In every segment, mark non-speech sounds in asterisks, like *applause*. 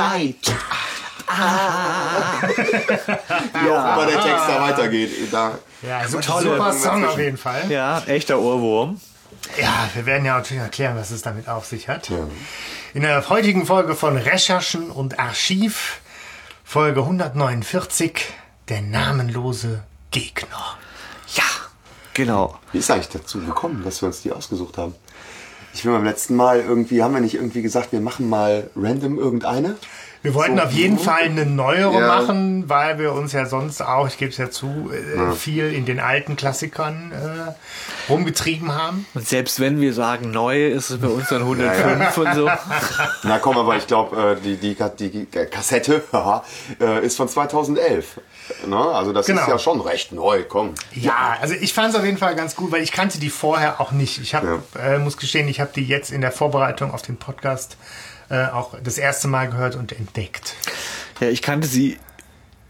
night. Ah. *laughs* ja. Aber der Text da weitergeht. Da. Ja, so super Song auf jeden Fall. Ja, echter Ohrwurm. Ja, wir werden ja natürlich erklären, was es damit auf sich hat. Ja. In der heutigen Folge von Recherchen und Archiv, Folge 149, der namenlose Gegner. Ja, genau. Wie ist eigentlich dazu gekommen, dass wir uns die ausgesucht haben? Ich will beim letzten Mal irgendwie, haben wir nicht irgendwie gesagt, wir machen mal random irgendeine? Wir wollten so, auf jeden Fall eine neuere ja. machen, weil wir uns ja sonst auch, ich gebe es ja zu, äh, ja. viel in den alten Klassikern äh, rumgetrieben haben. Und selbst wenn wir sagen neu, ist es bei uns dann 105 ja, und so. *laughs* Na komm, aber ich glaube, äh, die, die, die, Kassette *laughs* äh, ist von 2011. Ne? Also das genau. ist ja schon recht neu, komm. Ja, also ich fand es auf jeden Fall ganz gut, weil ich kannte die vorher auch nicht. Ich hab, äh, muss gestehen, ich habe die jetzt in der Vorbereitung auf den Podcast äh, auch das erste Mal gehört und entdeckt. Ja, ich kannte sie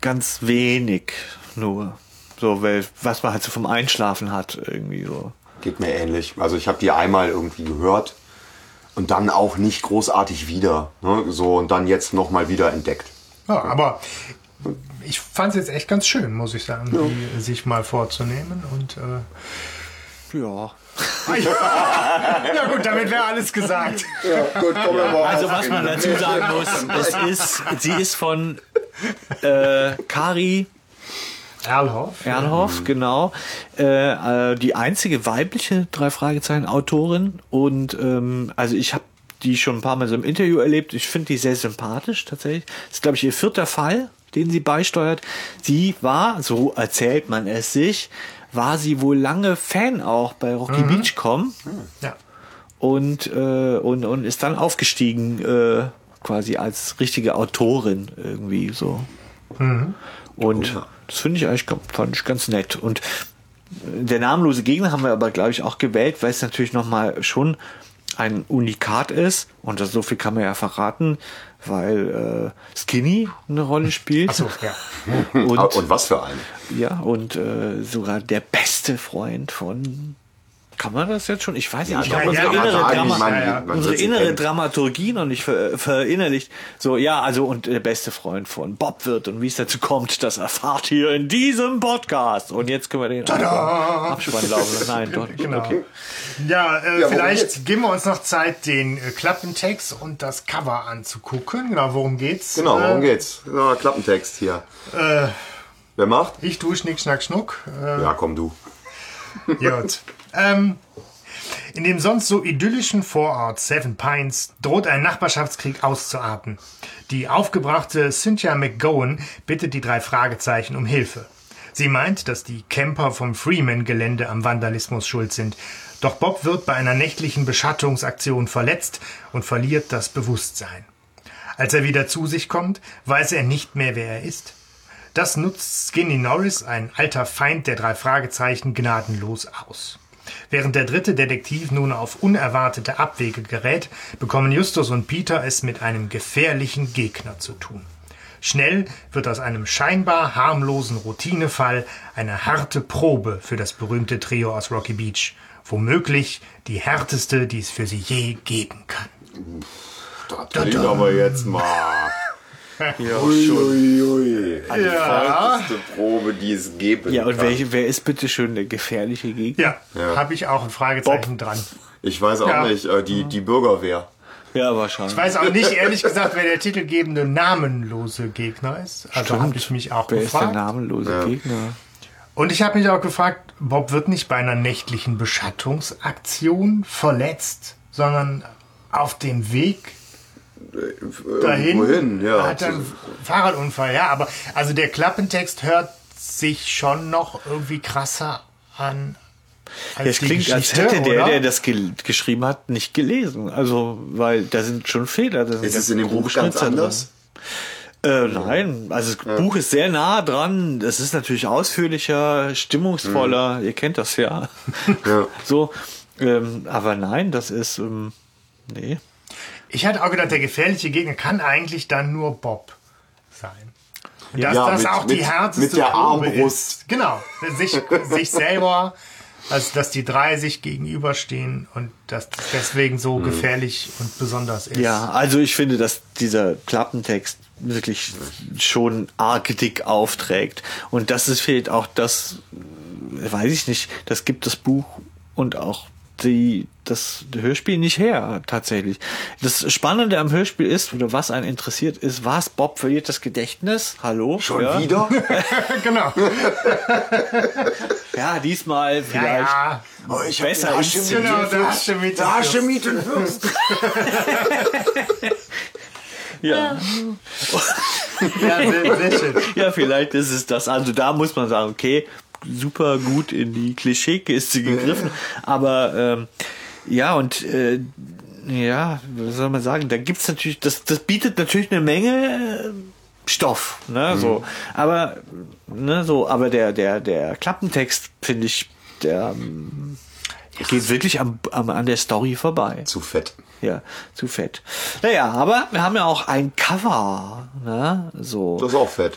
ganz wenig nur. So, weil, was man halt so vom Einschlafen hat, irgendwie so. Geht mir ähnlich. Also ich habe die einmal irgendwie gehört und dann auch nicht großartig wieder. Ne? So und dann jetzt nochmal wieder entdeckt. Ja, aber ich fand es jetzt echt ganz schön, muss ich sagen, ja. die sich mal vorzunehmen und äh, ja. *laughs* ja gut, damit wäre alles gesagt. Ja, gut, also was man dazu sagen muss, es ist, sie ist von äh, Kari Erlhoff. Erlhoff, genau. Äh, äh, die einzige weibliche drei Fragezeichen Autorin und ähm, also ich habe die schon ein paar Mal so im Interview erlebt. Ich finde die sehr sympathisch tatsächlich. Das ist glaube ich ihr vierter Fall, den sie beisteuert. Sie war, so erzählt man es sich, war sie wohl lange Fan auch bei Rocky mhm. Beachcom. Ja. Und, äh, und, und ist dann aufgestiegen, äh, quasi als richtige Autorin irgendwie so. Mhm. Und das finde ich eigentlich fand ich ganz nett. Und der namenlose Gegner haben wir aber, glaube ich, auch gewählt, weil es natürlich nochmal schon ein Unikat ist. Und das, so viel kann man ja verraten weil äh, Skinny eine Rolle spielt. Ach so, ja. Und, und was für ein? Ja, und äh, sogar der beste Freund von kann man das jetzt schon? Ich weiß nicht. ich habe unsere, innere, Drama man unsere innere Dramaturgie noch nicht ver verinnerlicht. So, ja, also und der beste Freund von Bob wird und wie es dazu kommt, das erfahrt ihr in diesem Podcast. Und jetzt können wir den Abspann laufen. Nein, doch nicht. Genau. Okay. Ja, äh, ja vielleicht geben wir uns noch Zeit, den äh, Klappentext und das Cover anzugucken. Genau, worum geht's? Genau, worum äh, geht's? Ja, Klappentext hier. Äh, Wer macht? Ich tue Schnick, Schnack, Schnuck. Äh, ja, komm du. Gut. Ähm, in dem sonst so idyllischen Vorort Seven Pines droht ein Nachbarschaftskrieg auszuarten. Die aufgebrachte Cynthia McGowan bittet die drei Fragezeichen um Hilfe. Sie meint, dass die Camper vom Freeman-Gelände am Vandalismus schuld sind. Doch Bob wird bei einer nächtlichen Beschattungsaktion verletzt und verliert das Bewusstsein. Als er wieder zu sich kommt, weiß er nicht mehr, wer er ist. Das nutzt Skinny Norris, ein alter Feind der drei Fragezeichen, gnadenlos aus. Während der dritte Detektiv nun auf unerwartete Abwege gerät, bekommen Justus und Peter es mit einem gefährlichen Gegner zu tun. Schnell wird aus einem scheinbar harmlosen Routinefall eine harte Probe für das berühmte Trio aus Rocky Beach. Womöglich die härteste, die es für sie je geben kann. Das klingt aber jetzt mal. Ja, ui, ui, Die ja. Probe, die es geben Ja, und welche, wer ist bitte schön der gefährliche Gegner? Ja, ja. habe ich auch ein Fragezeichen Bob. dran. Ich weiß auch ja. nicht, äh, die, die Bürgerwehr. Ja, wahrscheinlich. Ich weiß auch nicht, ehrlich gesagt, wer der titelgebende namenlose Gegner ist. Also habe ich mich auch wer gefragt. Wer ist der namenlose ja. Gegner? Und ich habe mich auch gefragt, Bob wird nicht bei einer nächtlichen Beschattungsaktion verletzt, sondern auf dem Weg dahin. Wohin, ja. Hat einen Fahrradunfall, ja, aber also der Klappentext hört sich schon noch irgendwie krasser an. Als es klingt, als hätte der, oder? der das ge geschrieben hat, nicht gelesen. Also, weil da sind schon Fehler. Da ist es in dem Buch ganz anders? Äh, nein, also das ja. Buch ist sehr nah dran. Es ist natürlich ausführlicher, stimmungsvoller. Mhm. Ihr kennt das ja. ja. *laughs* so, ähm, aber nein, das ist ähm, nee. Ich hatte auch gedacht, der gefährliche Gegner kann eigentlich dann nur Bob sein. Und dass ja, das mit, auch die härteste mit der Armbrust. Ist. Genau, sich, sich selber Also, dass die drei sich gegenüberstehen und dass das deswegen so Hm. gefährlich und besonders ist. Ja, also ich finde, dass dieser Klappentext wirklich schon arg dick aufträgt. Und das ist vielleicht auch das, weiß ich nicht, das gibt das Buch und auch die, das Hörspiel nicht her, tatsächlich. Das Spannende am Hörspiel ist, oder was einen interessiert, ist, was Bob verliert das Gedächtnis? Hallo? Schon ja? wieder? *laughs* genau. Ja, diesmal Ja, vielleicht. ja. Oh, ich Besser ist- Genau, da hast du mit. Da hast du Mietenwürst. Ja. Ja, sehr, sehr schön. Ja, vielleicht ist es das. Also da muss man sagen, okay, super gut in die Klischeekiste gegriffen. Aber ähm, ja, und äh, ja, was soll man sagen, da gibt's natürlich, das, das bietet natürlich eine Menge äh, Stoff, ne, so. Aber, ne, so, aber der, der, der Klappentext, finde ich, der ähm, geht wirklich am, am, an der Story vorbei. Zu fett. Ja, zu fett. Naja, aber wir haben ja auch ein Cover, ne, so. Das ist auch fett.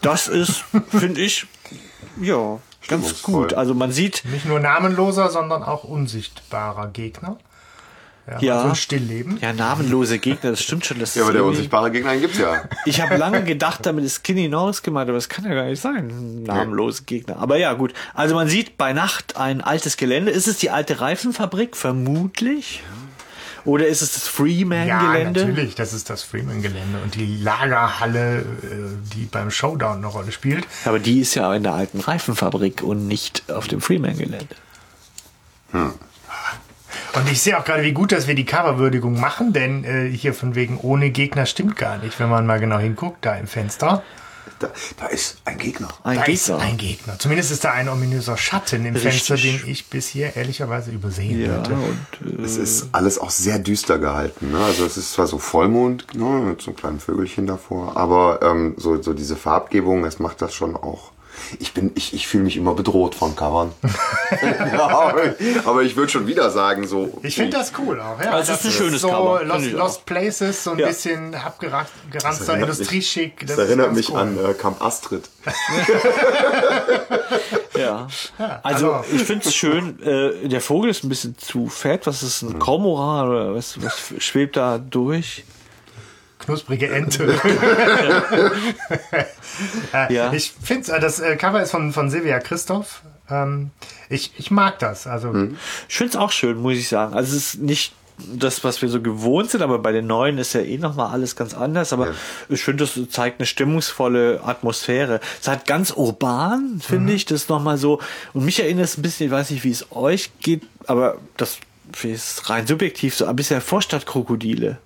Das ist, *laughs* finde ich, ja, ganz gut. Also man sieht, Nicht nur namenloser, sondern auch unsichtbarer Gegner. Ja. Ja. Also ein Stillleben. ja, namenlose Gegner, das stimmt schon. Das Ja, aber der unsichtbare Gegner, den gibt's ja. ich habe lange gedacht, damit ist Skinny Norris gemeint, aber das kann ja gar nicht sein. Namenlose Gegner. Aber ja, gut. Also man sieht bei Nacht ein altes Gelände. Ist es die alte Reifenfabrik? Vermutlich. Oder ist es das Ja, Freeman-Gelände? natürlich, das ist das Freeman-Gelände und die Lagerhalle, äh, die beim Showdown eine Rolle spielt. aber die ist ja in der alten Reifenfabrik und nicht auf dem Freeman-Gelände. Und ich sehe auch gerade, wie gut, dass wir die Coverwürdigung machen, denn äh, hier von wegen ohne Gegner stimmt gar nicht, wenn man mal genau hinguckt, da im Fenster. Da, da ist ein Gegner. Ein da ist Gegner. ein Gegner. Zumindest ist da ein ominöser Schatten im Richtig. Fenster, den ich bis hier ehrlicherweise übersehen Ja, hatte. und äh, Es ist alles auch sehr düster gehalten. Ne? Also es ist zwar so Vollmond, ne, mit so einem kleinen Vögelchen davor, aber ähm, so, so diese Farbgebung, das macht das schon auch. Ich bin, ich, ich fühle mich immer bedroht von Covern. *laughs* ja, aber, aber ich würde schon wieder sagen, so. Ich finde das cool auch. Ja, Also es ist ein schönes so Cover, Lost, Lost Places, so ein Ja. bisschen abgeranzter Industrieschick. Das ist erinnert mich cool. an äh, Camp Astrid. *laughs* Ja. Also also- ich finde es schön, äh, der Vogel ist ein bisschen zu fett. Was ist ein Kormoran oder was, was schwebt da durch? Knusprige Ente. *laughs* Äh, Ja. Ich finde, das äh, Cover ist von, von Silvia Christoph. Ähm, ich, ich mag das. Also Ich finde es auch schön, muss ich sagen. Also es ist nicht das, was wir so gewohnt sind, aber bei den neuen ist ja eh nochmal alles ganz anders. Aber ich finde, das zeigt eine stimmungsvolle Atmosphäre. Es hat ganz urban, finde ich, das nochmal so. Und mich erinnert es ein bisschen, ich weiß nicht, wie es euch geht, aber das ist rein subjektiv so ein bisschen Vorstadtkrokodile.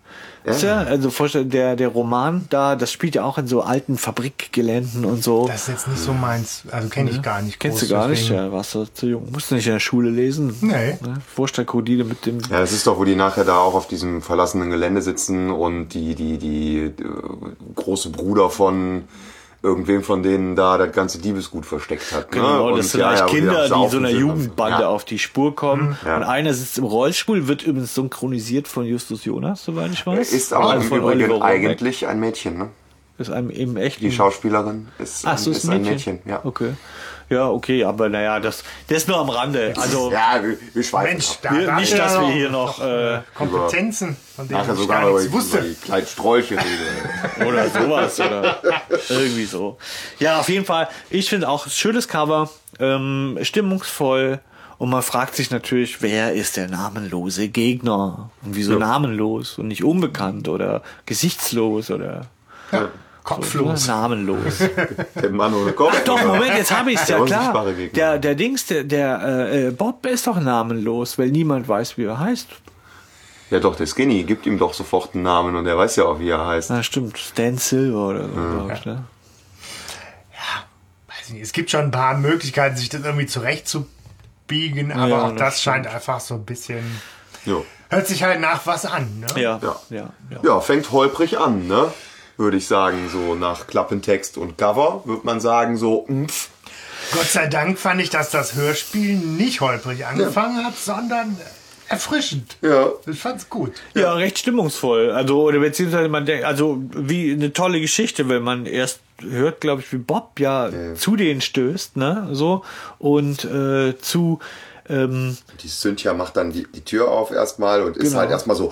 Ist ja, also Vorstadt, der, der Roman da, das spielt ja auch in so alten Fabrikgeländen und so. das ist jetzt nicht so meins. Also kenne ich gar nicht. Kennst groß, du gar nicht? deswegen- Ja, warst du zu jung. Musst du nicht in der Schule lesen. Nee. Ne? Mit dem Ja, das ist doch, wo die nachher da auch auf diesem verlassenen Gelände sitzen und die, die, die äh, große Bruder von irgendwem von denen da das ganze Diebesgut versteckt hat. Ne? Genau, und, das sind ja, eigentlich ja, Kinder, da die so einer. Jugendbande ja. auf die Spur kommen. Ja. Und einer sitzt im Rollstuhl, wird übrigens synchronisiert von Justus Jonas, soweit ich weiß. Ist aber Also im Übrigen eigentlich ein Mädchen, ne? Ist einem eben echt. Die Schauspielerin ist, Ach so, ist ein Mädchen. Ja, Okay. Ja, okay, aber naja, das, das ist nur am Rande. Also ja wir, wir schweifen Mensch, da, wir, da nicht, dass ja wir hier noch äh, Kompetenzen, von denen Nachher ich sogar gar nichts wusste. die kleinen Sträuche rede. *laughs* oder sowas oder irgendwie so. Ja, auf jeden Fall. Ich finde auch schönes Cover, ähm, stimmungsvoll und man fragt sich natürlich, wer ist der namenlose Gegner und wieso namenlos und nicht unbekannt oder gesichtslos oder Kopflos. namenlos. *laughs* Der Mann ohne Kopf. Doch, Moment, jetzt habe ich es Der ja klar. Der, der Dings, der, der äh, Bob ist doch namenlos, weil niemand weiß, wie er heißt. Ja doch, der Skinny gibt ihm doch sofort einen Namen und er weiß ja auch, wie er heißt. Na stimmt, Stan Silver oder so, glaub ich, ne? Weiß nicht, es gibt schon ein paar Möglichkeiten, sich das irgendwie zurechtzubiegen, aber Ja, auch das das scheint einfach so ein bisschen. Jo. Hört sich halt nach was an, ne? Ja, Ja. ja, ja. Ja, fängt holprig an, ne? Würde ich sagen, so nach Klappentext und Cover, würde man sagen, so, mpf. Gott sei Dank fand ich, dass das Hörspiel nicht holprig angefangen hat, sondern erfrischend. Ja. Ich fand's gut. Ja, recht stimmungsvoll. Also, oder beziehungsweise man denkt, also wie eine tolle Geschichte, wenn man erst hört, glaube ich, wie Bob ja, zu denen stößt, ne? So. Und äh, zu Ähm, Die Cynthia macht dann die, die Tür auf erstmal und ist Genau. halt erstmal so,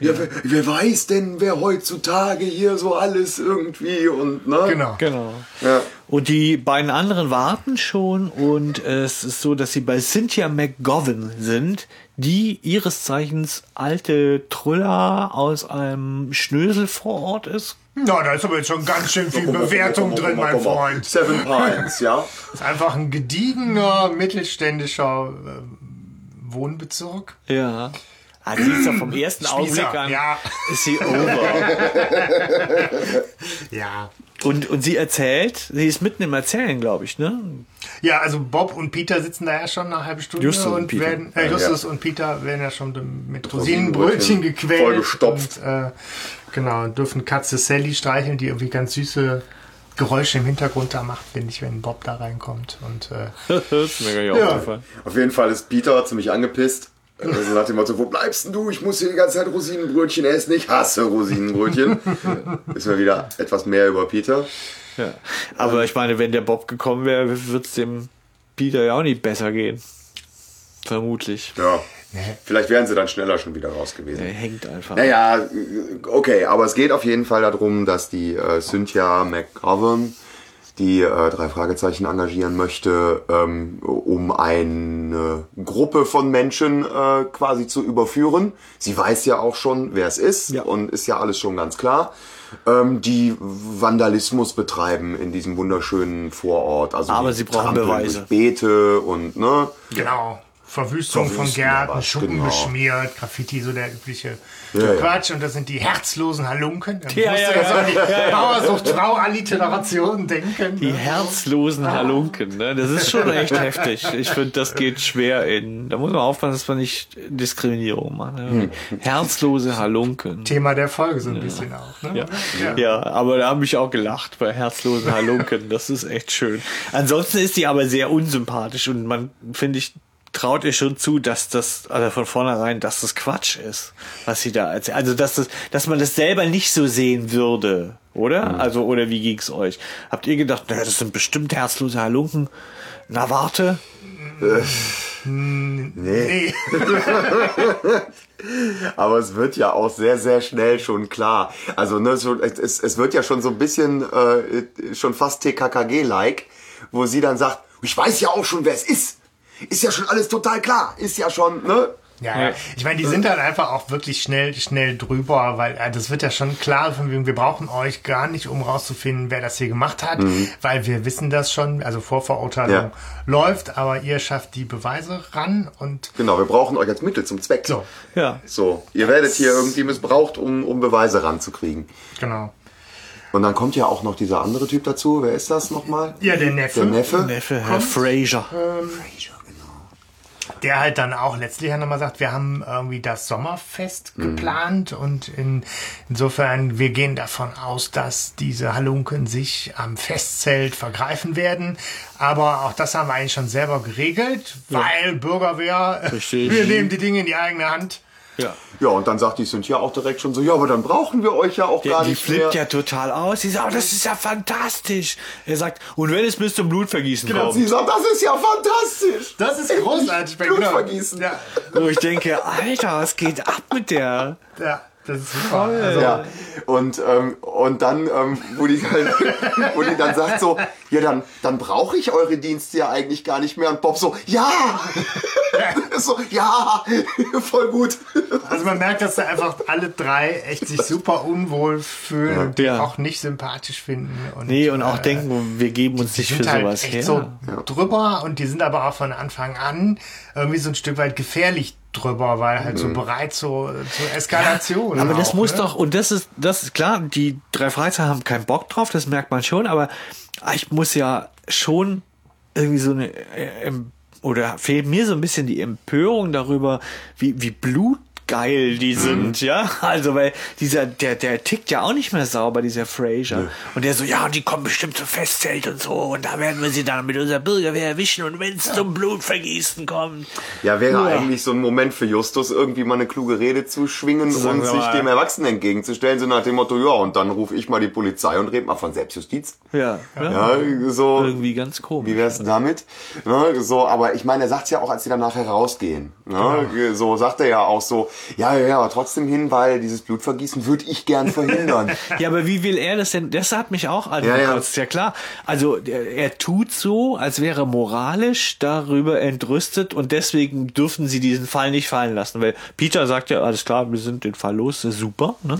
ja, wer, wer weiß denn, wer heutzutage hier so alles irgendwie und ne? Genau. genau. Ja. Und die beiden anderen warten schon und es ist so, dass sie bei Cynthia McGovern sind, die ihres Zeichens alte Trüller aus einem Schnöselvorort ist. Na, da ist aber jetzt schon ganz schön viel Bewertung drin, mein Freund. Seven Pines, ja. Das *laughs* ist einfach ein gediegener, mittelständischer äh, Wohnbezirk. Ja. Ah, die ist ja vom ersten Spießer, Augenblick an, ja. ist sie over. *laughs* Ja. Und, und sie erzählt, sie ist mitten im Erzählen, glaube ich, ne? Ja, also Bob und Peter sitzen da ja schon eine halbe Stunde Justus und und Peter. werden, äh, Ja, Justus und Peter werden ja schon mit Rosinenbrötchen gequält. vollgestopft. Und, äh, genau, dürfen Katze Sally streicheln, die irgendwie ganz süße Geräusche im Hintergrund da macht, finde ich, wenn Bob da reinkommt. Und äh, *laughs* das ist mir gar nicht Ja. aufgefallen. Auf jeden Fall ist Peter ziemlich angepisst. Also nach dem Motto, wo bleibst denn du? Ich muss hier die ganze Zeit Rosinenbrötchen essen. Ich hasse Rosinenbrötchen. *laughs* Wissen wir wieder etwas mehr über Peter. Ja. Aber ich meine, wenn der Bob gekommen wäre, würde es dem Peter ja auch nicht besser gehen. Vermutlich. Ja. Vielleicht wären sie dann schneller schon wieder raus gewesen. Er hängt einfach. Naja, okay, aber es geht auf jeden Fall darum, dass die äh, Cynthia McGovern die äh, drei Fragezeichen engagieren möchte, ähm, um eine Gruppe von Menschen äh, quasi zu überführen. Sie weiß ja auch schon, wer es ist Ja. und ist ja alles schon ganz klar. Ähm, die Vandalismus betreiben in diesem wunderschönen Vorort. Also Aber sie brauchen trampeln Beweise. Beete und ne. genau. Verwüstung von Verwüsten Gärten, Schuppen genau. beschmiert, Graffiti, so der übliche Ja, ja. Quatsch. Und das sind die herzlosen Halunken. Ich Ja, musste ja, das ja. an die Bauersucht-Frau-Alliteration denken. Die ne? herzlosen Halunken, ne? Das ist schon *laughs* echt heftig. Ich finde, das geht schwer in. Da muss man aufpassen, dass man nicht Diskriminierung macht. Ne? Herzlose Halunken. Thema der Folge so ein bisschen auch. Ne? Ja. ja, aber da habe ich auch gelacht bei herzlosen Halunken. Das ist echt schön. Ansonsten ist die aber sehr unsympathisch und man, finde ich, traut ihr schon zu, dass das, also von vornherein, dass das Quatsch ist, was sie da erzählt. Also, dass das, dass man das selber nicht so sehen würde, oder? Also, oder wie ging's euch? Habt ihr gedacht, naja, das sind bestimmt herzlose Halunken? Na, warte. Nee. *laughs* Aber es wird ja auch sehr, sehr schnell schon klar. Also ne, es, es wird ja schon so ein bisschen äh, schon fast TKKG-like, wo sie dann sagt, ich weiß ja auch schon, wer es ist. Ist ja schon alles total klar. Ist ja schon, ne? Ja, ja. ich meine, die sind dann einfach auch wirklich schnell, schnell drüber, weil äh, das wird ja schon klar, von wegen, wir brauchen euch gar nicht, um rauszufinden, wer das hier gemacht hat, weil wir wissen das schon, also Vorverurteilung Ja. läuft, aber ihr schafft die Beweise ran und Genau, wir brauchen euch als Mittel zum Zweck. so, Ja. So, ihr werdet hier irgendwie missbraucht, um, um Beweise ranzukriegen. genau. Und dann kommt ja auch noch dieser andere Typ dazu. Wer ist das nochmal? Ja, der Neffe, Der Neffe? Neffe, Herr Fraser. Der halt dann auch letztlich ja nochmal sagt, wir haben irgendwie das Sommerfest geplant und in, insofern, wir gehen davon aus, dass diese Halunken sich am Festzelt vergreifen werden. Aber auch das haben wir eigentlich schon selber geregelt, weil Bürgerwehr, Richtig. *laughs* wir nehmen die Dinge in die eigene Hand. Ja. Ja, und dann sagt die Cynthia auch direkt schon so, ja, aber dann brauchen wir euch ja auch Die, gar die nicht flippt mehr. ja total aus. Sie sagt, oh, das ist ja fantastisch. Er sagt, und wenn es bis zum Blutvergießen sie kommt. sagt, das ist ja fantastisch. Das ist großartig. Blut vergießen. Ja, Wo ich denke, Alter, was geht ab mit der? ja, das ist super. Also, Ja, und, ähm, und dann, ähm, wo, die dann, wo die dann sagt so, ja, dann, dann brauche ich eure Dienste ja eigentlich gar nicht mehr. Und Bob so, ja, *laughs* so, ja, voll gut. Also man merkt, dass da einfach alle drei echt sich super unwohl fühlen und die Ja. auch nicht sympathisch finden. Und, Nee, und auch äh, denken, wir geben uns nicht für sind halt sowas echt her. so drüber und die sind aber auch von Anfang an irgendwie so ein Stück weit gefährlich drüber, weil halt so bereit so, zur Eskalation. Aber das auch, muss ne? doch, und das ist, das ist klar, die drei Freizeit haben keinen Bock drauf, das merkt man schon, aber ich muss ja schon irgendwie so eine, äh, ähm, oder fehlt mir so ein bisschen die Empörung darüber, wie, wie geil die sind, ja. Also weil dieser, der, der tickt ja auch nicht mehr sauber, dieser Fraser. Und der so, ja, die kommen bestimmt zum Festzelt und so. Und da werden wir sie dann mit unserer Bürgerwehr erwischen. Und wenn es zum Blutvergießen kommt. Ja, wäre Ja. eigentlich so ein Moment für Justus, irgendwie mal eine kluge Rede zu schwingen Sagen und sich mal. dem Erwachsenen entgegenzustellen, so nach dem Motto, ja, und dann rufe ich mal die Polizei und rede mal von Selbstjustiz. Ja, ja. Ja, so. Irgendwie ganz komisch. Wie wär's denn damit? Ne, so, aber ich meine, er sagt's ja auch, als sie dann nachher Ne? So sagt er ja auch so, ja, ja, ja, aber trotzdem hin, weil dieses Blutvergießen würde ich gern verhindern. *laughs* Ja, aber wie will er das denn? Das hat mich auch angekotzt, ja, klar. Also er, tut so, als wäre er moralisch darüber entrüstet und deswegen dürfen sie diesen Fall nicht fallen lassen, weil Peter sagt ja, alles klar, wir sind den Fall los, super. Ne?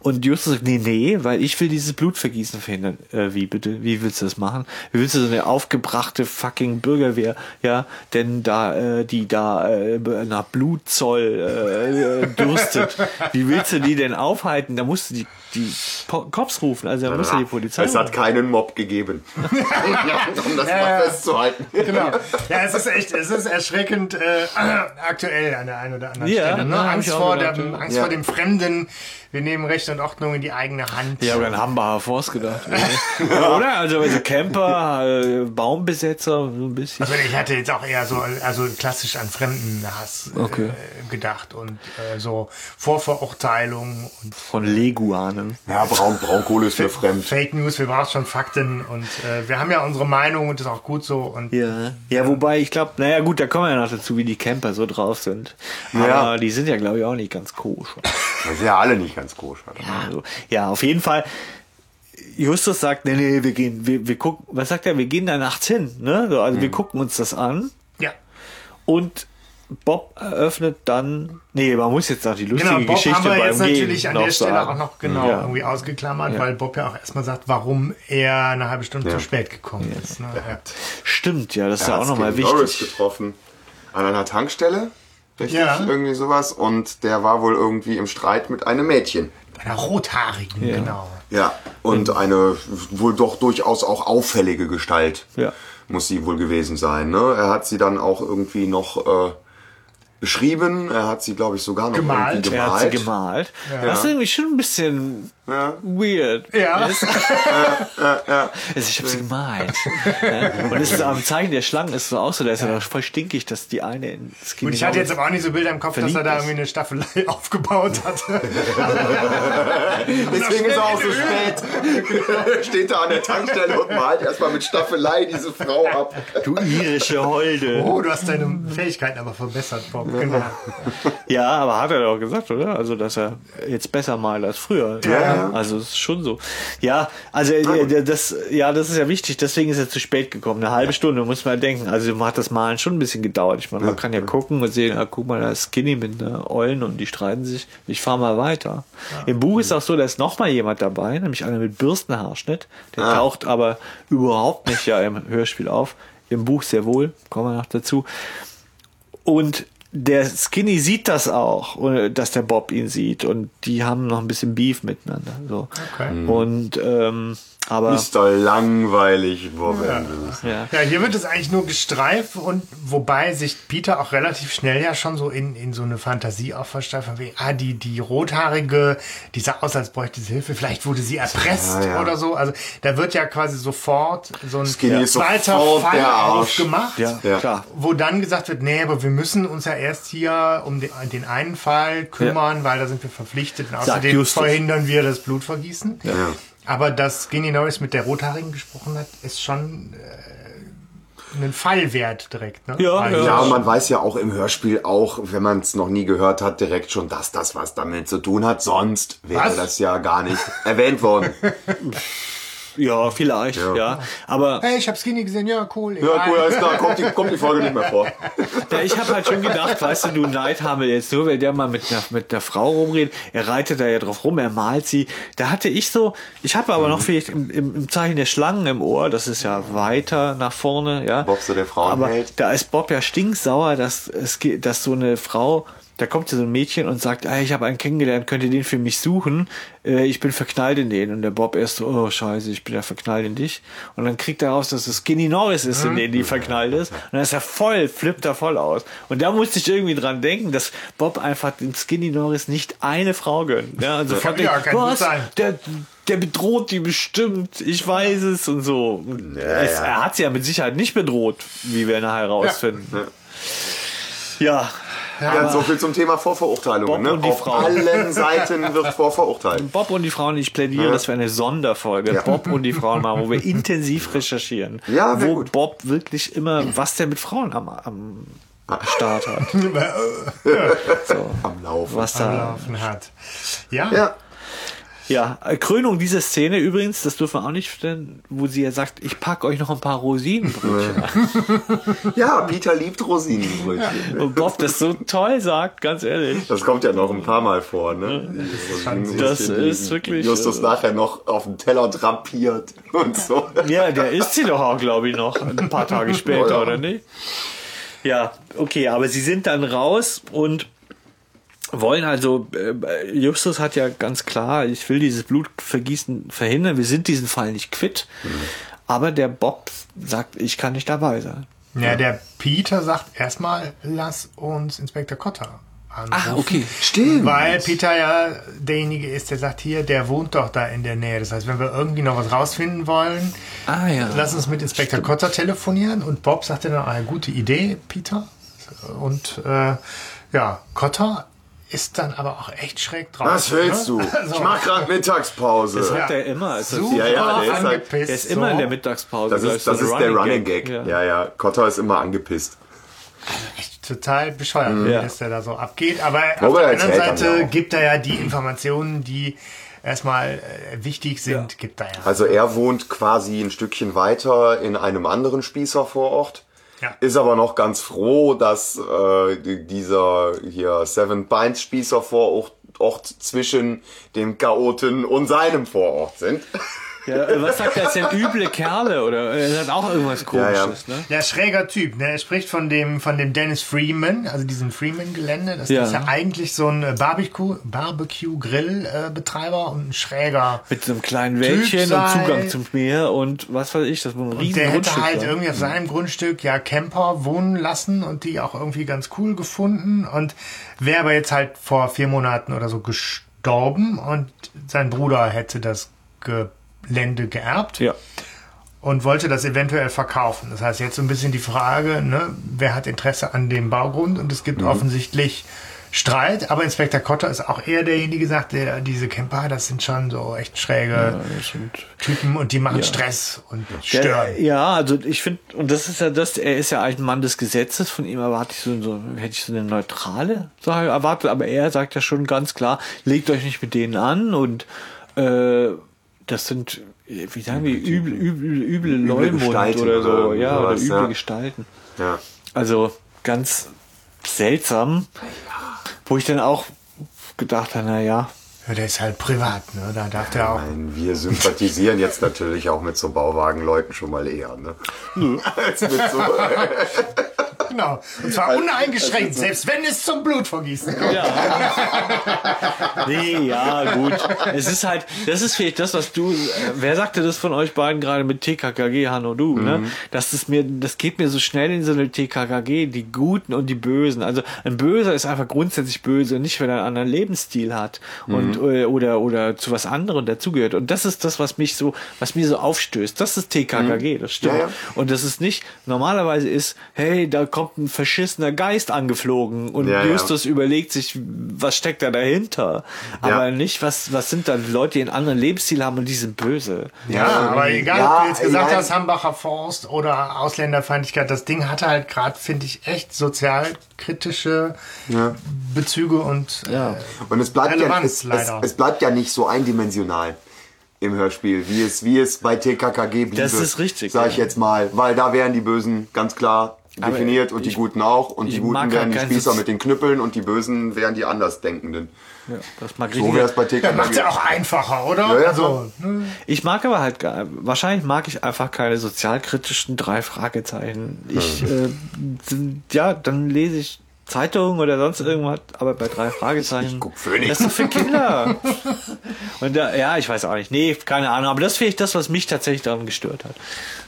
Und Justus sagt, nee, nee, weil ich will dieses Blutvergießen verhindern. Äh, wie bitte? Wie willst du das machen? Wie willst du so eine aufgebrachte fucking Bürgerwehr, ja, denn da äh, die da äh, nach Blutzoll äh, äh, dürstet. Wie willst du die denn aufhalten? Da musst du die, die Po- Cops rufen, also da musst du die Polizei Es hat keinen Mob gegeben. *laughs* um das Ja, mal ja. festzuhalten. Genau. Ja, es ist echt, es ist erschreckend äh, *clears throat* aktuell an der einen oder anderen Ja, Stelle. Ne? ja, Angst, vor gedacht, dem, ja. Angst Ja. vor dem Fremden. Wir nehmen Recht und Ordnung in die eigene Hand. Ja, aber an Hambacher Forst gedacht. *laughs* Oder? Also, also Camper, äh, Baumbesetzer, so ein bisschen. Also ich hatte jetzt auch eher so also klassisch an Fremdenhass Okay. äh, gedacht und äh, so Vorverurteilung und Von Leguanen. Ja, Braun, Braunkohle ist mir fremd. Fake News, wir brauchen schon Fakten und äh, wir haben ja unsere Meinung und das ist auch gut so und Ja. Ja, wobei ich glaube, naja gut, da kommen wir ja noch dazu, wie die Camper so drauf sind. Aber Ja. die sind ja, glaube ich, auch nicht ganz koscher. Das sind ja alle nicht ganz koscher. Also, ja, auf jeden Fall. Justus sagt, nee, nee, wir gehen, wir, wir gucken, was sagt er, wir gehen da nachts hin, ne? So, Also wir gucken uns das an ja. und Bob eröffnet dann, nee, man muss jetzt noch die lustige Genau, Bob Geschichte haben wir beim jetzt Gehen natürlich an der Stelle sagen. auch noch genau Ja. irgendwie ausgeklammert, Ja. weil Bob ja auch erstmal sagt, warum er eine halbe Stunde zu spät gekommen ist. Ne? Ja. Stimmt, ja, das ist ja auch hat nochmal wichtig. getroffen. An einer Tankstelle. Richtig? Ja. Irgendwie sowas. Und der war wohl irgendwie im Streit mit einem Mädchen. Bei einer rothaarigen, genau. Ja. Und eine wohl doch durchaus auch auffällige Gestalt. Ja. Muss sie wohl gewesen sein. Ne? Er hat sie dann auch irgendwie noch äh, beschrieben. Er hat sie, glaube ich, sogar noch Gemalt. irgendwie Er gemalt. hat sie gemalt. Das ist irgendwie schon ein bisschen Ja. weird. Ja. *laughs* Ist, Also ich habe sie gemalt. Ja. Und es ist am Zeichen der Schlangen ist so auch so, da ist er doch voll stinkig, dass die eine in Skinny Und ich hatte jetzt aber auch nicht so Bilder im Kopf, dass er da irgendwie eine Staffelei *laughs* aufgebaut hatte. *laughs* Deswegen ist er auch so spät. Steht da an der Tankstelle und malt erstmal mit Staffelei diese Frau ab. Du irische Holde. Oh, du hast deine Fähigkeiten aber verbessert, Bob. Genau. Ja, aber hat er doch gesagt, oder? Also, dass er jetzt besser malt als früher. Ja, ja. Also, es ist schon so. Ja, also, äh, das, ja, das ist ja wichtig. Deswegen ist er zu spät gekommen. Eine halbe Stunde, muss man denken. Also, hat das Malen schon ein bisschen gedauert. Ich meine, man kann ja gucken und sehen, ah, guck mal, da ist Skinny mit einer Eulen und die streiten sich. Ich fahre mal weiter. Im Buch ist auch so, da ist noch mal jemand dabei, nämlich einer mit Bürstenhaarschnitt. Der Ah. taucht aber überhaupt nicht ja im Hörspiel auf. Im Buch sehr wohl, kommen wir noch dazu. Und der Skinny sieht das auch, äh, dass der Bob ihn sieht und die haben noch ein bisschen Beef miteinander. So. Okay. Und ähm, aber Ist doch langweilig, Bob Andrews. ja. Ja, hier wird es eigentlich nur gestreift und wobei sich Peter auch relativ schnell ja schon so in, in so eine Fantasie auch versteift, von wegen, ah, die, die Rothaarige, die sah aus, als bräuchte sie Hilfe, vielleicht wurde sie erpresst Ja, ja. oder so. Also da wird ja quasi sofort so ein zweiter sofort Fall aufgemacht. ja, Ja. klar. Wo dann gesagt wird, nee, aber wir müssen uns ja erst hier um den, den einen Fall kümmern, weil da sind wir verpflichtet. Und außerdem verhindern wir das Blutvergießen. Ja. Aber dass Skinny Norris mit der Rothaarigen gesprochen hat, ist schon äh, ein Fallwert direkt. Ne? Ja, Eigentlich. Ja, und man weiß ja auch im Hörspiel auch, wenn man es noch nie gehört hat, direkt schon, dass das was damit zu tun hat. Sonst wäre Was? das ja gar nicht erwähnt worden. *laughs* Ja, vielleicht, ja. Ja. Aber Hey, ich hab Skinny gesehen, ja, cool. Ja, egal. cool, alles klar, kommt die, kommt die Folge nicht mehr vor. *laughs* ja, ich habe halt schon gedacht, weißt du, du Neidhamel jetzt nur, weil der mal mit einer, mit einer Frau rumredet, er reitet da ja drauf rum, er malt sie. Da hatte ich so, ich habe aber noch vielleicht im, im, im Zeichen der Schlangen im Ohr, das ist ja weiter nach vorne, ja. Bob so der Frauenheld. Aber da ist Bob ja stinksauer, dass es dass so eine Frau da kommt so ein Mädchen und sagt, ah, ich habe einen kennengelernt, könnt ihr den für mich suchen? Äh, ich bin verknallt in den. Und der Bob erst so, oh scheiße, ich bin ja verknallt in dich. Und dann kriegt er raus, dass es Skinny Norris ist, in den die verknallt ist. Und dann ist er voll, flippt er voll aus. Und da musste ich irgendwie dran denken, dass Bob einfach dem Skinny Norris nicht eine Frau gönnt. Ja, also von Ja, denkt, was? sein. Der, der bedroht die bestimmt, ich weiß es und so. Und es, ja. Er hat sie ja mit Sicherheit nicht bedroht, wie wir nachher rausfinden. Ja, Ja, so viel zum Thema Vorverurteilung. Bob Ne? und die Auf Frau. allen Seiten wird vorverurteilt. *laughs* Bob und die Frauen, ich plädiere, Ja. dass wir eine Sonderfolge Ja. Bob und die Frauen machen, wo wir intensiv recherchieren. Ja, wo gut. Bob wirklich immer, was der mit Frauen am, am Start hat. *laughs* So, Am Laufen. was am da. Laufen hat. Ja, Ja, äh, Krönung dieser Szene übrigens, das dürfen wir auch nicht stellen, wo sie ja sagt, ich packe euch noch ein paar Rosinenbrötchen an. *laughs* ja, Peter liebt Rosinenbrötchen. Und Bob das so toll sagt, ganz ehrlich. Das kommt ja noch ein paar Mal vor, ne? Das ist wirklich, Justus äh, nachher noch auf dem Teller drapiert und so. Ja, der isst sie doch auch, glaube ich, noch ein paar Tage später, Ja, ja. oder nicht? Ja, okay, aber sie sind dann raus und wollen also, äh, Justus hat ja ganz klar, ich will dieses Blutvergießen verhindern, wir sind diesen Fall nicht quitt. Aber der Bob sagt, ich kann nicht dabei sein. Ja, der Peter sagt erstmal, lass uns Inspektor Cotter anrufen. Stimmt. Weil Peter ja derjenige ist, der sagt, hier, der wohnt doch da in der Nähe. Das heißt, wenn wir irgendwie noch was rausfinden wollen, Ah ja. lass uns mit Inspektor Cotter telefonieren. Und Bob sagte dann, eine gute Idee, Peter. Und äh, ja, Cotter ist dann aber auch echt schräg drauf. Was willst du? ne? *laughs* Ich mach gerade Mittagspause. Das sagt er immer. Also Super Ja, ja, der ist halt- angepisst. der ist immer so. in der Mittagspause. Das ist, so das ein ist der Running Gag. Ja. Ja, ja. Kotter ist immer angepisst. total bescheuert, Mhm. Ja. dass der da so abgeht. Aber auf Aber der er anderen Seite ja gibt er ja die Informationen, die erstmal äh, wichtig sind, gibt er ja. Also er wohnt quasi ein Stückchen weiter in einem anderen Spießervorort. Ja. Ist aber noch ganz froh, dass äh, die- dieser hier Seven Pines Spießervorort Ort zwischen dem Chaoten und seinem Vorort sind. *laughs* Ja, äh, was sagt er jetzt denn? Üble Kerle? Oder er sagt auch irgendwas komisches, ne? Der schräger Typ, ne? Er spricht von dem, von dem Dennis Freeman, also diesem Freeman-Gelände. Das Ja. ist ja eigentlich so ein äh, Barbecue, Barbecue-Grill-Betreiber und ein schräger. Mit so einem kleinen Wäldchen und Zugang zum Meer und was weiß ich, das muss ein riesen Der hätte Grundstück halt sein. irgendwie auf seinem Grundstück ja Camper wohnen lassen und die auch irgendwie ganz cool gefunden und wäre aber jetzt halt vor vier Monaten oder so gestorben und sein Bruder hätte das Gelände geerbt Ja. und wollte das eventuell verkaufen. Das heißt, jetzt so ein bisschen die Frage, ne, wer hat Interesse an dem Baugrund und es gibt offensichtlich Streit, aber Inspektor Kotter ist auch eher derjenige, sagt, der diese Camper, das sind schon so echt schräge sind- Typen und die machen Stress und stören. Der, ja, also ich finde, und das ist ja das, er ist ja eigentlich ein Mann des Gesetzes, von ihm erwarte ich so, so hätte ich so eine neutrale Sache erwartet, aber er sagt ja schon ganz klar, legt euch nicht mit denen an und äh, das sind, wie sagen wir, üble, üble, üble Leumund Gestalten oder so, oder ja, oder sowas, üble ja. Gestalten. Ja. Also ganz seltsam, wo ich dann auch gedacht habe, na ja, Ja, der ist halt privat, ne? Da darf der auch. Nein, wir sympathisieren jetzt natürlich auch mit so Bauwagenleuten schon mal eher, ne? *laughs* Als mit so, *laughs* Genau. Und zwar uneingeschränkt, selbst wenn es zum Blutvergießen kommt. *laughs* Nee, ja, gut. Es ist halt, das ist vielleicht das, was du, äh, wer sagte das von euch beiden gerade mit TKKG, Hanno, du, ne? Das ist mir, das geht mir so schnell in so eine TKKG, die Guten und die Bösen. Also ein Böser ist einfach grundsätzlich böse, nicht weil er einen anderen Lebensstil hat und, äh, oder, oder zu was anderem dazugehört. Und das ist das, was mich so, was mir so aufstößt. Das ist TKKG, das stimmt. Ja, ja. Und das ist nicht, normalerweise ist, hey, da kommt ein verschissener Geist angeflogen und Ja, ja. Justus überlegt sich, was steckt da dahinter. Aber nicht, was, was sind da die Leute, die einen anderen Lebensstil haben und die sind böse. Ja, aber egal, Ja, ob du jetzt gesagt ja. hast, Hambacher Forst oder Ausländerfeindlichkeit, das Ding hatte halt gerade, finde ich, echt sozialkritische Bezüge und Ja. Und es bleibt, ja, Relevanz, es, es, leider. es bleibt ja nicht so eindimensional im Hörspiel, wie es, wie es bei TKKG bliebe. Das ist richtig, Sag ich ja. jetzt mal, weil da wären die Bösen ganz klar definiert und die ich- Guten auch und die Guten halt wären die Spießer Sozi- mit den Knüppeln und die Bösen wären die Andersdenkenden. Ja, das mag So ich wäre es bei ja, TKKG. macht ja auch einfacher, oder? Ja, ja, also, ne? Ich mag aber halt, gar- wahrscheinlich mag ich einfach keine sozialkritischen drei Fragezeichen. Ich, äh, sind- ja, dann lese ich Zeitung oder sonst irgendwas, aber bei drei Fragezeichen. Ich guck Phoenix. Das ist doch für Kinder. *laughs* Und da, ja, ich weiß auch nicht. Nee, keine Ahnung. Aber das finde ich das, was mich tatsächlich daran gestört hat.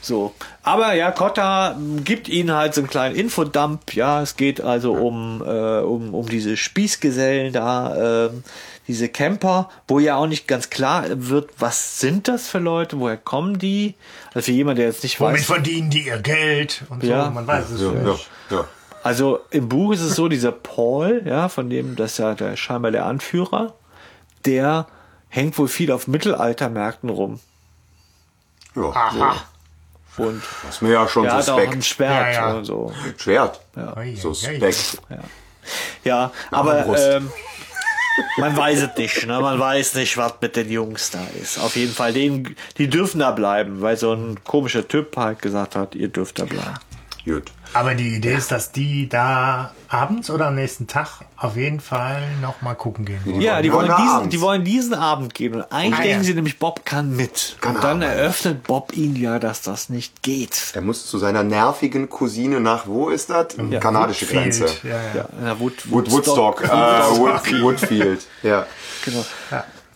So. Aber ja, Kotta gibt ihnen halt so einen kleinen Infodump. Ja, es geht also um, äh, um, um diese Spießgesellen da, ähm, diese Camper, wo ja auch nicht ganz klar wird, was sind das für Leute, woher kommen die? Also für jemand, der jetzt nicht Womit weiß. verdienen die ihr Geld und Ja. so? Man weiß es Ja, nicht. ja, ja. Also im Buch ist es so, dieser Paul, ja, von dem, das ist ja der, scheinbar der Anführer, der hängt wohl viel auf Mittelaltermärkten rum. ja. Aha. Und Das ist mir ja schon er hat auch ein suspekt. Schwert Ja, ja. und so. Schwert. Ui, Suspekt. Ja, aber Armbrust. ähm, man weiß es nicht, ne? Man weiß nicht, was mit den Jungs da ist. Auf jeden Fall, denen, die dürfen da bleiben, weil so ein komischer Typ halt gesagt hat, ihr dürft da bleiben. Gut. Aber die Idee ist, dass die da abends oder am nächsten Tag auf jeden Fall noch mal gucken gehen wollen. Ja, die wollen diesen, die wollen diesen Abend gehen. Und eigentlich Ah, denken ja. sie nämlich, Bob kann mit. Kann und dann arbeiten. eröffnet Bob ihnen ja, dass das nicht geht. Er muss zu seiner nervigen Cousine nach, wo ist das? Kanadische Woodfield, Grenze. Ja, ja. Ja, na, Wood, Wood, Woodstock, äh, Wood, Woodfield. *laughs* Ja. Genau.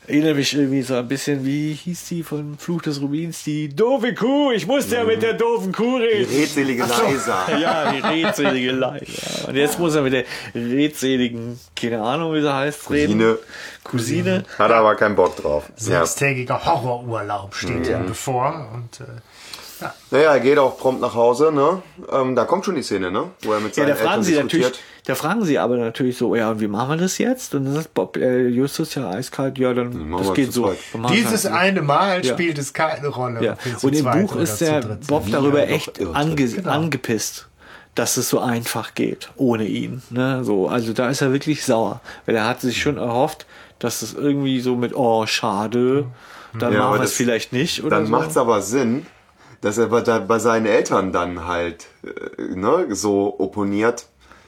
Erinnere mich irgendwie so ein bisschen, wie hieß die von Fluch des Rubins? Die doofe Kuh. Ich musste ja mit der doofen Kuh Die reden. redselige Leisa. *laughs* Ja, die redselige Leiter. Und jetzt muss er mit der redseligen, keine Ahnung, wie sie heißt, reden. Cousine. Cousine. Hat er aber keinen Bock drauf. Ja. Sechstägiger Horrorurlaub steht ihm bevor. Und äh, Naja, er geht auch prompt nach Hause, ne? Ähm, da kommt schon die Szene, ne? Wo er mit Ja, seinen da fragen Eltern sie natürlich, diskutiert. da fragen sie aber natürlich so, ja, wie machen wir das jetzt? Und dann sagt Bob, äh, Justus ja eiskalt, ja, dann, das geht so. dieses halt eine Mal Ja. spielt es keine Rolle. Ja. Und im Buch ist der Bob darüber Ja, echt ange Genau. angepisst, dass es so einfach geht, ohne ihn. Ne? So, also da ist er wirklich sauer. Weil er hat sich schon erhofft, dass es irgendwie so mit, oh, schade, dann Ja, machen wir es das- vielleicht nicht. Oder Dann so. macht's aber Sinn, dass er bei, seinen Eltern dann halt äh, ne, so opponiert.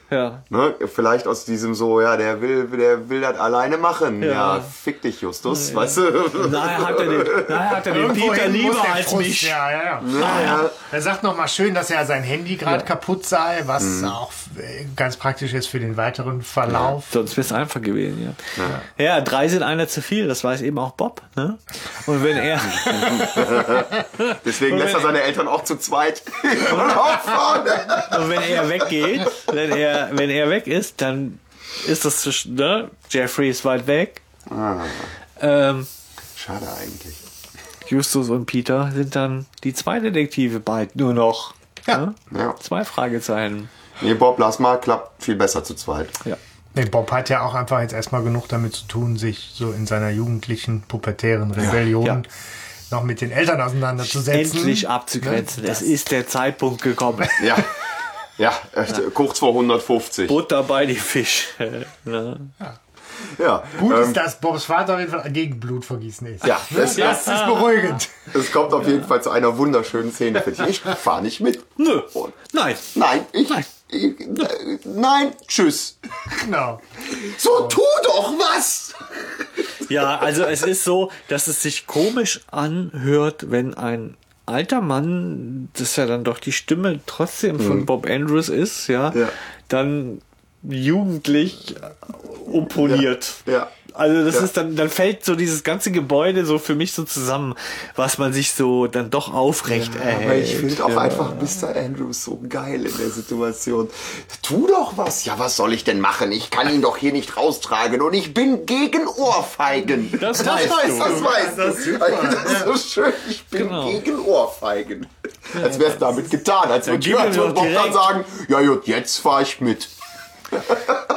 Ja. Ne? Vielleicht aus diesem so, ja, der will, der will das alleine machen. Ja, Ja. fick dich, Justus, weißt du? Daher hat er den, daher hat er den Peter lieber als Frust- mich. Ja, ja, ja. Ja, ja. Er sagt noch mal schön, dass ja sein Handy gerade kaputt sei, was Mhm. auch ganz praktisch ist für den weiteren Verlauf. Sonst wäre es einfach gewesen, ja. ja. drei sind einer zu viel, das weiß eben auch Bob. Ne? Und wenn er, *laughs* Deswegen lässt er seine Eltern auch zu zweit *laughs* auch vorne. und wenn er weggeht, wenn er, wenn er weg ist, dann ist das zwischen, ne? Jeffrey ist weit weg. Ähm, Schade eigentlich. Justus und Peter sind dann die zwei Detektive bald nur noch. Ne? Ja. Zwei Fragezeichen. Nee, Bob, lass mal, klappt viel besser zu zweit. Ja. Nee, Bob hat ja auch einfach jetzt erstmal genug damit zu tun, sich so in seiner jugendlichen, pubertären Rebellion Ja. noch mit den Eltern auseinanderzusetzen. Endlich abzugrenzen. Ne? es ist der Zeitpunkt gekommen. Ja. Ja, echt, kurz vor 150. Butter bei die Fisch. ne? *laughs* Ja. Gut ähm, ist, dass Bobs Vater auf jeden Fall gegen Blutvergießen ist. Ja, das, Das ist beruhigend. es kommt auf jeden Fall zu einer wunderschönen Szene für dich. Ich fahr nicht mit. Nö. Und Nein. nein, ich, Nein. Äh, nein, tschüss. Genau. So, tu doch was! Ja, also es ist so, dass es sich komisch anhört, wenn ein alter Mann, das ja dann doch die Stimme trotzdem von Bob Andrews ist, ja, Ja. dann jugendlich opponiert. Ja, ja. Also das Ja. ist dann, dann fällt so dieses ganze Gebäude so für mich so zusammen, was man sich so dann doch aufrecht erhält. Aber ich finde auch ja. einfach Mr. Andrews so geil in der Situation. Tu doch was. Ja, was soll ich denn machen? Ich kann ihn doch hier nicht raustragen und ich bin gegen Ohrfeigen. Das weißt du. Das weißt Das du. ist super. Das ist so schön. Ich bin Genau. gegen Ohrfeigen. Als wäre es damit getan. Als würde Bob dann direkt- sagen, ja gut, jetzt fahre ich mit. *laughs*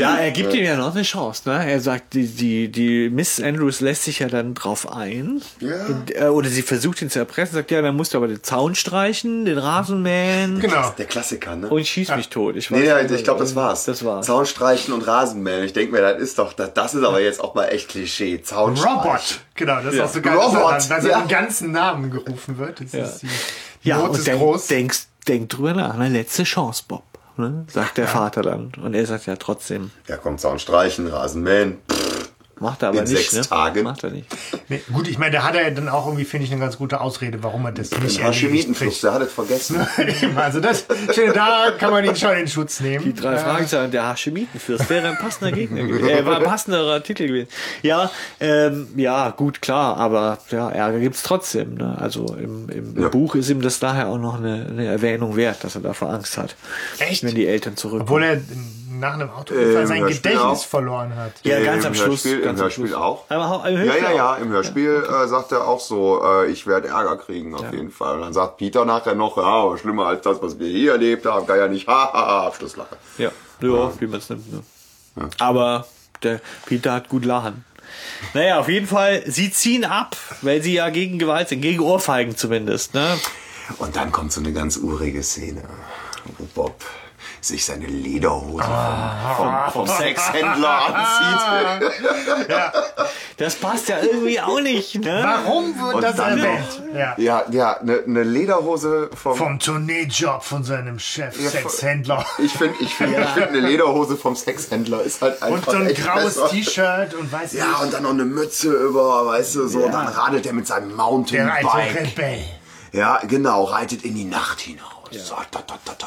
Ja, er gibt ihm ja noch eine Chance. Ne? Er sagt, die, die, die Miss Andrews lässt sich ja dann drauf ein. Ja. Und, äh, oder sie versucht ihn zu erpressen, sagt, ja, dann musst du aber den Zaun streichen, den Rasenmähen Genau. Der Klassiker, ne? und schieß mich tot. Ich weiß nee, nicht, ich glaube, das war's. Das war's. Zaun streichen und Rasenmähen. Ich denke mir, das ist doch, das, das ist aber jetzt auch mal echt Klischee. Zaun Robot. Genau, das ist Ja. auch so geil, dass er Robot, dann bei ja. seinem ganzen Namen gerufen wird. Das ist die Ja, Not und ist denk, groß. denkst, denk drüber nach. Eine letzte Chance, Bob. Ne? Sagt der Vater dann. Und er sagt ja trotzdem. Ja, komm, Zaun streichen, Rasenmähen. Pff, Macht er aber In nicht, sechs ne? Tagen. Macht er nicht. Nee, gut, ich meine, da hat er ja dann auch irgendwie, finde ich, eine ganz gute Ausrede, warum er das nicht kriegt. der hat es vergessen. *laughs* Also das, ich finde, da kann man ihn schon in Schutz nehmen. Die drei Äh, Fragezeichen, der Hashemitenfürst wäre ein passender Gegner gewesen. Er war ein passenderer Titel gewesen. Ja, ähm, ja, gut, klar, aber ja, Ärger gibt's trotzdem. Ne? Also im, im, im Ja. Buch ist ihm das daher auch noch eine, eine Erwähnung wert, dass er davor Angst hat. Echt? Wenn die Eltern zurückkommen. Obwohl er nach einem Autounfall Äh, sein Gedächtnis auch. verloren hat. ja, Im ganz am Schluss. Hörspiel- im ganz am Hörspiel auch? Aber im Ja, Hörspiel ja, ja. auch. Im Hörspiel äh, sagt er auch so, äh, ich werde Ärger kriegen auf jeden Fall. Und dann sagt Peter nachher noch, ja, aber schlimmer als das, was wir hier erlebt haben, kann ja nicht, haha, Abschlusslache. Ja, ja, wie man es nimmt. Ne? Aber der Peter hat gut lachen. Naja, auf jeden Fall, sie ziehen ab, weil sie ja gegen Gewalt sind, gegen Ohrfeigen zumindest. Ne? Und dann kommt so eine ganz urige Szene, wo Bob sich seine Lederhose Ah. vom, vom, vom Sexhändler anzieht. *laughs* Das passt ja irgendwie auch nicht. Ne? Warum wird Und das dann erwähnt? Ja. Ja, ja, eine ne Lederhose vom... Vom Tourneejob von seinem Chef, Ja, Sexhändler. ich finde, ich finde, ich finde eine Lederhose vom Sexhändler ist halt Und einfach so ein echt graues besser. T-Shirt und weiß Ja, nicht, und dann noch eine Mütze über, weißt du, so. Und dann radelt er mit seinem der alte Mountainbike. Rebell. Ja, genau, reitet in die Nacht hinaus. So, da, da, da, da.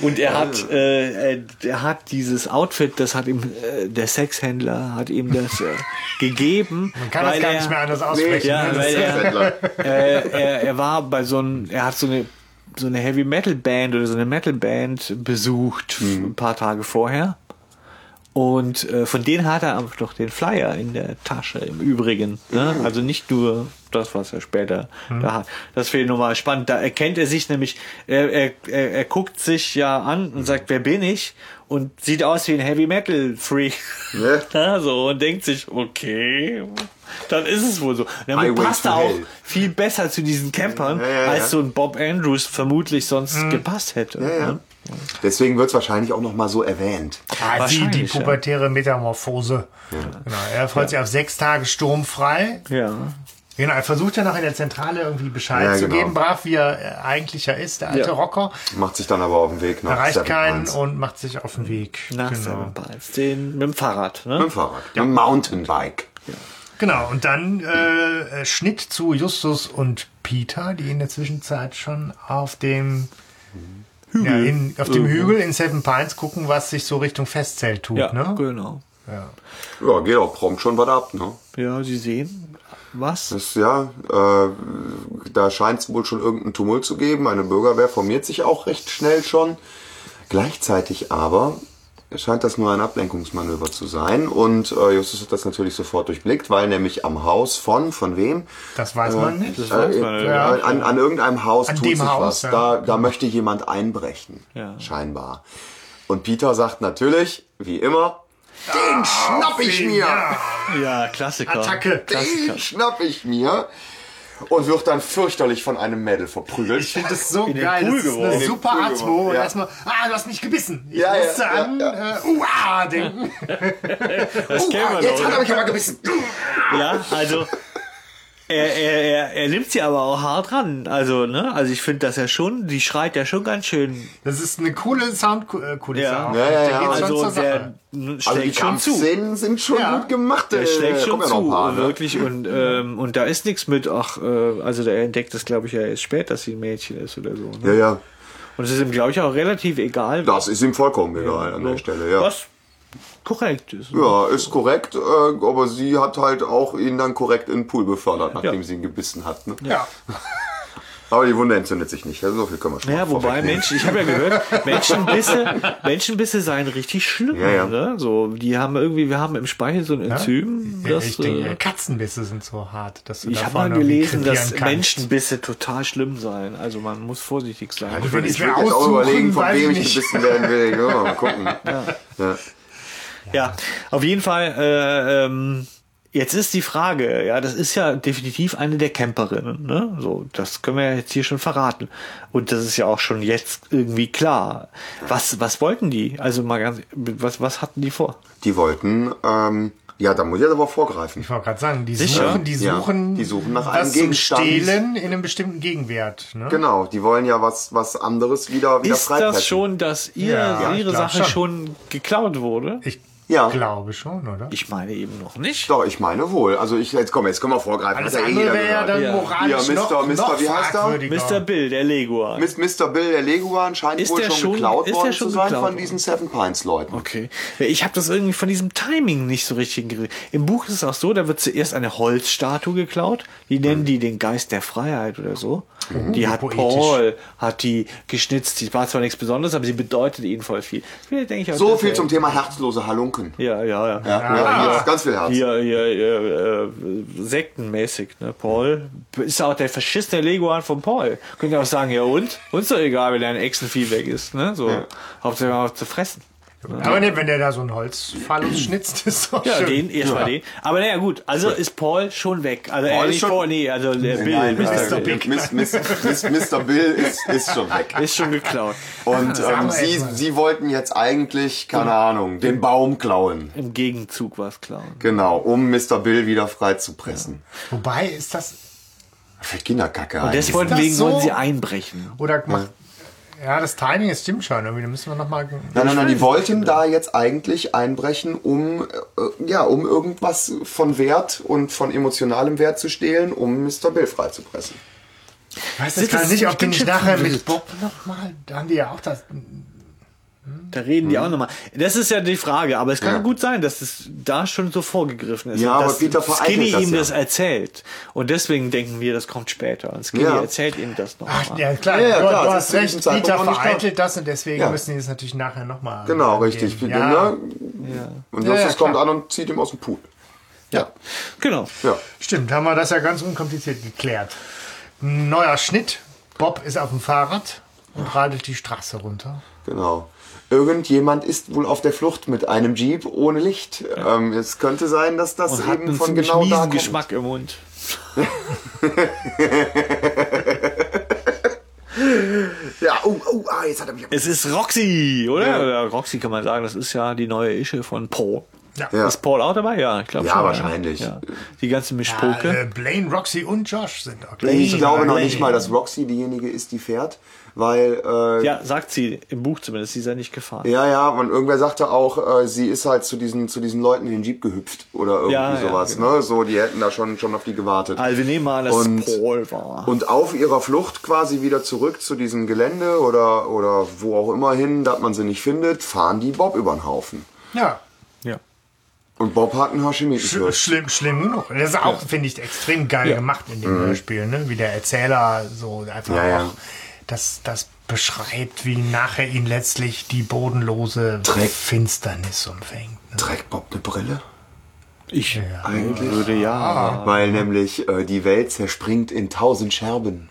Und er hat, äh, äh, er hat dieses Outfit, das hat ihm äh, der Sexhändler hat ihm das äh, *laughs* gegeben, Man kann das gar er, nicht mehr anders aussprechen. ja, ne? Weil er- Sexhändler. äh, er, er war bei so einem, er hat so eine so eine Heavy Metal Band oder so eine Metal Band besucht ein paar Tage vorher. Und äh, von denen hat er auch noch den Flyer in der Tasche im Übrigen. Ne? Also nicht nur das, was er später da hat. Das finde ich nochmal spannend. Da erkennt er sich nämlich, er, er, er, er guckt sich ja an und sagt, wer bin ich? Und sieht aus wie ein Heavy Metal Freak. Ne? *laughs* Ja, so, und denkt sich, okay, dann ist es wohl so. Damit Highway passt er auch Hell. viel besser zu diesen Campern, Ja, ja, als ja. so ein Bob Andrews vermutlich sonst gepasst hätte. Ja, ja. ne? Deswegen wird es wahrscheinlich auch noch mal so erwähnt. Ah, die, die ja. pubertäre Metamorphose. Genau, er freut sich auf sechs Tage sturmfrei. Ja. Genau, er versucht ja noch in der Zentrale irgendwie Bescheid Ja, zu genau. geben, brav wie er äh, eigentlich ja ist, der alte Ja. Rocker. Macht sich dann aber auf den Weg nach Erreicht Seven keinen Pines. und macht sich auf den Weg. Nach genau. Seven Pines. Den mit dem Fahrrad, ne? Mit dem Fahrrad. Mit dem Mountainbike. genau, und dann äh, äh, Schnitt zu Justus und Peter, die in der Zwischenzeit schon auf dem Hügel, ja, in, auf dem Hügel in Seven Pines gucken, was sich so Richtung Festzelt tut. Ja, ne? genau. Ja, geht auch prompt schon was ab, ne? Ja, Sie sehen was? Das, ja, äh, da scheint es wohl schon irgendeinen Tumult zu geben. Eine Bürgerwehr formiert sich auch recht schnell schon. Gleichzeitig aber scheint das nur ein Ablenkungsmanöver zu sein. Und äh, Justus hat das natürlich sofort durchblickt, weil nämlich am Haus von, von wem? Das weiß man nicht. Das weiß man äh, ja. äh, an, an irgendeinem Haus An tut dem sich Haus, was. ja. Da, da möchte jemand einbrechen, Ja. scheinbar. Und Peter sagt natürlich, wie immer, den schnapp ich mir! Ja. Ja, Klassiker. Attacke. Den schnapp ich mir! Und wird dann fürchterlich von einem Mädel verprügelt. Ich finde das so geil. Pool das ist eine super Atmo. ja. erstmal, ah, du hast mich gebissen. Ich Ja, ja, musste ja, an ja. Äh, uah denken. Das kennen wir Jetzt hat er mich aber gebissen. Ja, also er, er, er, er nimmt sie aber auch hart ran. Also, ne? Also ich finde, dass er schon, die schreit ja schon ganz schön. Das ist eine coole Soundkulisse. Ja. Ja, ja, Der ja. Also der schlägt Also die schon zu. Kampfszenen sind schon Ja. gut gemacht. Der äh, schlägt schon ja zu, paar, ne? wirklich. Und, ähm, und da ist nichts mit, ach, äh, also der entdeckt das, glaube ich, ja erst spät, dass sie ein Mädchen ist oder so. Ja, Ne? ja. Und es ist ihm, glaube ich, auch relativ egal. Das ist ihm vollkommen egal an so, der Stelle, ja. Was korrekt ist. Ja, ist korrekt, äh, aber sie hat halt auch ihn dann korrekt in den Pool befördert, nachdem Ja. sie ihn gebissen hat. Ne? Ja. *laughs* Aber die Wunde entzündet sich nicht. Also so viel können wir schon Ja, wobei. Menschen, ich habe ja gehört, *laughs* Menschenbisse, Menschenbisse seien richtig schlimm. Ja, ja. Ne? So, die haben irgendwie, wir haben im Speichel so ein Enzym, Ja, das, ich denke, äh, Katzenbisse sind so hart, dass du ich habe mal gelesen, dass kannst. Menschenbisse total schlimm seien. Also man muss vorsichtig sein. Ich wenn würde ich jetzt auch überlegen, von wem ich ich gebissen werden will. Ja, mal gucken. Ja. Ja, auf jeden Fall. Äh, ähm, jetzt ist die Frage, ja, das ist ja definitiv eine der Camperinnen, ne? So, das können wir ja jetzt hier schon verraten. Und das ist ja auch schon jetzt irgendwie klar. Was, was wollten die? Also mal ganz, was, was hatten die vor? Die wollten, ähm, ja, da muss ich jetzt aber vorgreifen. Ich wollte gerade sagen, die Sicher? suchen, die Ja, suchen, die suchen nach einem Gegenstand. Stehlen in einem bestimmten Gegenwert. Ne? Genau, die wollen ja was, was anderes wieder, wieder Ist das schon, dass ihr, Ja, ihre Sache schon. schon geklaut wurde? Ich Ja. Glaube schon, oder? Ich meine eben noch nicht. Doch, ich meine wohl. Also ich, jetzt komm, jetzt können wir vorgreifen. Alles hat ja eh andere wäre ja dann Ja. moralisch Ja, Mr. noch, Mr. noch wie heißt er? Mr. Bill, der Leguan. Mr. Bill, der Leguan, scheint Ist wohl der schon, schon- geklaut ist der worden schon zu sein von worden? diesen Seven Pines Leuten. Okay. Ich habe das irgendwie von diesem Timing nicht so richtig gekriegt. Im Buch ist es auch so, da wird zuerst eine Holzstatue geklaut. Die nennen die den Geist der Freiheit oder so. Die hat poetisch. Paul, hat die geschnitzt. Die war zwar nichts Besonderes, aber sie bedeutet ihnen voll viel. Denke ich So das viel zum Thema herzlose Halunken. Ja, ja, ja. Ja, ja. hier ist ganz viel Herz. Hier, hier, hier äh, sektenmäßig, ne? Paul ist auch der verschissene Leguan von Paul. Könnt ihr auch sagen, ja und? Uns doch egal, wenn dein Echsenvieh weg ist, ne? So, Hauptsache mal was zu fressen. Aber nicht, wenn der da so ein Holzphallus schnitzt, *laughs* ist doch Ja, schön. den, erstmal den. Aber naja, gut, also ist Paul schon weg. Also, Paul äh, ist nicht schon- Paul, nee, also der Bill Nein, Mr. äh, Big. Miss, Miss, Miss, Mr. Bill ist, ist schon weg. *laughs* ist schon geklaut. Und ähm, wir sie, jetzt mal. sie wollten jetzt eigentlich, keine Ahnung, den Baum klauen. Im Gegenzug was klauen. Genau, um Mr. Bill wieder freizupressen. Wobei ist das. Für Kinderkacke Und eigentlich. deswegen das so? wollen sie einbrechen. Oder macht. Ja, das Timing ist stimmt schon. Irgendwie, da müssen wir nochmal. Nein, nein, nein, die wollten da jetzt eigentlich einbrechen, um, äh, ja, um irgendwas von Wert und von emotionalem Wert zu stehlen, um Mr. Bill freizupressen. Weiß Das das gar ist- nicht, ob ich die nicht nachher mit Bob nochmal. Da haben die ja auch das. Da reden Mhm. die auch nochmal. Das ist ja die Frage, aber es kann gut sein, dass es da schon so vorgegriffen ist. Ja, und aber dass Peter Skinny das ihm ja. das erzählt. Und deswegen denken wir, das kommt später. Und Skinny Ja. erzählt ihm das noch. Ach, mal. ja, klar, Ja, ja, du, klar, du das hast recht. Peter vereitelt das und deswegen Ja. müssen die es natürlich nachher nochmal. Genau, richtig. Ja. Ne? Und Ja, Justus ja, kommt an und zieht ihm aus dem Pool. Ja, genau. Ja. Stimmt, haben wir das ja ganz unkompliziert geklärt. Neuer Schnitt. Bob ist auf dem Fahrrad und radelt die Straße runter. Genau. Irgendjemand ist wohl auf der Flucht mit einem Jeep ohne Licht. Ähm, es könnte sein, dass das Und eben von genau da kommt. Geschmack im Mund. *laughs* Ja, oh, oh, ah, jetzt hat er mich. Es ist Roxy, oder? Oder Roxy kann man sagen, das ist ja die neue Ische von Paul. Ja. Ist Paul auch dabei? Ja, ich glaube Ja, schon. wahrscheinlich. Ja. Die ganze Ja, Mischpoke. äh, Blaine, Roxy und Josh sind auch Ich glaube noch nicht mal, dass Roxy diejenige ist, die fährt, weil äh, ja, sagt sie im Buch zumindest, sie sei nicht gefahren. Ja, ja, und irgendwer sagte auch, äh, sie ist halt zu diesen, zu diesen Leuten in den Jeep gehüpft oder irgendwie Ja, ja, sowas, genau. ne? So, die hätten da schon, schon auf die gewartet. Also wir nehmen mal an, dass Und- Paul war. Und auf ihrer Flucht quasi wieder zurück zu diesem Gelände oder, oder wo auch immer hin, dass man sie nicht findet, fahren die Bob über den Haufen. Ja, ja. Und Bob hat einen sch Hashimoto-Fluss. schlimm, schlimm genug. Das ist auch, finde ich, extrem geil gemacht in dem Hörspiel, ne? Wie der Erzähler so einfach Mhm. Ja, ja. auch das, das beschreibt, wie nachher ihn letztlich die bodenlose Dreck. Finsternis umfängt. Ne? Trägt Bob eine Brille? Ich Eigentlich. würde ja. Weil nämlich äh, die Welt zerspringt in tausend Scherben.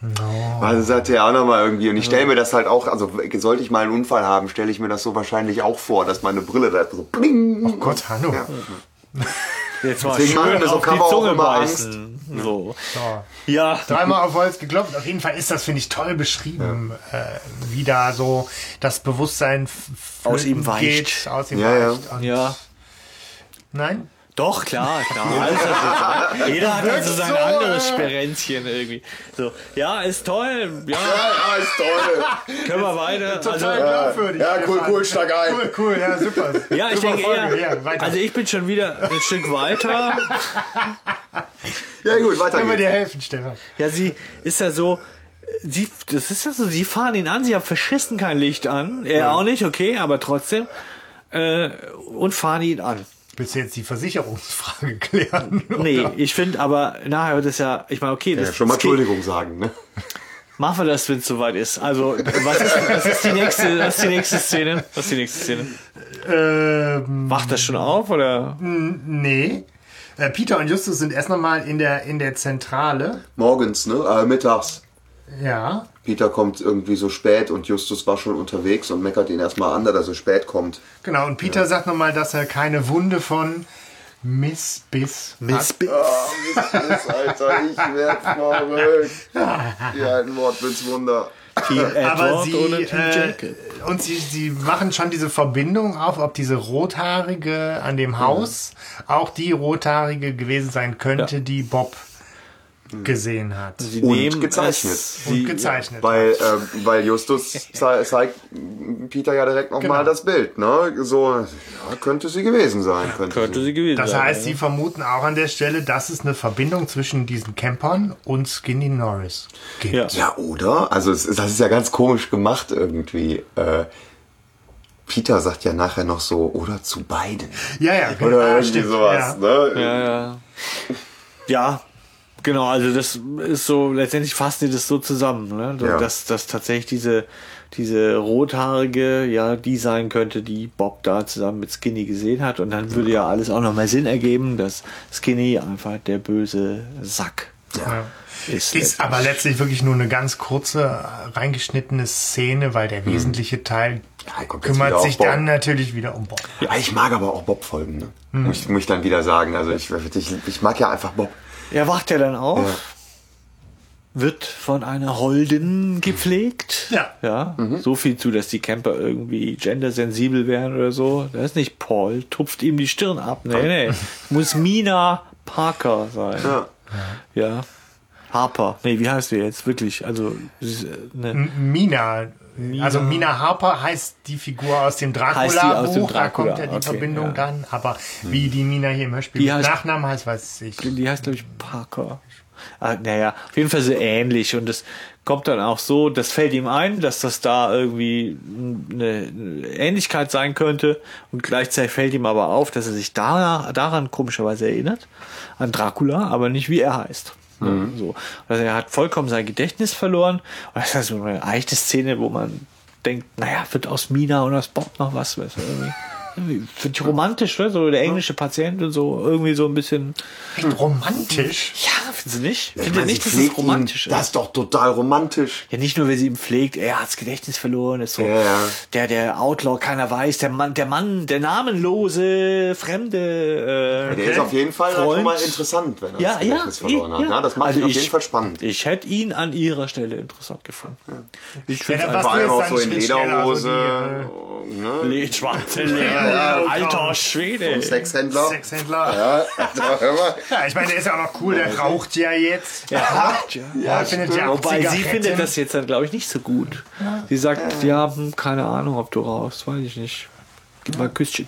Weil das sagte er auch nochmal irgendwie. Und ich stelle mir das halt auch, also sollte ich mal einen Unfall haben, stelle ich mir das so wahrscheinlich auch vor, dass meine Brille da so bling. Oh Gott, Hanno. Ja. *laughs* Jetzt mal Deswegen machen schön wir so auf die auch Zunge immer beißen. So. So. Ja. Dreimal auf Holz geklopft. Auf jeden Fall ist das, finde ich, toll beschrieben, äh, wie da so das Bewusstsein Aus ihm weicht. aus ihm Ja, ja. weicht. Und Ja. Nein? Doch, klar, klar. Alles hat so sein. *laughs* Jeder hat dann so sein so, anderes äh, Sperenzchen irgendwie. So, ja, ist toll. Ja, Ja, ist toll. können wir weiter. Also, Total glaubwürdig. ja, cool, cool, stark ein. Cool, cool, ja, super. ja, ich super denke Folge. eher. Ja. Also ich bin schon wieder ein Stück weiter. Ja, gut, weiter Können wir dir helfen, Stefan? Ja, sie ist ja so. Sie, das ist ja so, sie fahren ihn an, sie haben verschissen kein Licht an. Er auch nicht, okay, aber trotzdem. Äh, und fahren ihn an. Willst du jetzt die Versicherungsfrage *laughs* klären? Nee, oder? ich finde aber, nachher wird es ja, ich meine, okay, das, Ja, schon mal das geht- Entschuldigung sagen, ne? Machen wir das, wenn es soweit ist. Also, was ist, was ist die nächste, was ist die nächste Szene? Was ist die nächste Szene? Ähm, Wacht das schon auf oder? nee. Äh, Peter und Justus sind erst nochmal in der, in der Zentrale. Morgens, ne? Äh, mittags. Ja. Peter kommt irgendwie so spät und Justus war schon unterwegs und meckert ihn erstmal an, dass er so spät kommt. Genau, und Peter sagt nochmal, dass er keine Wunde von Miss Biss hat. Oh, Mist, Alter, ich werd verrückt. Die alten Wortwitzwunder. Team Aber Edward sie, äh, und sie, sie machen schon diese Verbindung auf, ob diese Rothaarige an dem Haus auch die Rothaarige gewesen sein könnte, Ja. die Bob gesehen hat. Sie Und nehmen gezeichnet. Und gezeichnet. Weil, ähm, weil Justus *laughs* zei- zeigt Peter ja direkt nochmal Genau. das Bild, ne? So, ja, könnte sie gewesen sein. Könnte, Könnte sie. sie gewesen Das sein. heißt, ja. sie vermuten auch an der Stelle, dass es eine Verbindung zwischen diesen Campern und Skinny Norris gibt. Ja. Ja, oder? Also, es, das ist ja ganz komisch gemacht irgendwie. Äh, Peter sagt ja nachher noch so, oder zu beiden. ja, ja, genau. Oder Ah, irgendwie stimmt, sowas, ja. ne? Ja, ja. Ja, genau, also das ist so, letztendlich fassen die das so zusammen, ne? Ja. dass, dass tatsächlich diese, diese rothaarige, ja, die sein könnte, die Bob da zusammen mit Skinny gesehen hat. Und dann würde ja alles auch nochmal Sinn ergeben, dass Skinny einfach der böse Sack Ja. ist. Ist aber letztlich wirklich nur eine ganz kurze, reingeschnittene Szene, weil der wesentliche Teil Ja, kümmert sich dann natürlich wieder um Bob. Ja, ich mag aber auch Bob-Folgen, ne? Muss, ich- muss ich dann wieder sagen. Also, ich, ich, ich mag ja einfach Bob. Er wacht ja dann auf, Ja. wird von einer Holden gepflegt. Ja. Ja, so viel zu, dass die Camper irgendwie gendersensibel wären oder so. Das ist nicht Paul, tupft ihm die Stirn ab. Nee, nee. Muss Mina Parker sein. Ja. Ja. Harper. Nee, wie heißt die jetzt? Wirklich. Also, sie äh, ne. M- Mina. Also Mina Harper heißt die Figur aus dem Dracula-Buch, da kommt ja die okay, Verbindung ja. dann. Aber wie die Mina hier im Hörspiel heißt- Nachnamen heißt, weiß ich. Die heißt, glaube ich, Parker. Ah, naja, auf jeden Fall so ähnlich. Und es kommt dann auch so, das fällt ihm ein, dass das da irgendwie eine eine Ähnlichkeit sein könnte. Und gleichzeitig fällt ihm aber auf, dass er sich da, daran komischerweise erinnert, an Dracula, aber nicht wie er heißt. Mhm. So. Also er hat vollkommen sein Gedächtnis verloren. Und das ist so eine eichte Szene, wo man denkt, naja, wird aus Mina und aus Bob noch was. Weißt du, irgendwie. Irgendwie Finde ich romantisch, ne? so der englische Patient und so, irgendwie so ein bisschen. Echt romantisch. Ja, finden Sie nicht? Ich Findet meine, nicht, dass es romantisch ihn. Das ist? ist doch total romantisch. Ja, nicht nur, weil sie ihn pflegt, er hat das Gedächtnis verloren, ist so Ja, ja. der der Outlaw, keiner weiß, der Mann, der Mann, der namenlose Fremde. Äh, Der ist auf jeden Fall Freund. schon mal interessant, wenn er ja, das ja, Gedächtnis verloren hat. ja. Ja, das macht Also ihn auf ich- jeden Fall spannend. Ich hätte ihn an ihrer Stelle interessant gefunden. Ich Ja, finde Vor allem auch so in Schritt schneller, also Lederhose. ne? Le schwarze Leder, alter Schwede. Sexhändler. Sexhändler. Ja, hör mal. Ja, ich meine, der ist ja auch noch cool, der raucht ja jetzt. Ja, Ja, findet ja Wobei sie findet das jetzt dann, glaube ich, nicht so gut. Sie sagt, ja, hm, keine Ahnung, ob du rauchst, weiß ich nicht. Gib mal ein Küsschen.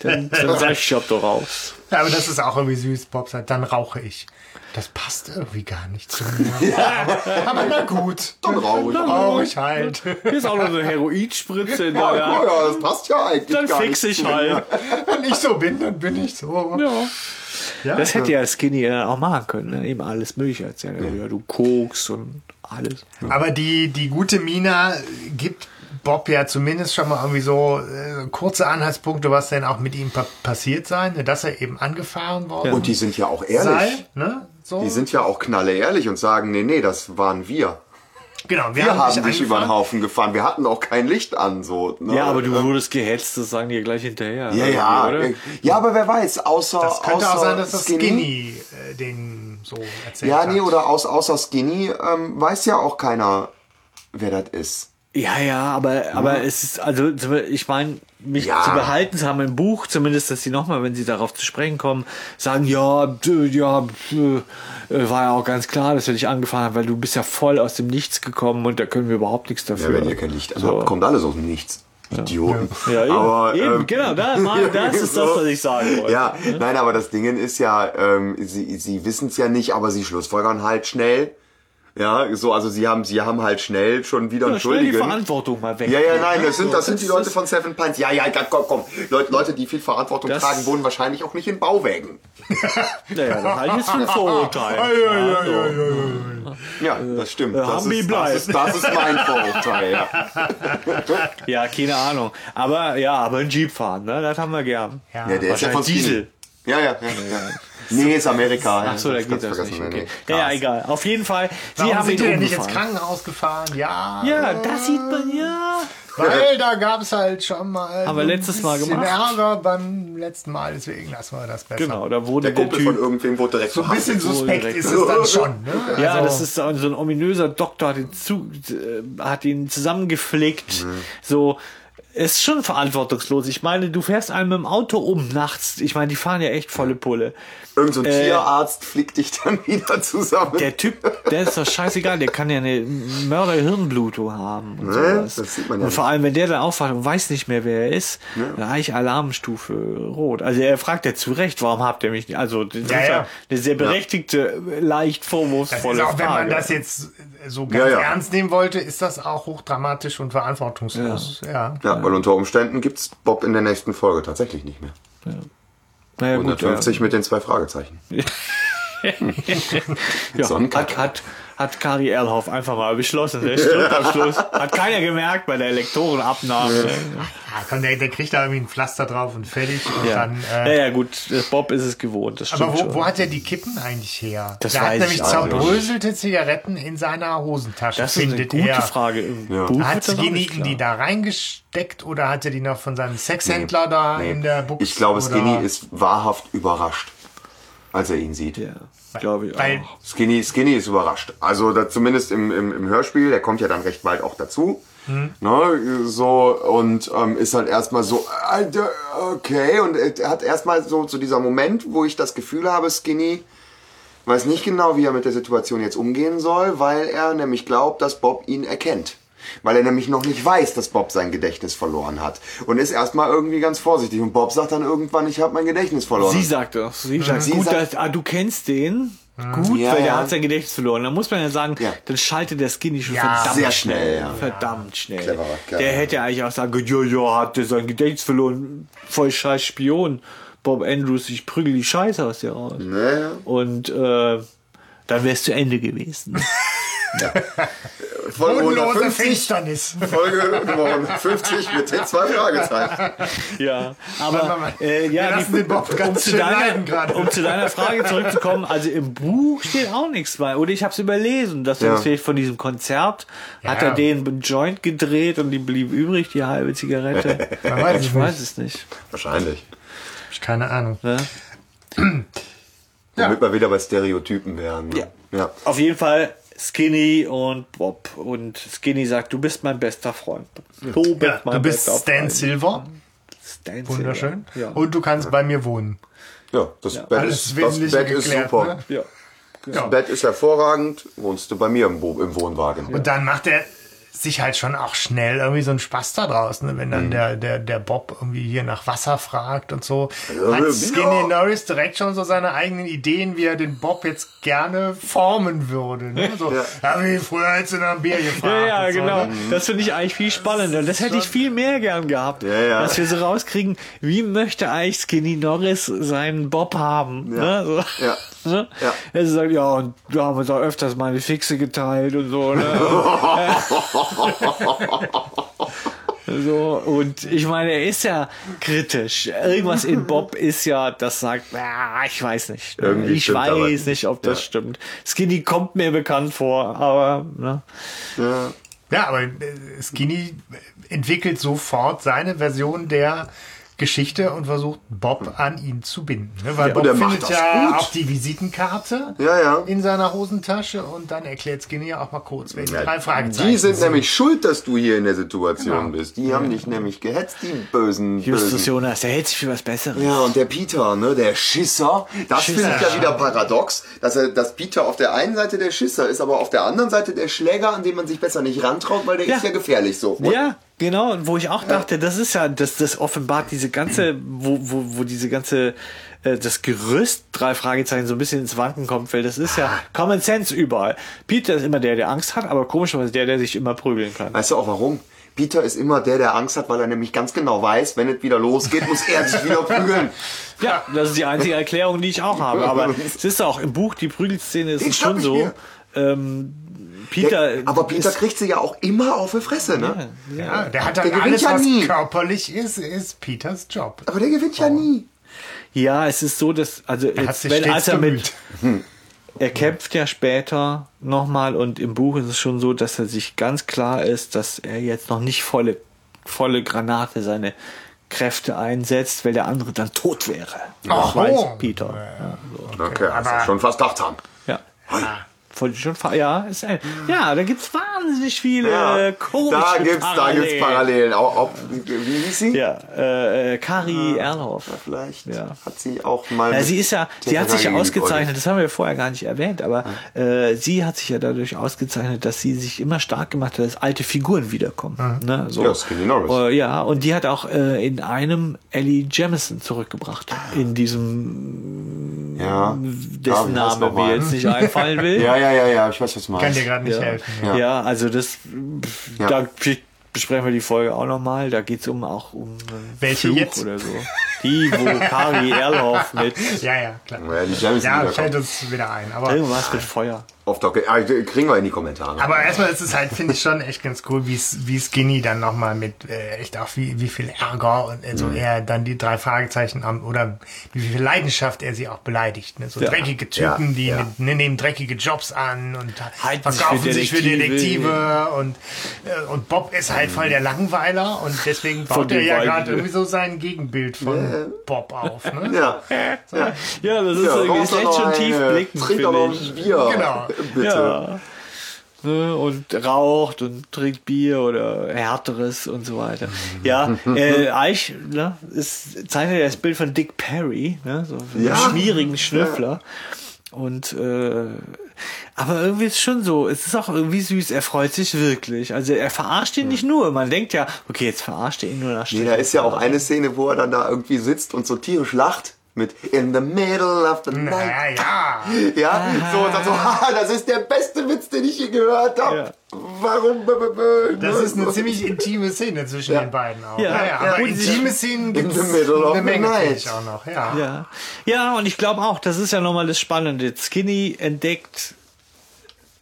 Dann, dann sag ich, ob du rauchst. Ja, aber das ist auch irgendwie süß. Bob sagt, dann rauche ich. Das passt irgendwie gar nicht zu mir. *laughs* aber, aber na gut. Dann rauche ich. Rauche ich halt. Hier ist auch noch eine Heroinspritze in Ja, der ja, das passt ja eigentlich Dann gar fix nicht ich halt. Wenn ich so bin, dann bin ich so. Ja. Ja. Das hätte ja Skinny ja auch machen können. Ne? Eben alles Mögliche erzählen. Ja, du kokst und alles. Aber die, die gute Mina gibt Bob ja zumindest schon mal irgendwie so äh, kurze Anhaltspunkte, was denn auch mit ihm pa passiert sein, ne, dass er eben angefahren worden Und die sind ja auch ehrlich. sei. Ne? So. Die sind ja auch knalle ehrlich und sagen, nee, nee, das waren wir. genau, Wir haben dich dich über den. Haufen gefahren. Wir hatten auch kein Licht an, so. Ne? Ja, aber du wurdest gehetzt, das sagen die ja gleich hinterher. Ja, ja. Oder? Ja, aber wer weiß, außer. Das könnte außer auch sein, dass das Skinny, äh, den so erzählt Ja, hat. nee, oder aus, außer Skinny ähm, weiß ja auch keiner, wer das ist. Ja, ja, aber, aber es ist, also ich meine, mich Ja. zu behalten zu haben im Buch, zumindest, dass sie nochmal, wenn sie darauf zu sprechen kommen, sagen, ja, ja, äh, war ja auch ganz klar, dass wir dich angefahren haben, weil du bist ja voll aus dem Nichts gekommen und da können wir überhaupt nichts Ja, dafür. wenn ihr kein Licht So. habt, kommt alles aus dem Nichts. Idioten. Ja, eben, Aber, eben ähm, genau, da, *laughs* mal, das ist das, was ich sagen wollte. Ja, nein, aber das Ding ist ja, ähm, sie, sie wissen es ja nicht, aber sie schlussfolgern halt schnell. Ja, so, also sie haben, sie haben halt schnell schon wieder Ja, schnell die. Verantwortung mal weg. Ja, ja, nein, das sind, das sind die Leute von Seven Pines. Ja, ja, komm, komm. Leute, Leute, die viel Verantwortung Das- tragen, wohnen wahrscheinlich auch nicht in Bauwägen. *laughs* Naja, das halte ich jetzt für ein Vorurteil. Ja, das stimmt. Äh, Das ist, das, ist, das ist mein Vorurteil, ja. *laughs* Ja, keine Ahnung. Aber ja, aber ein Jeep fahren, ne? Das haben wir gern. Ja. ja der ist ja von. Diesel. Ja, ja, ja. ja. Nee, ist Amerika. Ach so, da geht das nicht. Okay. Ja, ja, egal. Auf jeden Fall, sie Warum haben sind ihn nicht ins. Krankenhaus gefahren? Ja, Ja, das sieht man ja. weil da gab es halt schon mal Haben wir so ein letztes Mal bisschen gemacht. Ärger beim letzten Mal, deswegen lassen wir das besser. Genau, da wurde Der der, Kumpel von Typ. irgendwem wurde direkt So ein bisschen suspekt direkt. ist es dann schon. Ne? *laughs* Ja, Also- das ist so so ein ominöser Doktor, hat ihn, zu, äh, hat ihn zusammengeflickt. Mhm. So, ist schon verantwortungslos. Ich meine, du fährst einem im Auto um nachts. Ich meine, die fahren ja echt volle Pulle. Irgend so ein Äh, Tierarzt flickt dich dann *laughs* wieder zusammen. Der Typ, der ist doch scheißegal, der kann ja eine Mörder-Hirnblutung haben und Ne, sowas. das sieht man ja und vor allem, wenn der dann aufwacht und weiß nicht mehr, wer er ist, dann eigentlich Alarmstufe rot. Also er fragt ja zu Recht, warum habt ihr mich nicht? Also das ist Ja, ja, ja. eine sehr berechtigte, leicht Das ist vorwurfsvolle auch, wenn Frage. man das jetzt so ganz Ja, ja. ernst nehmen wollte, ist das auch hochdramatisch und verantwortungslos. Ja. Ja, weil unter Umständen gibt's Bob in der nächsten Folge tatsächlich nicht mehr. naja, gut, 150 mit den zwei Fragezeichen. *laughs* ja, Sonnenkack. hat, hat, hat Kari Erlhoff einfach mal beschlossen. Der stirbt am *laughs* Schluss. Hat keiner gemerkt bei der Lektorenabnahme. Ja, komm, der, der kriegt da irgendwie ein Pflaster drauf und fertig. Und Ja. dann, äh, naja, gut, Bob ist es gewohnt. Das aber wo, wo hat er die Kippen eigentlich her? Das der hat weiß nämlich ich auch nicht. zerbröselte Zigaretten in seiner Hosentasche. Das ist eine findet gute er. Frage. Ja. Buch Hat nicht die da reingesteckt oder hat er die noch von seinem Sexhändler da in der Buchse? Ich glaube, Skinny ist wahrhaft überrascht, als er ihn sieht. Ja, glaube ich Weil auch. Skinny, Skinny ist überrascht. Also da, zumindest im, im, im Hörspiel, der kommt ja dann recht bald auch dazu. Ne, so und ähm, ist halt erstmal so, Alter, okay. Und er hat erstmal so, so dieser Moment, wo ich das Gefühl habe, Skinny weiß nicht genau, wie er mit der Situation jetzt umgehen soll, weil er nämlich glaubt, dass Bob ihn erkennt. Weil er nämlich noch nicht weiß, dass Bob sein Gedächtnis verloren hat. Und ist erstmal irgendwie ganz vorsichtig. Und Bob sagt dann irgendwann, ich habe mein Gedächtnis verloren. Sie sagt das. Sie sagt, Sie gut, sagt- dass, ah, du kennst den. Gut, Ja, weil der ja. hat sein Gedächtnis verloren. Da muss man ja sagen, Ja. dann schaltet der Skinny schon Ja, verdammt sehr schnell. schnell, ja. Verdammt schnell. Cleverer Kerl. Der hätte ja eigentlich auch sagen können, ja, ja, hat der sein Gedächtnis verloren. Voll scheiß Spion. Bob Andrews, ich prügel die Scheiße aus dir raus. Naja. Und äh, dann wär's zu Ende gewesen. *laughs* *laughs* Folge Bodenlose 150, Finsternis. *laughs* Folge Nummer 150 mit den zwei Fragezeichen. Ja, aber äh, ja, lassen den Bob um, zu deiner, um zu deiner Frage zurückzukommen, also im Buch steht auch nichts bei. Oder ich habe es überlesen, dass Ja. vielleicht von diesem Konzert hat Ja. er den einen Joint gedreht und die blieb übrig, die halbe Zigarette. *laughs* Weiß ich weiß es nicht. Wahrscheinlich. Hab ich keine Ahnung. Ne? Womit wir wieder bei Stereotypen wären. Ne? Ja. ja. Auf jeden Fall Skinny und Bob. Und Skinny sagt, du bist mein bester Freund. Du bist Ja, mein du bist bester Stan Freund. Silver. Stan Wunderschön. Silver. Ja. Und du kannst bei mir wohnen. Ja, das Bett, Alles ist, das Bett ist geklärt, super. ne? ja. Das Bett ist hervorragend. Wohnst du bei mir im Wohnwagen. Und dann macht er sich halt schon auch schnell irgendwie so einen Spaß da draußen, ne? wenn dann Mhm. der, der, der Bob irgendwie hier nach Wasser fragt und so. Ja, Hat ja. Skinny Norris direkt schon so seine eigenen Ideen, wie er den Bob jetzt gerne formen würde. Ne? So, Ja. ja. wie früher als in einem Bier gefragt. Ja, ja, und so, genau. ne? Das finde ich eigentlich viel spannender. Das hätte ich viel mehr gern gehabt. Ja, ja. Dass wir so rauskriegen, wie möchte eigentlich Skinny Norris seinen Bob haben. Ja. Ne? So. Ja. *laughs* Ne? Ja. Er sagt, ja, und wir haben uns auch öfters mal eine Fixe geteilt und so. Ne? *laughs* *laughs* So, und ich meine, er ist ja kritisch. Irgendwas in Bob ist ja, das sagt, ah, ich weiß nicht. Irgendwie ich weiß aber- nicht, ob das Ja. stimmt. Skinny kommt mir bekannt vor, aber ne? Ja. Ja, aber äh, Skinny entwickelt sofort seine Version der Geschichte und versucht Bob an ihn zu binden. Ne? Weil Bob Und er macht findet ja gut. auch die Visitenkarte Ja, ja. in seiner Hosentasche und dann erklärt Skinny ja auch mal kurz, welche drei Fragezeichen Die sind sind. nämlich schuld, dass du hier in der Situation Genau. bist. Die haben dich nämlich gehetzt, die bösen, Justus bösen. Jonas, der hält sich für was Besseres. Ja, und der Peter, ne, der Schisser, das finde ich ja wieder paradox, dass er, dass Peter auf der einen Seite der Schisser ist, aber auf der anderen Seite der Schläger, an den man sich besser nicht rantraut, weil der Ja. ist ja gefährlich so. Ja, genau. Und wo ich auch dachte, das ist ja, das, das offenbart diese ganze, wo, wo, wo diese ganze, äh, das Gerüst, drei Fragezeichen, so ein bisschen ins Wanken kommt, weil das ist ja Common Sense überall. Peter ist immer der, der Angst hat, aber komischerweise der, der sich immer prügeln kann. Weißt du auch warum? Peter ist immer der, der Angst hat, weil er nämlich ganz genau weiß, wenn es wieder losgeht, muss er sich wieder prügeln. *laughs* Ja, das ist die einzige Erklärung, die ich auch habe. Aber *laughs* es ist auch im Buch, die Prügelszene ist Den schon so. Ähm, Peter. Ja, aber Peter kriegt sie ja auch immer auf die Fresse, ne? Ja, der hat Der dann gewinnt alles, ja was nie. körperlich ist, ist Peters Job. Aber der gewinnt ja nie. Ja, es ist so, dass, also, Er jetzt, wenn, als er mit, bemüht. er kämpft ja später nochmal und im Buch ist es schon so, dass er sich ganz klar ist, dass er jetzt noch nicht volle, volle Granate seine Kräfte einsetzt, weil der andere dann tot wäre. Das Ach, weiß oh. Peter. Ja, so. Okay, also aber- schon fast achtsam. ja. Wollte ich schon ja, ist ein, ja, da gibt's wahnsinnig viele Ja, äh, komische da gibt's, da gibt's Parallelen. Parallelen. Auch, auch, wie hieß sie? Ja, äh, äh, Kari Erlhoff. Vielleicht Ja. hat sie auch mal. Ja, sie ist ja, sie hat sich ja ausgezeichnet, das haben wir vorher gar nicht erwähnt, aber äh, sie hat sich ja dadurch ausgezeichnet, dass sie sich immer stark gemacht hat, dass alte Figuren wiederkommen. Ne? So. Ja, Skinny Norris. Äh, ja, und die hat auch äh, in einem Ellie Jamison zurückgebracht. In diesem, Ja. dessen Ja, Name mir jetzt nicht einfallen will. *laughs* Ja, ja, ja, ja, ich weiß, was du Kann meinst. dir gerade nicht Ja. helfen. Ja. Ja. also das, Ja. da besprechen wir die Folge auch nochmal. Da geht's um auch um einen Welche Fluch jetzt? oder so. *laughs* Die, wo Kari Erlhoff mit *laughs* Ja, ja, klar. Ja, die Ja, fällt uns wieder ein. Aber, irgendwas mit Feuer. Off Topic. Ah, kriegen wir in die Kommentare. aber erstmal ist es halt, finde ich schon echt ganz cool, wie es wie Skinny dann nochmal mit äh, echt auch wie, wie viel Ärger und also Mhm. er dann die drei Fragezeichen am oder wie viel Leidenschaft er sie auch beleidigt. Ne? So Ja. dreckige Typen, Ja, die ja. Mit, ne, nehmen dreckige Jobs an und Halten sich verkaufen für sich für Detektive. Und, äh, und Bob ist halt voll der Langweiler und deswegen baut er ja gerade irgendwie so sein Gegenbild von Bob auf. Ne? ja. ja. Ja, das ist Ja, irgendwie doch echt noch schon eine, tief blicken. Trinkt doch noch finde ich. ein Bier. Genau. Bitte. Ja. Ne, und raucht und trinkt Bier oder härteres und so weiter. Ja, äh, Eich ne, ist, zeichnet das Bild von Dick Perry, ne, so Ja. schmierigen Schnüffler. Und äh, aber irgendwie ist es schon so, es ist auch irgendwie süß, er freut sich wirklich. Also er verarscht ihn nicht nur. Man denkt ja, okay, jetzt verarscht er ihn nur nach Nee, da ist ja auch eine Szene, wo er dann da irgendwie sitzt und so tierisch lacht. Mit In the middle of the Ja, night. ja. Ja, *laughs* so und dann so, haha, das ist der beste Witz, den ich je gehört habe. Ja. Warum? b- b- b- Das ist eine ziemlich intime Szene zwischen Ja. den beiden auch. Ja. Ja, ja, aber Ja. intime Szenen gibt the es middle of eine the Menge night. finde ich auch noch. Ja. Ja, ja, und ich glaube auch, das ist ja nochmal das Spannende. Skinny entdeckt,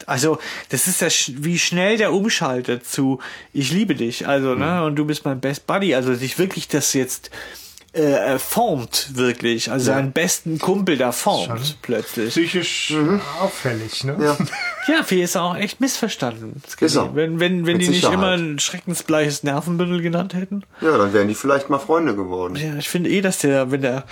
also das ist ja wie schnell der umschaltet zu ich liebe dich, also ne, und du bist mein Best Buddy, also sich wirklich das jetzt äh, äh, formt wirklich, also seinen besten Kumpel da formt plötzlich. Psychisch auffällig, ne? Ja. *laughs* Ja, viel ist auch echt missverstanden. Ist er. Wenn, wenn, wenn Mit die nicht Sicherheit. immer ein schreckensbleiches Nervenbündel genannt hätten. ja, dann wären die vielleicht mal Freunde geworden. Ja, ich finde eh, dass der, wenn der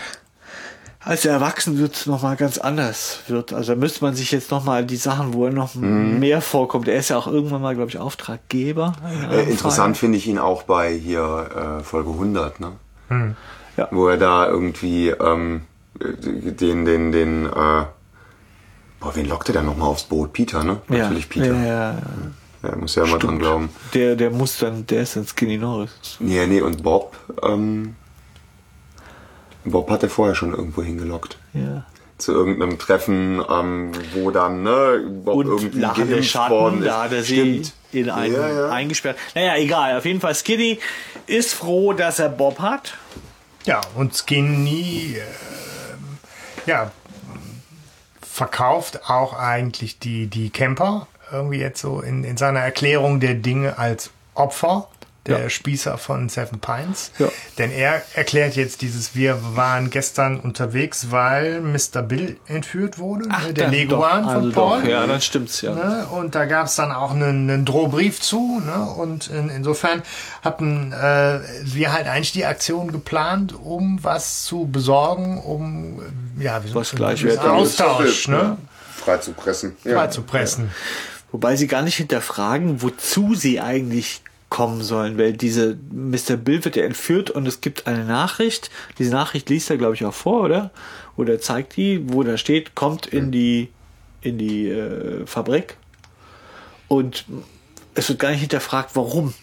als er erwachsen wird, nochmal ganz anders wird. Also da müsste man sich jetzt nochmal die Sachen, wo er noch Mhm. mehr vorkommt. Er ist ja auch irgendwann mal, glaube ich, Auftraggeber. Äh, interessant finde ich ihn auch bei hier äh, Folge 100, ne? Ja. Wo er da irgendwie ähm, den, den, den, äh, boah, wen lockte der nochmal aufs Boot? Peter, ne? Ja, Natürlich Peter. Ja, ja. Ja, muss ja immer dran glauben. Der, der muss dann, der ist dann Skinny Norris. Nee, nee, und Bob, ähm, Bob hat er vorher schon irgendwo hingelockt. Ja. Zu irgendeinem Treffen, ähm, wo dann, ne, Bob Und irgendwie geimpft worden Schatten, ist. da hat er sie Stimmt. in einen Ja, ja. eingesperrt. Naja, egal. Auf jeden Fall, Skinny ist froh, dass er Bob hat. Ja, und Skinny ähm, ja, verkauft auch eigentlich die, die Camper irgendwie jetzt so in, in seiner Erklärung der Dinge als Opfer. Der Ja. Spießer von Seven Pines. Ja. Denn er erklärt jetzt dieses, wir waren gestern unterwegs, weil Mr. Bill entführt wurde, ne, der dann Leguan doch, von also Paul. Doch. Ja, dann stimmt's ja. Ne? Und da gab es dann auch einen, einen Drohbrief zu. Ne? Und in, insofern hatten äh, wir halt eigentlich die Aktion geplant, um was zu besorgen, um ja, wie Was so- Gleichwertiges. Austausch, ne? Frei zu pressen. Frei zu pressen. Wobei sie gar nicht hinterfragen, wozu sie eigentlich kommen sollen, weil diese Mr. Bill wird ja entführt und es gibt eine Nachricht. Diese Nachricht liest er, glaube ich, auch vor, oder? Oder zeigt die, wo da steht, kommt in die in die äh, Fabrik und es wird gar nicht hinterfragt, warum.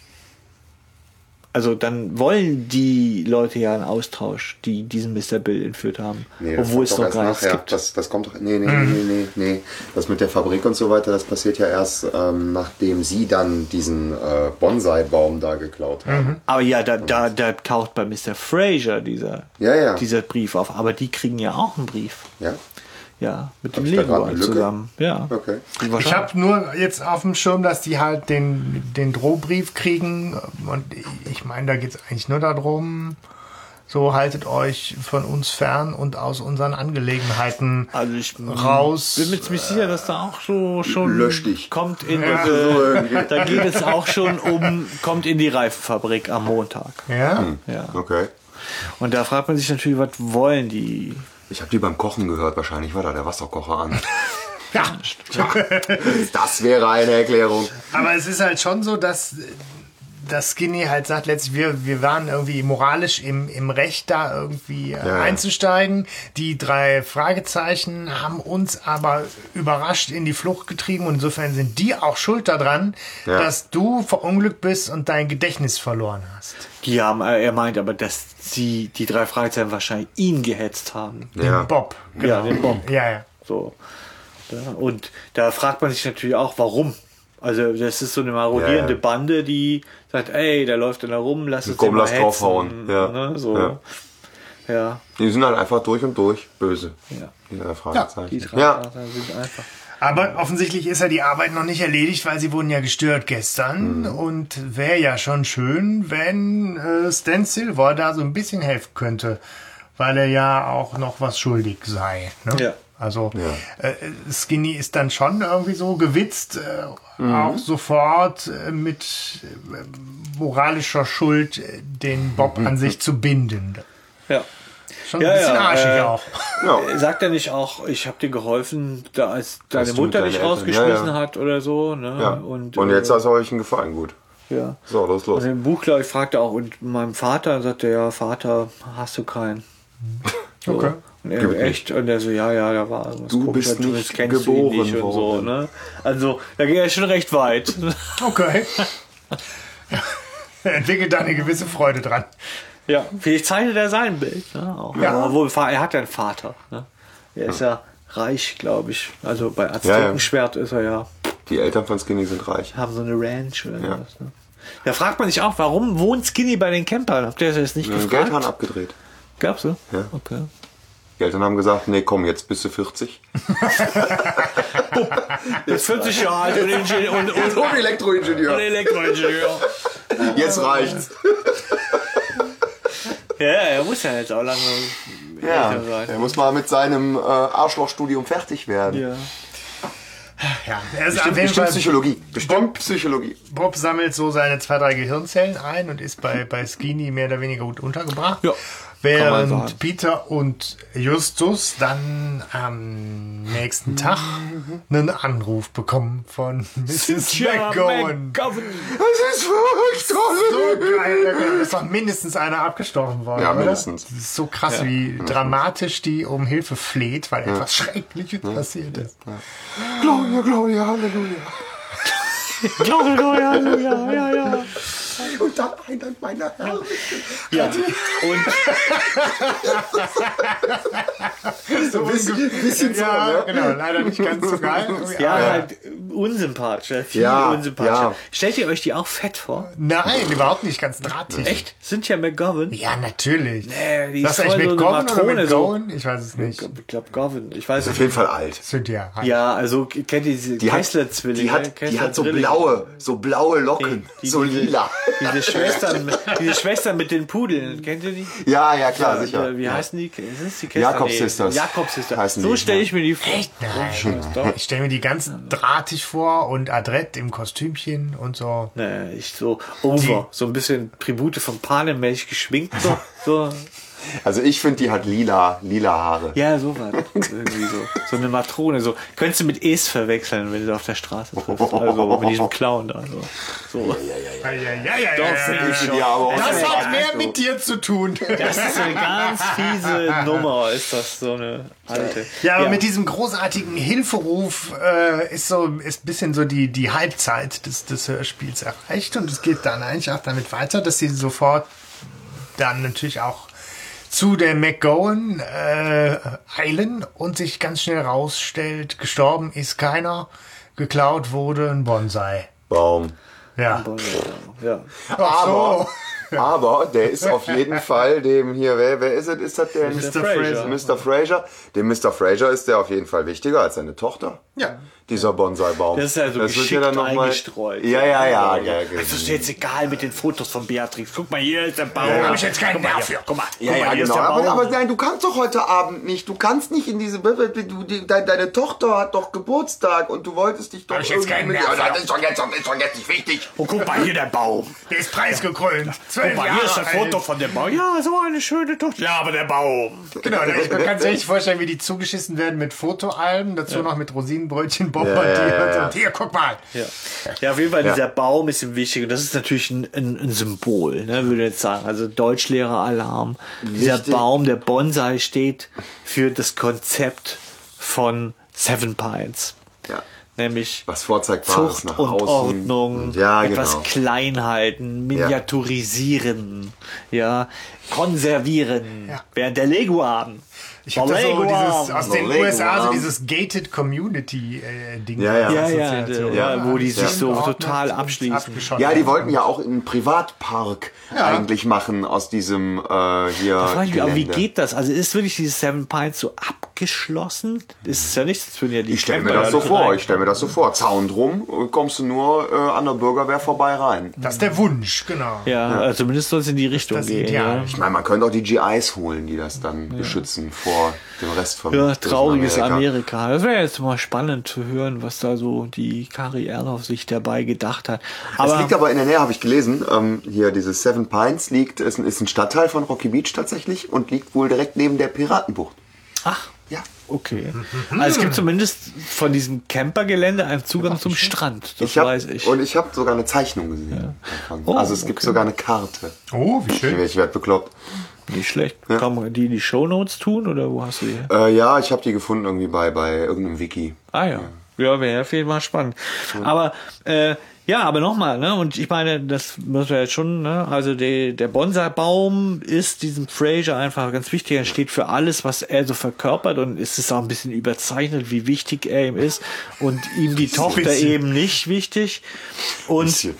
Also dann wollen die Leute ja einen Austausch, die diesen Mr. Bill entführt haben. Nee, obwohl es doch noch erst gar nichts nachher. gibt. Das, das kommt doch. Nee, nee, nee, nee, nee. Das mit der Fabrik und so weiter, das passiert ja erst, ähm, nachdem sie dann diesen äh, Bonsai-Baum da geklaut haben. Aber ja, da, da, da taucht bei Mr. Fraser dieser, Ja, ja. dieser Brief auf. Aber die kriegen ja auch einen Brief. Ja? Ja, mit Hab dem Lego zusammen. Ja. Okay. Ich habe nur jetzt auf dem Schirm, dass die halt den, den Drohbrief kriegen. Und ich meine, da geht es eigentlich nur darum, so haltet euch von uns fern und aus unseren Angelegenheiten also ich raus. bin mir ziemlich sicher, dass da auch so schon Lösch dich. kommt in Ja. diese, da geht es auch schon um kommt in die Reifenfabrik am Montag. Ja? Ja. Okay. Und da fragt man sich natürlich, was wollen die? Ich habe die beim Kochen gehört, wahrscheinlich war da der Wasserkocher an. *laughs* Ja. Das wäre eine Erklärung. Aber es ist halt schon so, dass dass Skinny halt sagt, letztlich, wir, wir waren irgendwie moralisch im, im Recht, da irgendwie Ja. einzusteigen. Die drei Fragezeichen haben uns aber überrascht in die Flucht getrieben und insofern sind die auch schuld daran, Ja. dass du verunglückt bist und dein Gedächtnis verloren hast. Die haben, er meint aber, dass sie, die drei Fragezeichen wahrscheinlich ihn gehetzt haben. Ja. Bob. genau. Ja, den Bob. Ja, ja. So. Ja, und da fragt man sich natürlich auch, warum. Also das ist so eine marodierende Ja. Bande, die sagt, ey, da läuft einer rum, lass uns Komm, den mal lass draufhauen. Ja. Ne, so. Ja. Ja. Die sind halt einfach durch und durch böse. Ja. Die drei Die Fragezeichen. drei Ja. Fragezeichen sind einfach. Aber offensichtlich ist ja die Arbeit noch nicht erledigt, weil sie wurden ja gestört gestern. Und wäre ja schon schön, wenn äh, Stan Silver da so ein bisschen helfen könnte. Weil er ja auch noch was schuldig sei. Ne? Ja. Also äh, Skinny ist dann schon irgendwie so gewitzt, äh, auch sofort äh, mit äh, moralischer Schuld äh, den Bob an sich *laughs* zu binden. Ja. Schon Ja, ein bisschen ja, arschig äh, auch. Ja. *laughs* Sagt er nicht auch, ich habe dir geholfen, da als deine Mutter dich rausgeschmissen ja, ja. hat oder so, ne? ja. Und, Und, äh, jetzt hast du euch einen Gefallen. Gut. ja. So, los, los. Und im Buch, glaube ich, fragt er auch, und meinem Vater sagt er, ja, Vater, hast du keinen? *laughs* So. Okay. Und er Gibt echt, und er so, ja, ja, da war irgendwas Du komisch, bist das nicht kennst du ihn geboren nicht und so, ne? Also, da ging er schon recht weit. Okay. *laughs* er entwickelt da eine gewisse Freude dran. Ja, vielleicht zeichnet er sein Bild, ne? Auch. Ja. Obwohl, er hat ja einen Vater, ne? Er ist ja reich, glaube ich. Also bei Ja, ja. Aztekenschwert ist er ja, Die Eltern von Skinny sind reich. haben so eine Ranch oder Ja. was, ne? Da fragt man sich auch, warum wohnt Skinny bei den Campern? Habt ihr das jetzt nicht Den gefragt? Geldhahn abgedreht. Gab's so? Ja. Okay. Die Eltern haben gesagt, nee, komm, jetzt bist du 40. *laughs* Jetzt 40 Jahre alt und, Ingenieur- und, und, und Elektroingenieur. Elektroingenieur. Jetzt reicht's. *laughs* Ja, er muss ja jetzt auch lange Ja, sein. er muss mal mit seinem äh, Arschlochstudium fertig werden. Ja. Ja, er ist Bestimmt, auf jeden bestimmt Fall. Psychologie. Bestimmt Psychologie. Bob sammelt so seine zwei, drei Gehirnzellen ein und ist bei, bei Skinny mehr oder weniger gut untergebracht. Ja, Während sagen. Peter und Justus dann am nächsten Tag einen Anruf bekommen von Mrs. McGowan. Das ist verrückt, So geil, da ist doch mindestens einer abgestochen worden. Ja, oder? mindestens. Das ist so krass, wie dramatisch die um Hilfe fleht, weil etwas Schreckliches passiert ist. Gloria, Gloria, Halleluja. Gloria, ja, ja, ja. Und dann einer meiner herrlichen. Ja, und So Bisschen, bisschen so, ja, ne? genau, leider nicht ganz so geil. ja, Aber- halt unsympathisch, ja, viel Ja, unsympathischer. ja. Stellt ihr euch die auch fett vor? Nein, überhaupt nicht ganz drahtig. Echt? Sind ja McGovern? Ja, natürlich. Nee, die das ist ist eigentlich voll mit so oder Matrone, mit so. Ich weiß es nicht. Ich glaube Govern. Ich weiß Auf nicht. jeden Fall alt. Sind ja. halt. Ja, also kennt ihr diese Die Kessler-Zwillinge? die hat, die hat so blaue, so blaue Locken, Die- so diese, lila. Diese *laughs* Schwestern, mit- diese Schwestern mit den Pudeln, kennt ihr die? Ja, ja, klar, sicher. Äh, Wie ja. heißen die? Sind es die Kessler? Jakob Sisters. Jakob Sisters. Heißen so die, stelle ja. ich mir die vor. Echt? Nein. *laughs* Doch. Ich stelle mir die ganz drahtig vor und adrett im Kostümchen und so. Nee, ich so over. So ein bisschen Tribute von Panem-mäßig geschminkt. *laughs* So, so. Also ich finde, die hat lila, lila Haare. Ja, so was. Irgendwie so. So eine Matrone. So. Könntest du mit Es verwechseln, wenn du auf der Straße triffst. Also mit diesem Clown da. So. so. Ja, ja, ja, ja, Doch, ja, finde ja. ich schon. Ja, auch Das hat mehr mit dir zu tun. Das ist so eine ganz fiese Nummer, ist das so eine alte. Ja, aber mit diesem großartigen Hilferuf äh, ist so ist ein bisschen so die, die Halbzeit des, des Hörspiels erreicht und es geht dann eigentlich auch damit weiter, dass sie sofort dann natürlich auch zu der McGowan äh, eilen und sich ganz schnell rausstellt, gestorben ist keiner, geklaut wurde ein Bonsai. Baum. Ja. ja. Ach so. Aber der ist auf jeden Fall dem hier, wer, wer ist es? Ist das der Mr. Fraser. Mr. Fraser? Dem Mr. Fraser ist der auf jeden Fall wichtiger als seine Tochter. Ja. Dieser Bonsai-Baum. Das ist also wird geschickt noch mal- eingestreut. Ja, ja, ja. ja, Also ist jetzt egal mit den Fotos von Beatrix. Guck mal, hier ist der Baum. Da hab ich jetzt keinen Nerv für. Guck mal, Ja, guck mal, ja, hier genau. ist der Aber, Baum. aber nein, du kannst doch heute Abend nicht. Du kannst nicht in diese. Du, du, deine, deine Tochter hat doch Geburtstag und du wolltest dich doch. Hab ich jetzt keinen Nerv Ja, für. das ist doch jetzt, das ist doch jetzt nicht wichtig. Und guck mal hier der Baum. Der ist preisgekrönt. Guck mal, Jahre hier ist ein Foto von dem Baum. Ja, so eine schöne Tochter. Ja, aber der Baum. Genau, *laughs* ich kann sich vorstellen, wie die zugeschissen werden mit Fotoalben, dazu noch mit Rosinenbrötchen bombardiert. Ja, ja, ja. Und hier, guck mal. Ja. ja, auf jeden Fall, dieser Baum ist ihm wichtig und das ist natürlich ein, ein, ein Symbol, ne, würde ich jetzt sagen. Also Deutschlehreralarm. Dieser. Baum, der Bonsai steht für das Konzept von Seven Pines. Ja. Nämlich Was Vorzeigbares Zucht nach und außen. Ordnung, Ja, etwas genau. klein halten, miniaturisieren, ja, konservieren. Ja. Während der Leguan. Ich habe so dieses, aus den. USA so dieses Gated Community äh, Ding. Ja, ja. ja, ja, Assoziation. ja, wo die sich so total abschließen. Ja, die wollten ja auch einen Privatpark Ja. eigentlich machen aus diesem äh, hier. Da frage ich mich, aber wie geht das? Also ist wirklich dieses Seven Pines so abgeschlossen? Ist es ja nicht, das würden ja die Ich stelle mir das so vor, ich stelle mir das so vor. Zaun drum, kommst du nur äh, an der Bürgerwehr vorbei rein. Das ist der Wunsch, genau. Ja, also zumindest soll es in die Richtung das gehen. Ideal. Ja. Ich meine, man könnte auch die GIs holen, die das dann beschützen vor dem Rest von Ja, trauriges Amerika. Amerika. Das wäre jetzt mal spannend zu hören, was da so die Kari Erloff sich dabei gedacht hat. Es Aber liegt aber in der Nähe, habe ich gelesen. Ähm, hier dieses Seven Pines liegt, ist, ein- ist ein Stadtteil von Rocky Beach tatsächlich und liegt wohl direkt neben der Piratenbucht. ach, Ja. okay. Also es gibt zumindest von diesem Campergelände einen Zugang zum Strand. Das Ich hab, weiß ich. Und ich habe sogar eine Zeichnung gesehen. davon. Oh, also es gibt okay. sogar eine Karte. Oh, wie schön. Ich werde bekloppt. Nicht schlecht. Kann man die in die Shownotes tun oder wo hast du die? Äh, ja, ich habe die gefunden irgendwie bei, bei irgendeinem Wiki. Ah ja. Ja, wäre auf jeden Fall spannend. Aber äh, ja, aber nochmal, ne? Und ich meine, das müssen wir jetzt schon, ne? Also der, der Bonsai-Baum ist diesem Fraser einfach ganz wichtig. Er steht für alles, was er so verkörpert und es ist auch ein bisschen überzeichnet, wie wichtig er ihm ist. Und ihm die Tochter bisschen. eben nicht wichtig. Und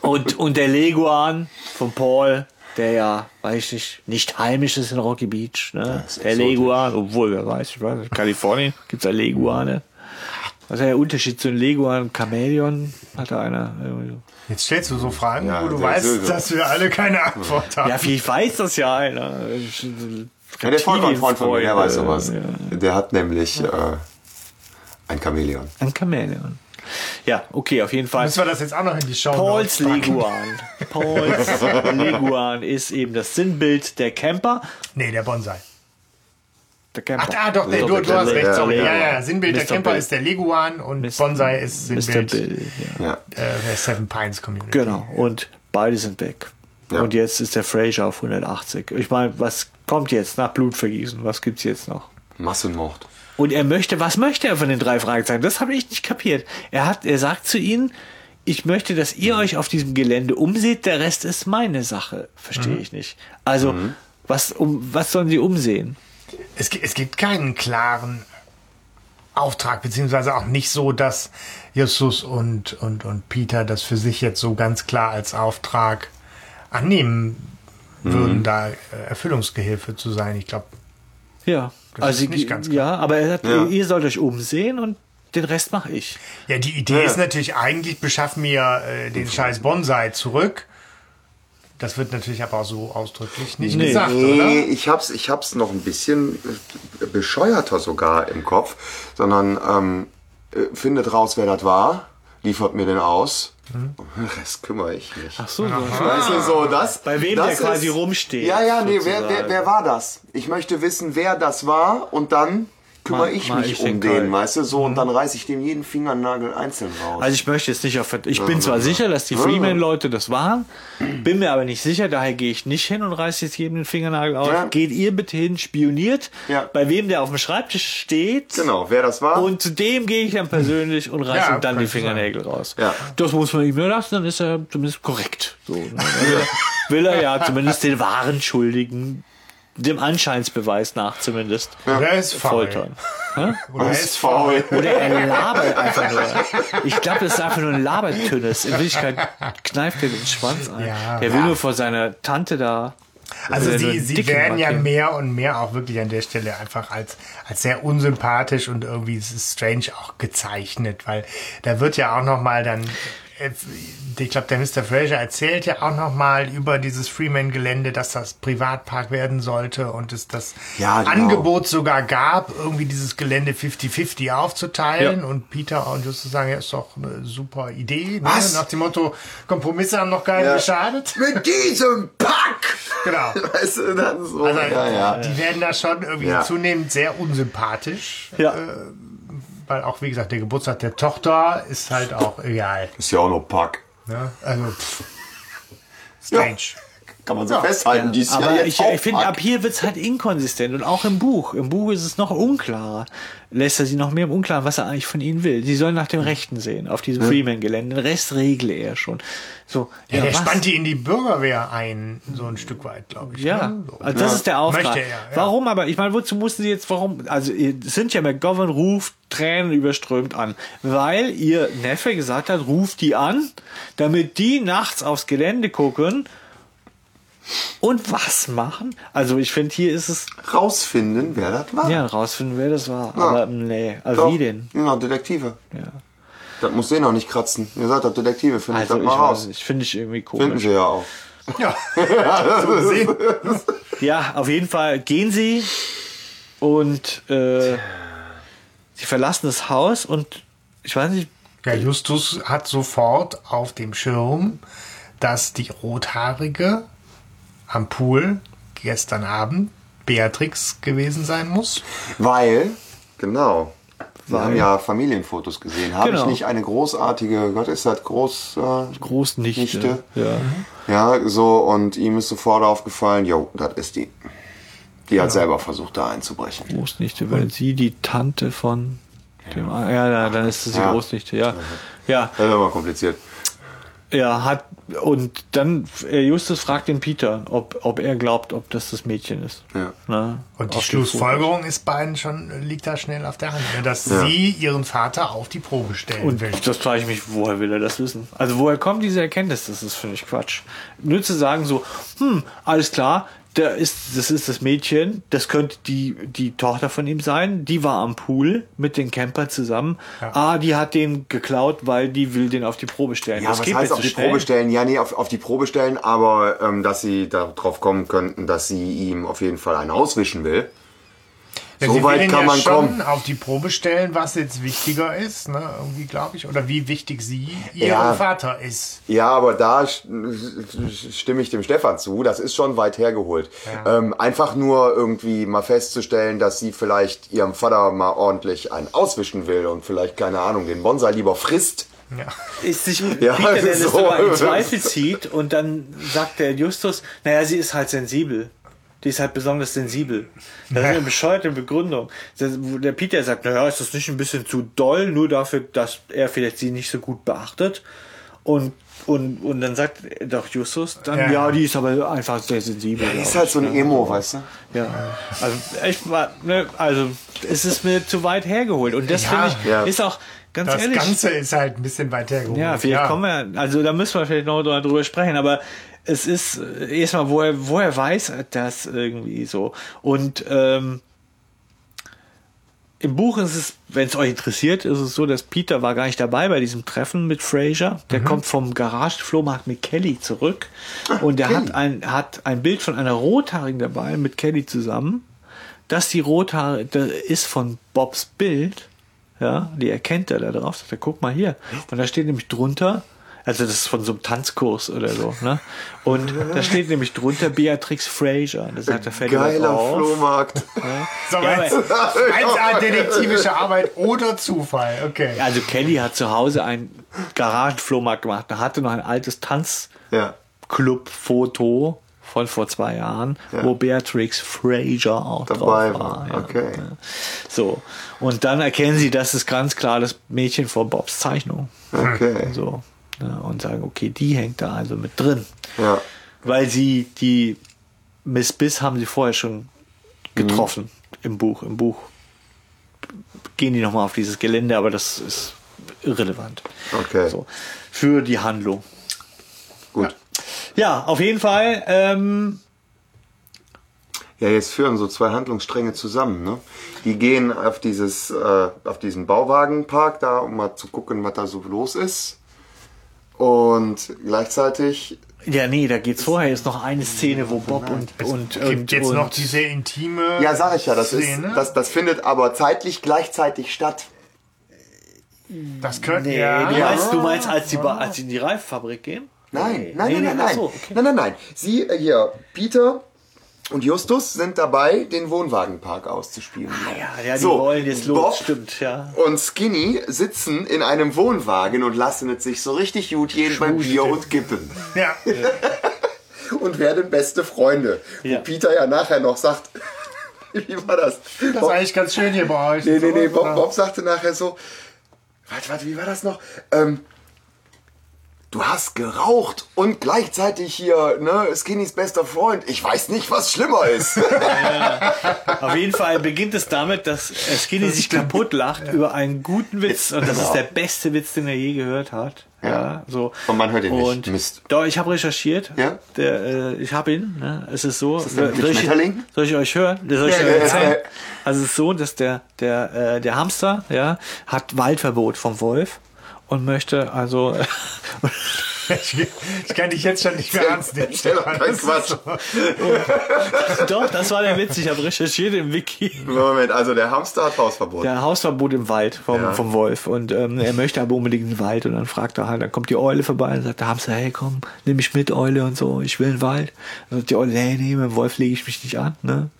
und, und der Leguan von Paul, der ja, weiß ich nicht, nicht heimisch ist in Rocky Beach. Ne? Der. Leguan, obwohl, wer weiß, ich weiß nicht, Kalifornien gibt's da Leguane. Was ist der Unterschied zu einem Leguan und Chamäleon? Hat da einer so. Jetzt stellst du so Fragen, Ja, wo du weißt, Silke. dass wir alle keine *laughs* Antwort haben. Ja, vielleicht weiß das ja einer. Ja, der Vollkornfreund von mir, der weiß sowas. Ja. Der hat nämlich äh, ein Chamäleon. Ein Chamäleon. Ja, okay, auf jeden Fall. Müssen wir das jetzt auch noch in die Show Pauls? Leguan. Pauls *laughs* Leguan ist eben das Sinnbild der Camper. Nee, der Bonsai. Der Camper. Ach, ah, doch, nee, du, der du hast Leguan. recht, sorry. Ja, ja, ja. Sinnbild der Mr. Camper Bill. ist der Leguan und Mr. Bonsai ist Mr. Sinnbild Bill, ja. Ja. äh, der Seven Pines Community. Genau. Und beide sind weg. Ja. Und jetzt ist der Fraser auf 180. Ich meine, was kommt jetzt nach Blutvergießen? Was gibt's jetzt noch? Massenmord. Und er möchte, was möchte er von den drei Fragezeichen? Das habe ich nicht kapiert. Er hat, er sagt zu ihnen, ich möchte, dass ihr euch auf diesem Gelände umseht, der Rest ist meine Sache. Verstehe ich nicht. Also, was, um, was sollen sie umsehen? Es, es gibt keinen klaren Auftrag, beziehungsweise auch nicht so, dass Justus und, und, und Peter das für sich jetzt so ganz klar als Auftrag annehmen würden, da äh, Erfüllungsgehilfe zu sein. Ich glaube, Ja, Das also ist nicht ganz klar. ja, aber er sagt, Ja. ihr sollt euch umsehen und den Rest mache ich. ja, die Idee Ja. ist natürlich eigentlich, beschaff mir äh, den scheiß Bonsai zurück. Das wird natürlich aber auch so ausdrücklich nicht Nee. gesagt, Nee, oder? ich hab's, ich hab's noch ein bisschen bescheuerter sogar im Kopf, sondern ähm, äh, findet raus, wer das war, liefert mir den aus. Den Rest kümmere ich mich. Ach so, so. Weißt du, so das. Bei wem das der quasi rumsteht, Ja, ja, nee, wer, wer, wer war das? Ich möchte wissen, wer das war und dann kümmere ich mal mich ich um den weißt du, so und dann reiße ich dem jeden Fingernagel einzeln raus. Also ich möchte jetzt nicht auf. Ich bin zwar sicher, dass die Freeman-Leute das waren, bin mir aber nicht sicher, daher gehe ich nicht hin und reiße jetzt jedem den Fingernagel auf. Ja. Geht ihr bitte hin, spioniert, Ja. bei wem der auf dem Schreibtisch steht. genau, wer das war? Und zu dem gehe ich dann persönlich und reiße Ja, ihm dann die Fingernägel raus. Ja. Das muss man ihm nur lassen, dann ist er zumindest korrekt. So, *laughs* ne? Er, will er ja zumindest den wahren Schuldigen, dem Anscheinsbeweis nach zumindest, Oder er ist faul. foltern. Oder er ist faul. Oder er labert einfach nur. Ich glaube, das ist einfach nur ein Labertünnes. In Wirklichkeit kneift er den Schwanz ein. Ja. der will Ja. nur vor seiner Tante da. Also er nur sie, sie werden ja mehr und mehr auch wirklich an der Stelle einfach als, als sehr unsympathisch und irgendwie strange auch gezeichnet, weil da wird ja auch noch mal dann äh, ich glaube, der Mr. Fraser erzählt ja auch nochmal über dieses Freeman-Gelände, dass das Privatpark werden sollte und es das Ja, genau. Angebot sogar gab, irgendwie dieses Gelände 50-50 aufzuteilen. Ja. Und Peter und Justus sagen, ja, ist doch eine super Idee. Ne? Was? Nach dem Motto, Kompromisse haben noch keinen Ja. geschadet. Mit diesem Pack! Genau. Weißt du, dann so. Also, ja, die werden da schon irgendwie zunehmend sehr unsympathisch. Ja. Weil auch, wie gesagt, der Geburtstag der Tochter ist halt auch egal. Ist ja auch noch Pack. Ne? Also, pff. Ja. Kann man so Ja. festhalten. Die ist ja Aber jetzt ich, auch ich finde, ab hier wird's halt inkonsistent und auch im Buch. Im Buch ist es noch unklarer. Lässt er sie noch mehr im Unklaren, was er eigentlich von ihnen will. Sie sollen nach dem Rechten sehen, auf diesem Freeman-Gelände. Den Rest regle er schon. So, Ja, der was? spannt die in die Bürgerwehr ein, so ein Stück weit, glaube ich. Ja, ne? so. also das ist der Auftrag. Möchte er, ja. Warum aber? Ich meine, wozu mussten sie jetzt, warum? Also Cynthia McGovern ruft Tränen überströmt an, weil ihr Neffe gesagt hat, ruft die an, damit die nachts aufs Gelände gucken und was machen? Also ich finde, hier ist es, Rausfinden, wer das war. ja, rausfinden, wer das war. Aber nee, also Doch. wie denn? Genau, Detektive. Ja. Das muss den noch nicht kratzen. Ihr seid doch Detektive, findet Also das ich mal weiß raus. nicht, finde ich irgendwie Finden komisch. sie ja auch. *laughs* Ja. *laughs* Ja, auf jeden Fall gehen sie und äh, sie verlassen das Haus und ich weiß nicht, Ja, Justus hat sofort auf dem Schirm, dass die Rothaarige am Pool gestern Abend Beatrix gewesen sein muss. Weil, genau. Wir Weil- haben ja Familienfotos gesehen. Habe Genau. ich nicht eine großartige, Gott ist das, Groß, äh, Großnichte. Nichte? Ja. Ja, so, und ihm ist sofort aufgefallen, jo, das ist die. Die hat selber versucht, da einzubrechen. Großnichte, weil sie die Tante von dem. Ja, ja dann ist es die Ja. Großnichte, ja. Ja, Das ist aber kompliziert. Er hat. Und dann, äh, Justus fragt den Peter, ob, ob er glaubt, ob das das Mädchen ist. Ja. Na, Und die Schlussfolgerung ist beiden schon, liegt da schnell auf der Hand, ne, dass Ja. sie ihren Vater auf die Probe stellen Und will. das frage ich mich, woher will er das wissen? Also woher kommt diese Erkenntnis? Das ist, finde ich, Quatsch. Nur zu sagen so, hm, alles klar, der ist, das ist das Mädchen, das könnte die, die Tochter von ihm sein, die war am Pool mit den Camper zusammen. Ah, die hat den geklaut, weil die will den auf die Probe stellen. Ja, das was geht heißt auf zu die schnell. Probe stellen? Ja, nee, auf, auf die Probe stellen, aber ähm, dass sie darauf kommen könnten, dass sie ihm auf jeden Fall einen auswischen will. Ja, so sie weit kann ja man schon kommen. auf die Probe stellen, was jetzt wichtiger ist, ne, irgendwie glaube ich, oder wie wichtig sie ihrem Ja. Vater ist. Ja, aber da st- stimme ich dem Stefan zu. Das ist schon weit hergeholt. Ja. Ähm, einfach nur irgendwie mal festzustellen, dass sie vielleicht ihrem Vater mal ordentlich einen auswischen will und vielleicht, keine Ahnung, den Bonsai lieber frisst. Ja. ist sich *laughs* Ja, Peter, der das so. sogar in Zweifel zieht und dann sagt der Justus, naja, sie ist halt sensibel. Die ist halt besonders sensibel. Das ist eine *laughs* bescheuerte Begründung. Das- Der Peter sagt, naja, ist das nicht ein bisschen zu doll, nur dafür, dass er vielleicht sie nicht so gut beachtet. Und, und, und dann sagt doch Justus dann, Ja. ja, die ist aber einfach sehr sensibel. Die ist halt ich. so ein Emo, weißt du? Ja, also echt mal, ne, also es ist mir zu weit hergeholt. Und das Ja. finde ich, Ja. ist auch ganz Das ehrlich. Ganze ist halt ein bisschen weiter geholt. Ja, vielleicht kommen wir, also da müssen wir vielleicht noch drüber sprechen, aber es ist äh, erstmal, woher, woher weiß er das irgendwie so? Und ähm, im Buch ist es, wenn es euch interessiert, ist es so, dass Peter war gar nicht dabei bei diesem Treffen mit Fraser. Der kommt vom Garagenflohmarkt mit Kelly zurück und der hat ein, hat ein Bild von einer Rothaarigen dabei mit Kelly zusammen. Dass die Rothaare, das ist von Bobs Bild, ja, die erkennt er da drauf. Sagt er, guck mal hier. Und da steht nämlich drunter, also das ist von so einem Tanzkurs oder so, ne? Und da steht nämlich drunter Beatrix Fraser. Da sagt er, fällt ihm das Geiler auf. Flohmarkt. So, Ja, als, als Art detektivische Arbeit oder Zufall. Okay. Also Kelly hat zu Hause einen Garagenflohmarkt gemacht. Da hatte noch ein altes Ja. Tanzclub-Foto von vor zwei Jahren, wo Beatrix Fraser auch Dabei drauf war. war, ja. okay. Ja. So. Und dann erkennen sie, das ist ganz klar das Mädchen von Bobs Zeichnung. Okay. So. Ja, und sagen, okay, die hängt da also mit drin. Ja. Weil sie die Miss Biss haben sie vorher schon getroffen im Buch. Im Buch gehen die nochmal auf dieses Gelände, aber das ist irrelevant. Okay. So. Für die Handlung. Gut. Ja, auf jeden Fall. Ähm, Ja, jetzt führen so zwei Handlungsstränge zusammen. Ne? Die gehen auf dieses, äh, auf diesen Bauwagenpark da, um mal zu gucken, was da so los ist. Und gleichzeitig Ja, nee, da geht's vorher jetzt noch eine Szene, wo Bob und und Gibt und, jetzt und noch diese intime. Ja, sag ich ja, das ist, Szene? das, das findet aber zeitlich gleichzeitig statt. das könnte Nee, ja. du meinst, du meinst, als die als sie in die Reifenfabrik gehen? Nein, nein, nee, nein, nein, nein. so, okay. Nein, nein, nein. Sie, äh, hier, Peter und Justus sind dabei, den Wohnwagenpark auszuspielen. Ja, ja, die So, wollen jetzt los, Bob stimmt, ja. und Skinny sitzen in einem Wohnwagen und lassen es sich so richtig gut gehen beim Bier und Kippen. Ja. *laughs* Und werden beste Freunde. Ja. Wo Peter ja nachher noch sagt, *laughs* wie war das? Das ist eigentlich ganz schön hier bei euch. Nee, nee, nee, Bob, Bob sagte nachher so, warte, warte, wie war das noch? Ähm, du hast geraucht und gleichzeitig hier, ne, Skinnys bester Freund. Ich weiß nicht, was schlimmer ist. *laughs* Auf jeden Fall beginnt es damit, dass äh, Skinny sich kaputt lacht über einen guten Witz. Und das ist der beste Witz, den er je gehört hat. Ja, so. Und man hört ihn nicht. Und Mist. Doch, ich habe recherchiert. Ja? Der, äh, ich habe ihn. Ne? Es ist so. mit dem soll, ich, soll ich euch hören? Soll ich Ja, euch ja, ja, erzählen? ja. Also es ist so, dass der, der, äh, der Hamster, ja, hat Waldverbot vom Wolf und möchte also *laughs* Ich, ich kann dich jetzt schon nicht mehr ernst nehmen. *laughs* Das ist Quatsch. *laughs* doch, das war der Witz. Ich habe recherchiert im Wiki. Moment, also der Hamster hat Hausverbot. Der Hausverbot im Wald vom, Ja. vom Wolf und ähm, er möchte aber unbedingt in den Wald und dann fragt er halt, dann kommt die Eule vorbei und sagt der Hamster, hey komm, nimm mich mit Eule und so, ich will in den Wald. Dann sagt die Eule, nee, nee, mit dem Wolf lege ich mich nicht an, ne?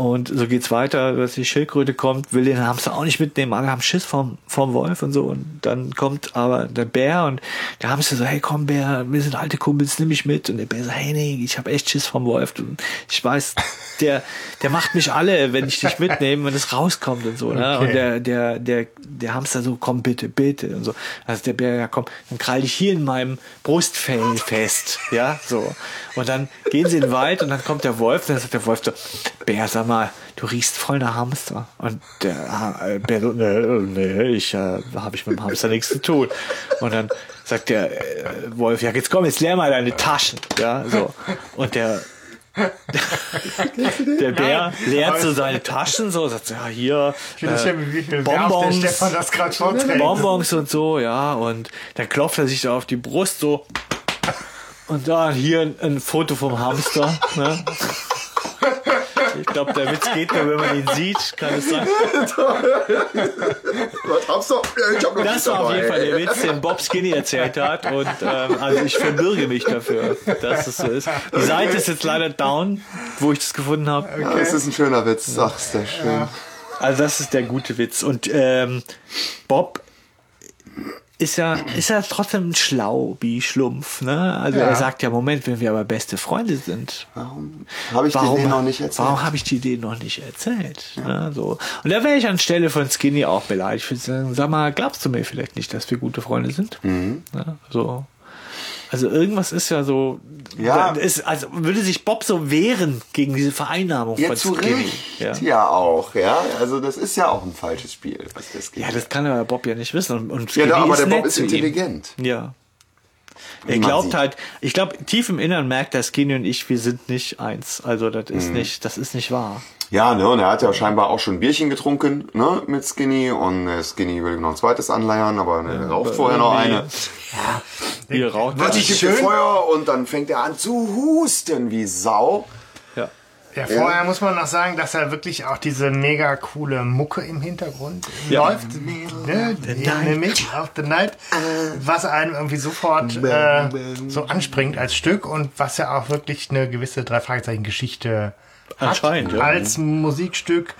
Und so geht's weiter, dass die Schildkröte kommt, will den Hamster auch nicht mitnehmen, alle haben Schiss vom, vom Wolf und so. Und dann kommt aber der Bär und der Hamster so, hey komm Bär, wir sind alte Kumpels, nimm mich mit. Und der Bär so, hey nee, ich habe echt Schiss vom Wolf. Und ich weiß, der, der macht mich alle, wenn ich dich mitnehme, wenn es rauskommt und so. Ne? Okay. Und der, der, der, der Hamster so, komm bitte, bitte. Und so. Also der Bär, ja komm, dann krall dich hier in meinem Brustfell fest. Ja, so. Und dann gehen sie in den Wald und dann kommt der Wolf, dann sagt der Wolf so, Bär, sag mal, du riechst voll nach Hamster. Und der Bär so, nee, nee, ich äh, habe ich mit dem Hamster nichts zu tun. Und dann sagt der äh, Wolf, ja, jetzt komm, jetzt leer mal deine Taschen. Ja, so. Und der *laughs* der Bär leert so seine Taschen, so, sagt so, ja, hier, äh, Bonbons. Bonbons, und so, ja, und dann klopft er sich da auf die Brust so. Und da hier ein, ein Foto vom Hamster. Ne? Ich glaube, der Witz geht nur, wenn man ihn sieht, kann es sein. *laughs* Was Hamster? Ja, ich hab noch Das war auf jeden Fall der Witz, den Bob Skinny erzählt hat. Und ähm, also ich verbürge mich dafür, dass es so ist. Die Seite ist jetzt leider down, wo ich das gefunden habe. Ja, das ist ein schöner Witz, sagst du schön. Also das ist der gute Witz. Und ähm, Bob ist ja, ist ja trotzdem schlau wie Schlumpf, ne? Also Ja. er sagt ja, Moment, wenn wir aber beste Freunde sind, Warum habe ich warum, den noch nicht erzählt? warum habe ich die Idee noch nicht erzählt? Ne? So. Und da wäre ich anstelle von Skinny auch beleidigt. Ich würde sagen, sag mal, glaubst du mir vielleicht nicht, dass wir gute Freunde sind? Mhm. Ne? So. Also irgendwas ist ja so, Ja. Ist, also würde sich Bob so wehren gegen diese Vereinnahmung Ja, von zu Skinny. Recht. Ja. Ja. auch, ja. Also das ist ja auch ein falsches Spiel, was das geht. Ja, das kann aber Bob ja nicht wissen. Und, und Ja, aber der Bob ist zu ihm. intelligent. Ja. Er glaubt halt, ich glaube, tief im Innern merkt der Skinny und ich, wir sind nicht eins. Also das Mhm. ist nicht, das ist nicht wahr. Ja, ne, und er hat ja scheinbar auch schon ein Bierchen getrunken, ne, mit Skinny. Und äh, Skinny will noch ein zweites anleiern, aber ne, er raucht vorher noch eine. Wir rauchen. Warte, ist ich schön. Feuer und dann fängt er an zu husten wie Sau. Ja. Ja, vorher muss man noch sagen, dass er wirklich auch diese mega coole Mucke im Hintergrund Ja. läuft. Ne? Middle of the night. Was einen irgendwie sofort äh, so anspringt als Stück und was ja auch wirklich eine gewisse drei Fragezeichen Geschichte hat. Anscheinend, ja. Als Musikstück,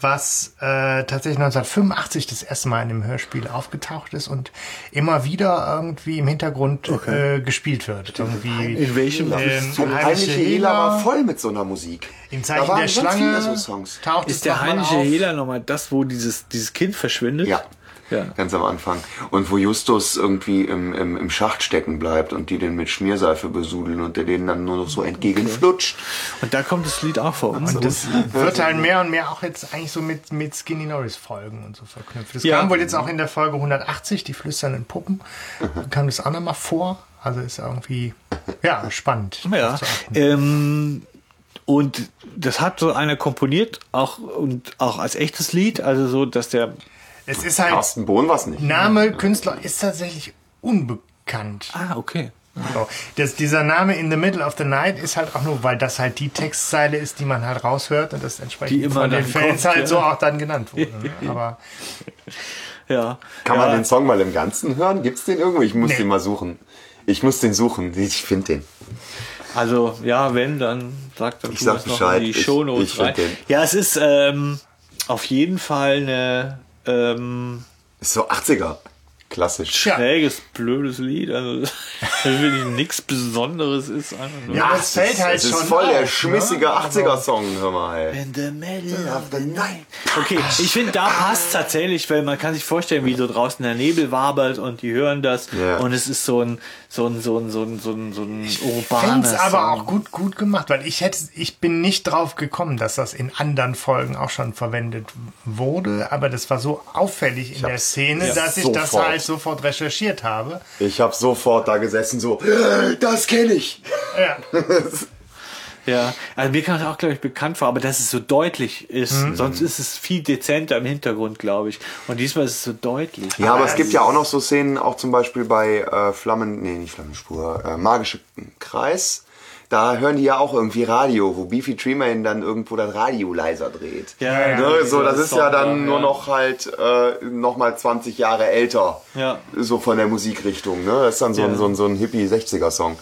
was äh, tatsächlich 1985 das erste Mal in einem Hörspiel aufgetaucht ist und immer wieder irgendwie im Hintergrund äh, gespielt wird. Irgendwie, In welchem? ähm, Heinrich Hehler war voll mit so einer Musik. im Da Zeichen waren der Schlange so Songs. taucht es Ist der noch mal Heinrich. Hehler nochmal das, wo dieses, dieses Kind verschwindet? Ja. Ja. Ganz am Anfang. Und wo Justus irgendwie im, im, im Schacht stecken bleibt und die den mit Schmierseife besudeln und der denen dann nur noch so entgegenflutscht. Und da kommt das Lied auch vor uns. Und das wird halt mehr und mehr auch jetzt eigentlich so mit, mit Skinny Norris Folgen und so verknüpft. Das Ja. kam wohl jetzt auch in der Folge 180, die flüsternden Puppen, kam das auch nochmal vor. Also ist irgendwie, ja, spannend. Ja. Ähm, und das hat so einer komponiert, auch und auch als echtes Lied, also so, dass der Es ist halt, Carsten Bohn war's nicht. Name Künstler ist tatsächlich bekannt. Ah, okay. So. Das, dieser Name In the Middle of the Night ist halt auch nur, weil das halt die Textzeile ist, die man halt raushört und das entsprechend Die immer von den Fans kommt, halt ja. so auch dann genannt wurde. Ne? *laughs* Aber Ja. Kann ja. man den Song mal im Ganzen hören? Gibt's den irgendwo? Ich muss Nee. den mal suchen. Ich muss den suchen. Ich finde den. Also, ja, wenn, dann sagt dann Ich sag das noch Bescheid. in die Ich- Shownotes ich rein. den. Ja, es ist ähm, auf jeden Fall eine ähm, Ist so 80er. Klassisch. Ja. schräges, blödes Lied. Also, *laughs* das wirklich nichts Besonderes ist. einfach nur- Ja, das fällt halt es ist schon voll der auf, schmissige ne? 80er-Song, hör mal. Ey. In the middle of the night. Okay, ich finde, da passt tatsächlich, weil man kann sich vorstellen, wie so draußen der Nebel wabert und die hören das Ja. und es ist so ein so ein so ein so ein so ein, so ein Find's urbaner aber Song. auch gut, gut gemacht, weil ich hätte, ich bin nicht drauf gekommen, dass das in anderen Folgen auch schon verwendet wurde, aber das war so auffällig in der Szene, ja, dass ich das sofort. halt sofort recherchiert habe. Ich habe sofort da gesessen, so, das kenne ich. Ja. *laughs* Ja, also mir kam es auch, glaube ich, bekannt vor, aber dass es so deutlich ist. Mhm. Sonst ist es viel dezenter im Hintergrund, glaube ich. Und diesmal ist es so deutlich. Ja, aber es gibt ja auch noch so Szenen, auch zum Beispiel bei äh, Flammen, nee, nicht Flammenspur, äh, Magische Kreis. Da hören die ja auch irgendwie Radio, wo Beefy Treeman dann irgendwo das Radio leiser dreht. Ja, ja, ne, so, das ist ja Song dann da, nur ja. noch halt äh, noch mal 20 Jahre älter. Ja. So von der Musikrichtung. Ne? Das ist dann so, ein, Ja. so ein, so ein Hippie-60er-Song.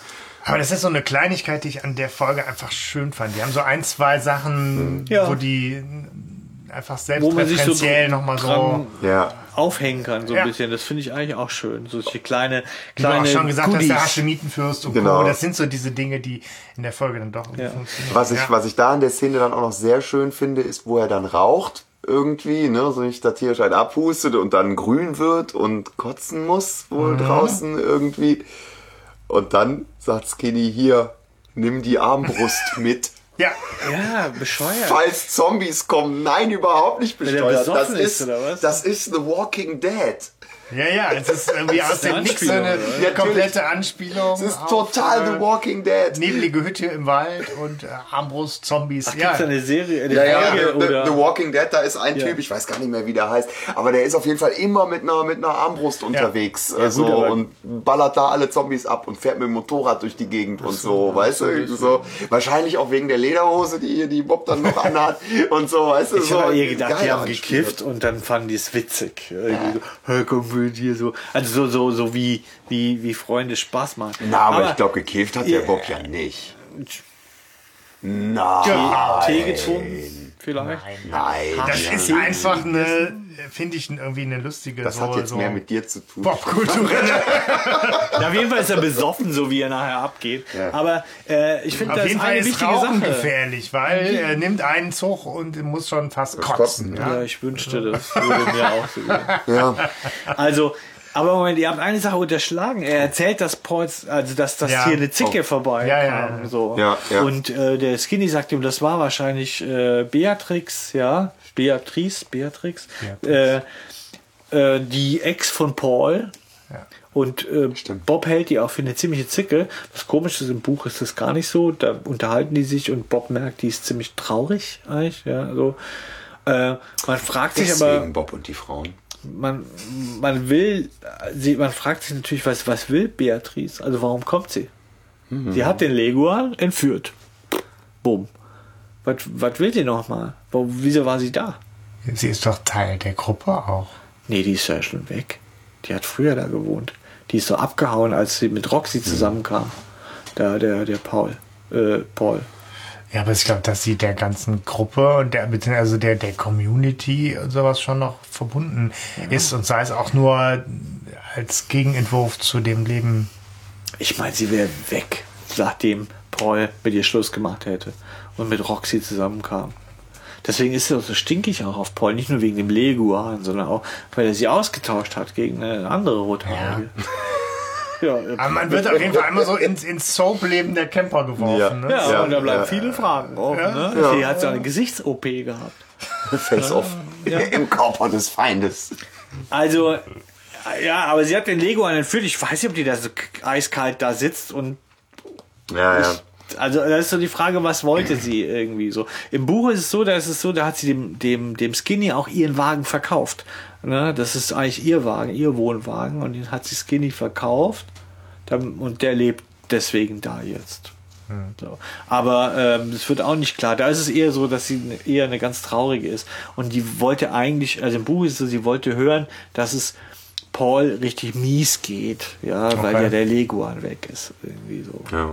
Aber das ist so eine Kleinigkeit, die ich an der Folge einfach schön fand. Die haben so ein, zwei Sachen, Ja. wo die einfach Wo man sich so selbstreferenziell nochmal so, dran Ja. aufhängen kann, so ein Ja. bisschen. Das finde ich eigentlich auch schön. So die kleine, wie du kleine schon gesagt hast, Goodies. der Haschemitenfürst und Genau. Co. Das sind so diese Dinge, die in der Folge dann doch Ja. funktionieren. Was ich, ja. was ich da in der Szene dann auch noch sehr schön finde, ist, wo er dann raucht irgendwie, ne, so nicht der Tier halt abhustet und dann grün wird und kotzen muss wohl draußen irgendwie. Und dann sagt Skinny hier, nimm die Armbrust *laughs* mit. Ja. Ja, bescheuert. Falls Zombies kommen, nein, überhaupt nicht der besteuert. Das ist, ist, das ist The Walking Dead. Ja, ja, es ist irgendwie aus eine dem Nix so eine oder? komplette Anspielung. Es ist auf, total äh, The Walking Dead. Nebelige Hütte im Wald und äh, Armbrust, Zombies. Ach, ja. gibt's eine Serie, eine Ja, ja, Folge the, oder? the Walking Dead, da ist ein Ja. Typ, ich weiß gar nicht mehr, wie der heißt, aber der ist auf jeden Fall immer mit einer, mit einer Armbrust unterwegs also, gut, und ballert da alle Zombies ab und fährt mit dem Motorrad durch die Gegend und so, weißt du, so. Wahrscheinlich auch wegen der Lederhose, die die Bob dann noch anhat und so, weißt du, Ich so. habe eher gedacht, die haben gekifft und dann fanden die es witzig. So, hey, komm mit dir so. Also so, so, so wie, wie, wie Freunde Spaß machen. Na, aber, ich glaube, gekifft hat der Ja. Bob ja nicht. Nein. Tee getrunken, vielleicht. Nein. Das ja. ist einfach eine, finde ich, irgendwie eine lustige Das so, hat jetzt so mehr mit dir zu tun. Popkulturelle. *laughs* Ja, auf jeden Fall ist er besoffen, so wie er nachher abgeht. Ja. Aber äh, ich finde, Auf das jeden Fall eine ist wichtige Rauchen Sache. gefährlich, weil er nimmt einen Zug und muss schon fast kotzen. kotzen, ja. Ja, ich wünschte, das würde mir auch so gehen. Ja. Also, aber Moment, ihr habt eine Sache unterschlagen. Er erzählt, dass Pauls, also dass, dass Ja. hier eine Zicke Oh. vorbei Ja, ja, kam. ja. So. Ja, ja. Und äh, der Skinny sagt ihm, das war wahrscheinlich äh, Beatrix, ja, Beatrice, Beatrix, Äh, äh, die Ex von Paul. Ja. Und äh. Bob hält die auch für eine ziemliche Zicke. Was komisch ist, im Buch ist das gar nicht so. Da unterhalten die sich und Bob merkt, die ist ziemlich traurig eigentlich. Ja, so. Äh, man fragt sich aber, Deswegen Bob und die Frauen. Man, man will, sie, man fragt sich natürlich, was, was will Beatrice? Also warum kommt sie? Sie hat den Leguan entführt. Bumm. Was, was will sie noch mal? Wo, wieso war sie da? Sie ist doch Teil der Gruppe auch. Nee, die ist ja schon weg. Die hat früher da gewohnt. Die ist so abgehauen, als sie mit Roxy zusammenkam. Da, der, der Paul. Äh, Paul. Ja, aber ich glaube, dass sie der ganzen Gruppe und der, beziehungsweise der, der Community und sowas schon noch verbunden ist und sei es auch nur als Gegenentwurf zu dem Leben. Ich meine, sie wäre weg, nachdem Paul mit ihr Schluss gemacht hätte und mit Roxy zusammenkam. Deswegen ist sie auch so stinkig auch auf Paul, nicht nur wegen dem Leguan, sondern auch, weil er sie ausgetauscht hat gegen eine andere Rothaarige. Ja, ja, Aber man wird auf jeden Fall einmal so ins, ins Soap-Leben der Camper geworfen. Ja. Ne? ja, Ja, und da bleiben ja. viele Fragen offen. Ne? Ja. Sie hat so eine Gesichts-OP gehabt. Face-off. *laughs* Im Körper des Feindes. Also, ja, aber sie hat den Leguan entführt. Ich weiß nicht, ob die da so eiskalt da sitzt und Ja, ja. Also das ist so die Frage, was wollte sie irgendwie so. Im Buch ist es so, da ist es so, da hat sie dem, dem, dem Skinny auch ihren Wagen verkauft. Ne? Das ist eigentlich ihr Wagen, ihr Wohnwagen und den hat sie Skinny verkauft. Und der lebt deswegen da jetzt. So. Aber ähm, es wird auch nicht klar. Da ist es eher so, dass sie ne- eher eine ganz traurige ist. Und die wollte eigentlich, also im Buch ist es so, sie wollte hören, dass es Paul richtig mies geht, ja, weil Okay. ja der Leguan weg ist. Irgendwie so. Ja.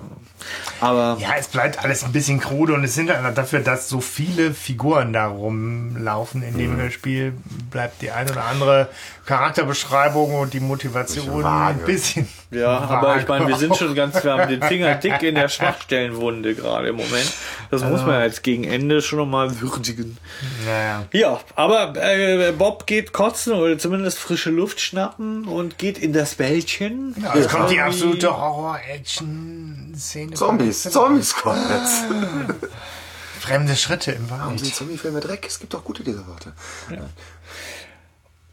Aber Ja, es bleibt alles ein bisschen krude und es sind halt dafür, dass so viele Figuren da rumlaufen in Mhm. dem Spiel, bleibt die ein oder andere Charakterbeschreibung und die Motivation vage. ein bisschen. Ja, aber ich meine, wir sind vage. schon ganz, wir haben den *laughs* Finger dick in der Schwachstellenwunde gerade im Moment. Das muss man jetzt gegen Ende schon nochmal würdigen. Naja. Ja, aber äh, Bob geht kotzen oder zumindest frische Luft schnappen und geht in das Wäldchen. Ja, es kommt die absolute Horror-Action-Szene. Zombies, Zombies kommen jetzt. *laughs* Fremde Schritte im Wald. Die Zombie-Filme Dreck, es gibt auch gute dieser Worte.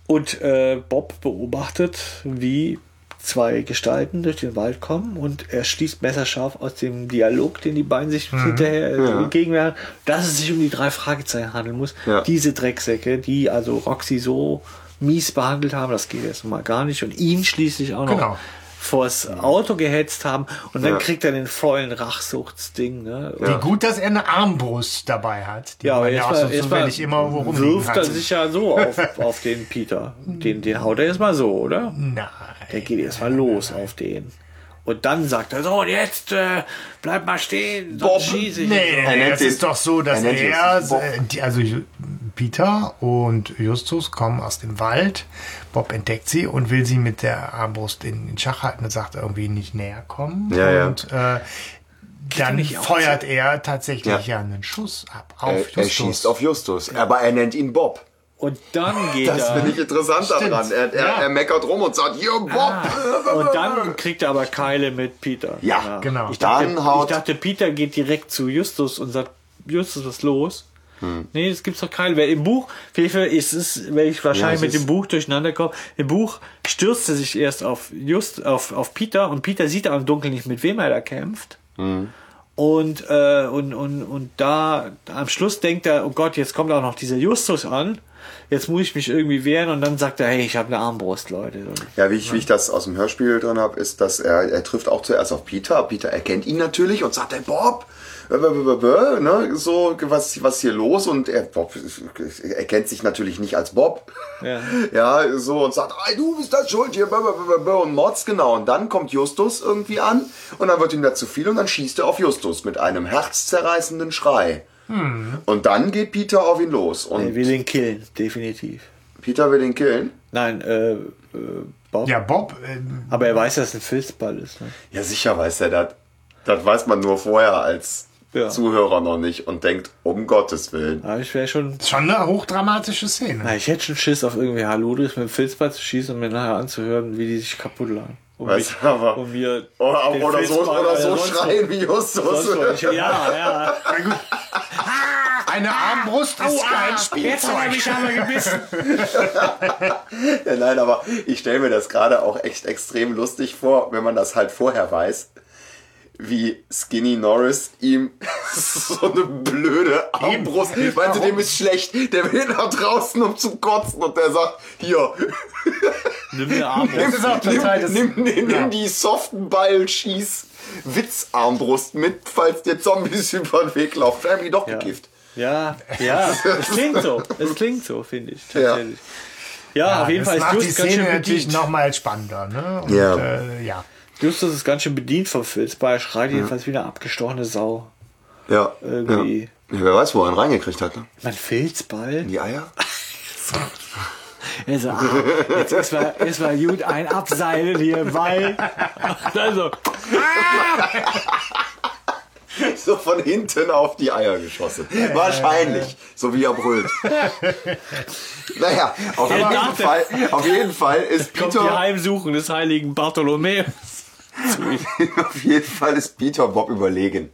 Und äh, Bob beobachtet, wie zwei Gestalten durch den Wald kommen und er schließt messerscharf aus dem Dialog, den die beiden sich hinterher äh, Ja. entgegenwerfen, dass es sich um die drei Fragezeichen handeln muss. Ja. Diese Drecksäcke, die also Roxy so mies behandelt haben, das geht jetzt mal gar nicht und ihn schließlich auch noch Genau. vors Auto gehetzt haben und dann Ja. kriegt er den vollen Rachsuchtsding. Ne? Wie gut, dass er eine Armbrust dabei hat. Die Ja, aber jetzt mal, so jetzt zufällig mal immer wirft er sich ja so auf, *laughs* auf den Peter. Den, den haut er jetzt mal so, oder? Nein. Der geht jetzt mal los auf den. Und dann sagt er so, und jetzt äh, bleib mal stehen, sonst Bob, schieße ich. Nee, und so. nee, nennt das ihn- ist doch so, dass er nennt er, Justus Bob. äh, die, also Ju- Peter und Justus kommen aus dem Wald. Bob entdeckt sie und will sie mit der Armbrust in den Schach halten und sagt irgendwie nicht näher kommen. Ja, ja. und äh, dann feuert er tatsächlich Ja. ja. einen Schuss ab auf Er, Justus. er schießt auf Justus, aber er nennt ihn Bob. Und dann *laughs* geht Das er. finde ich interessant Stimmt. daran. Er, er, Ja. er meckert rum und sagt, hier, Bob. Ah, und dann kriegt er aber Keile mit Peter. Ja, genau. Ich dachte, Dann haut- ich dachte, Peter geht direkt zu Justus und sagt, Justus, was ist los? Hm. Nee, das gibt's doch Keile. Weil Im Buch, vielleicht ist es, wenn ich wahrscheinlich Ja, mit dem Buch durcheinander komme, im Buch stürzt er sich erst auf Just, auf, auf Peter und Peter sieht im Dunkeln nicht, mit wem er da kämpft. Hm. Und, äh, und, und, und da am Schluss denkt er, oh Gott, jetzt kommt auch noch dieser Justus an. Jetzt muss ich mich irgendwie wehren und dann sagt er, hey, ich habe eine Armbrust, Leute. Ja, wie ich, wie ich das aus dem Hörspiel drin habe, ist, dass er, er trifft auch zuerst auf Peter. Peter erkennt ihn natürlich und sagt, hey Bob, ne, so, was, was hier los? Und er, Bob erkennt sich natürlich nicht als Bob. Ja. *laughs* Ja, so und sagt, hey, du bist das schuld hier, und Mods, genau. Und dann kommt Justus irgendwie an und dann wird ihm da zu viel und dann schießt er auf Justus mit einem herzzerreißenden Schrei. Und dann geht Peter auf ihn los und er will ihn killen, definitiv. Peter will ihn killen. Nein, äh, äh, Bob. Ja, Bob, äh, Aber er weiß, dass es ein Filzball ist. Ne? Ja, sicher weiß er das. Das weiß man nur vorher als Ja. Zuhörer noch nicht und denkt, um Gottes Willen. Aber ich wäre schon. schon eine hochdramatische Szene. Na, ich hätte schon Schiss, auf irgendwie Haludris mit dem Filzball zu schießen und mir nachher anzuhören, wie die sich kaputt lagen. Um Weißt mich- du, aber- um mir Oder, den oder so, oder so schreien wie Justus. Ja, ja. Eine Armbrust ist kein Jetzt hat er Spielzeug. mich aber gebissen. *laughs* Ja, nein, aber ich stelle mir das gerade auch echt extrem lustig vor, wenn man das halt vorher weiß, wie Skinny Norris ihm *laughs* so eine blöde Armbrust, meinte, dem ist schlecht, der will nach draußen, um zu kotzen und der sagt, hier, Nimm eine Armbrust. Nimm, nimm, nimm, Ja. nimm die soften Ball, schieß Witzarmbrust mit, falls dir Zombies *laughs* über den Weg laufen. Vielleicht haben die doch Ja. gekifft. Ja, ja, es klingt so. Es klingt so, finde ich. Ja. Tatsächlich. Ja, auf jeden das Fall ist macht die Szene schön natürlich nochmal spannender. Ne? Und, Ja. Äh, ja. Justus ist ganz schön bedient vom Filzball. Er schreit jedenfalls wie eine abgestochene Sau. Ja. Irgendwie. Ja. Ja, wer weiß, wo er ihn reingekriegt hat. Ne? Mein Filzball? In die Eier? Er so, ah, jetzt ist mal, ist mal gut ein Abseilen hier im Wald. *laughs* Also, *laughs* So von hinten auf die Eier geschossen. Wahrscheinlich. So wie er brüllt. *laughs* naja, auf jeden, Fall, auf jeden Fall ist kommt die Peter, Heimsuchung des heiligen Bartholomäus. *laughs* auf jeden Fall ist Peter Bob überlegen.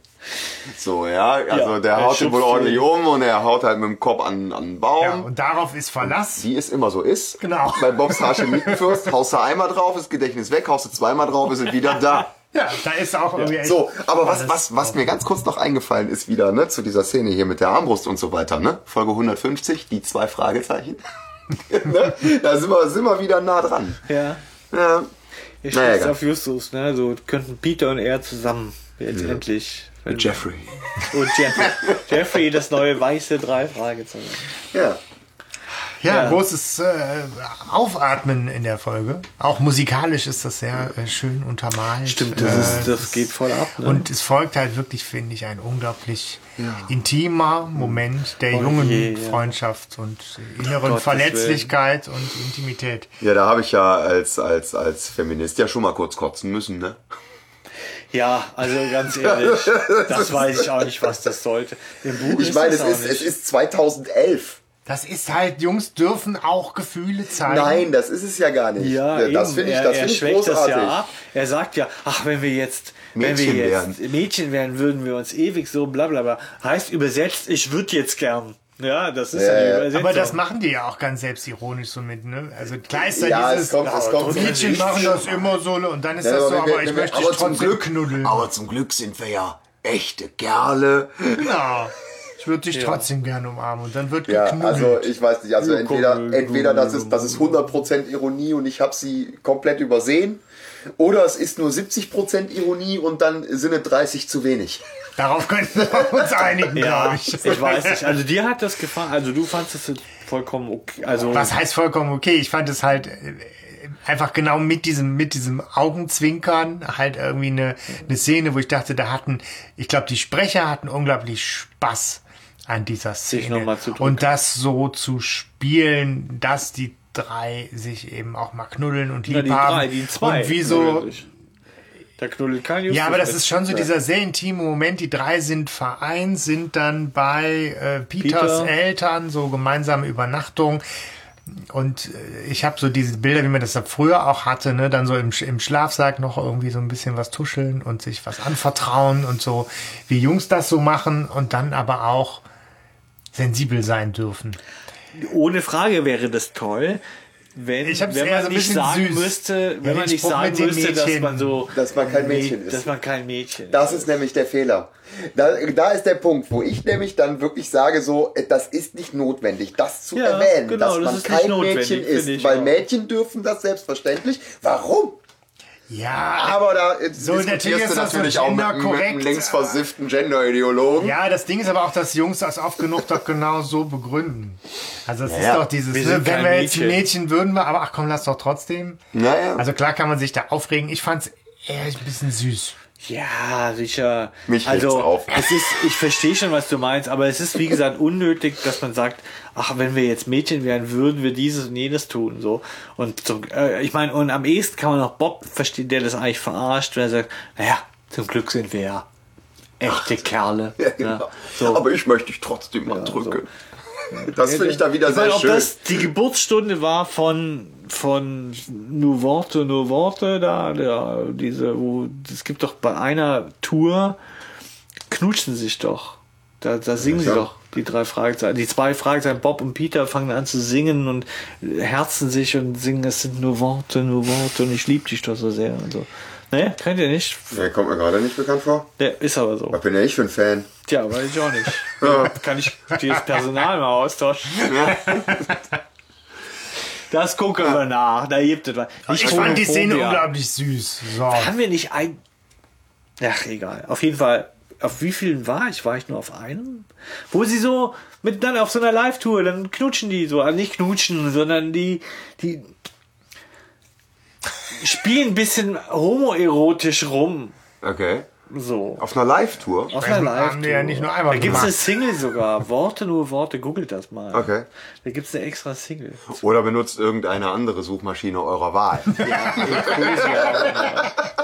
So, ja, also Ja, der er haut ihn wohl ordentlich um und er haut halt mit dem Kopf an, an einen Baum. ja, und darauf ist Verlass. Wie es immer so ist. Genau. Bei Bobs Haschemitenfürst haust du einmal drauf, ist Gedächtnis weg, haust du zweimal drauf, ist es wieder da. *laughs* Ja, da ist auch irgendwie echt So, aber was, was, was mir ganz kurz noch eingefallen ist wieder, ne, zu dieser Szene hier mit der Armbrust und so weiter, ne? Folge 150, die zwei Fragezeichen. *laughs* ne? Da sind wir, sind wir wieder nah dran. Ja. Ja. Er Naja, schießt auf Justus, ne? So könnten Peter und er zusammen jetzt endlich. wenn- Jeffrey. Und Jeffrey, Jeffrey, das neue weiße drei Fragezeichen. Ja. Ja, Ja. großes äh, Aufatmen in der Folge. Auch musikalisch ist das sehr äh, schön untermalt. Stimmt, das, Äh, ist, das geht voll ab. Ne? Und es folgt halt wirklich, finde ich, ein unglaublich intimer Moment der Oh jungen je, ja. Freundschaft und inneren Gottes Verletzlichkeit und Intimität. Ja, da habe ich ja als, als, als Feminist ja schon mal kurz kotzen müssen, ne? ja, also ganz ehrlich, *laughs* das weiß ich auch nicht, was das sollte. Im Buch Ich meine, es auch ist, nicht. es ist 2011. Das ist halt, Jungs dürfen auch Gefühle zeigen. Nein, das ist es ja gar nicht. Ja, das finde ich, das er finde ich schwächt großartig. das ja ab. Er sagt ja, ach, wenn wir jetzt Mädchen wenn wir jetzt wären. Mädchen wären, würden wir uns ewig so bla bla bla. Heißt übersetzt, ich würde jetzt gern. Ja, das ist Ja, ja, die ja. Übersetzung. Aber das machen die ja auch ganz selbstironisch so mit, ne? Also klar ist da Ja, dieses, es kommt, es kommt. Mädchen machen das immer so und dann ist Ja, das so, aber wir- ich möchte aber trotzdem Glück, knuddeln. Aber zum Glück sind wir ja echte Kerle. Genau. Ich würde dich trotzdem gerne umarmen und dann wird Ja, geknuddelt. also ich weiß nicht, also Ja, entweder, komm, entweder das ist, das ist 100% Ironie und ich habe sie komplett übersehen, oder es ist nur 70% Ironie und dann sind es 30 zu wenig. Darauf könnten wir uns *laughs* einigen, ja, glaube ich. ich. weiß nicht. Also dir hat das gefallen. Also du fandest es vollkommen okay. Also Was heißt vollkommen okay? Ich fand es halt äh, einfach genau mit diesem, mit diesem Augenzwinkern halt irgendwie eine, eine Szene, wo ich dachte, da hatten, ich glaube, die Sprecher hatten unglaublich Spaß an dieser Szene. und das so zu spielen, dass die drei sich eben auch mal knuddeln und lieb die haben. drei, die zwei. und wieso. Da knuddelt kein Justus ja, aber das ist schon so dieser sehr intime Moment. Die drei sind vereint, sind dann bei äh, Peters Peter. Eltern, so gemeinsame Übernachtung. Und äh, ich habe so diese Bilder, wie man das früher auch hatte, ne, dann so im, im Schlafsack noch irgendwie so ein bisschen was tuscheln und sich was anvertrauen und so, wie Jungs das so machen und dann aber auch sensibel sein dürfen. Ohne Frage wäre das toll, wenn, Ich wenn man so ein nicht bisschen sagen süß. müsste, Ja, wenn den man nicht sagen müsste, dass man so, Dass man kein Mädchen ist. dass man kein Mädchen ist. Das ist nämlich der Fehler. Da, da ist der Punkt, wo ich nämlich dann wirklich sage, so, äh, das ist nicht notwendig, das zu Ja, erwähnen, genau, dass das man ist kein Mädchen ist, weil auch. Mädchen dürfen das selbstverständlich. Warum? Ja, Aber da äh, So, natürlich diskutierst ist du das natürlich auch mit, mit einem genderkorrekt. längst versifften Gender-Ideologen. Ja, das Ding ist aber auch, dass Jungs das oft genug doch genau so begründen. Also es Ja, ist ja. doch dieses, Wir ne, wenn wir jetzt Mädchen. Mädchen würden wir, aber ach komm, lass doch trotzdem. Naja. Also klar kann man sich da aufregen. Ich fand's eher ein bisschen süß. Ja, sicher. Mich also, auf. es ist, ich verstehe schon, was du meinst, aber es ist, wie gesagt, unnötig, dass man sagt, ach, wenn wir jetzt Mädchen wären, würden wir dieses und jenes tun, so. Und zum, äh, ich meine, und am ehesten kann man auch Bob verstehen, der das eigentlich verarscht, wenn er sagt, naja, zum Glück sind wir ja echte Kerle. Ja, genau. Ja, so. Aber ich möchte dich trotzdem mal Ja, drücken. Das finde ich da wieder Ich sehr meine, ob schön. das die Geburtsstunde war von von nur Worte, nur Worte da, der, diese, wo es gibt doch bei einer Tour knutschen sich doch. Da, da singen sie klar. doch die drei Fragezeichen. Die zwei Fragezeichen, Bob und Peter fangen an zu singen und herzen sich und singen, es sind nur Worte, nur Worte und ich liebe dich doch so sehr und so. Ne, kennt ihr nicht? Der kommt mir gerade nicht bekannt vor. Der ist aber so. Was bin ja ich für ein Fan? Tja, weiß ich auch nicht. *laughs* Kann ich das Personal mal austauschen? Das gucken wir nach. Da gibt es was. Ich fand die Szene unglaublich süß. So. Haben wir nicht ein. Ach, egal. Auf jeden Fall. Auf wie vielen war ich? War ich nur auf einem? Wo sie so miteinander auf so einer Live-Tour, dann knutschen die so. Also nicht knutschen, sondern die, die spielen ein bisschen homoerotisch rum. Okay. So. Auf einer Live-Tour? Auf einer haben Live-Tour. wir ja nicht nur einmal Da gibt es eine. Single sogar. Worte, nur Worte. Googelt das mal. Okay. Da gibt es eine extra Single. Oder benutzt irgendeine andere Suchmaschine eurer Wahl. *laughs*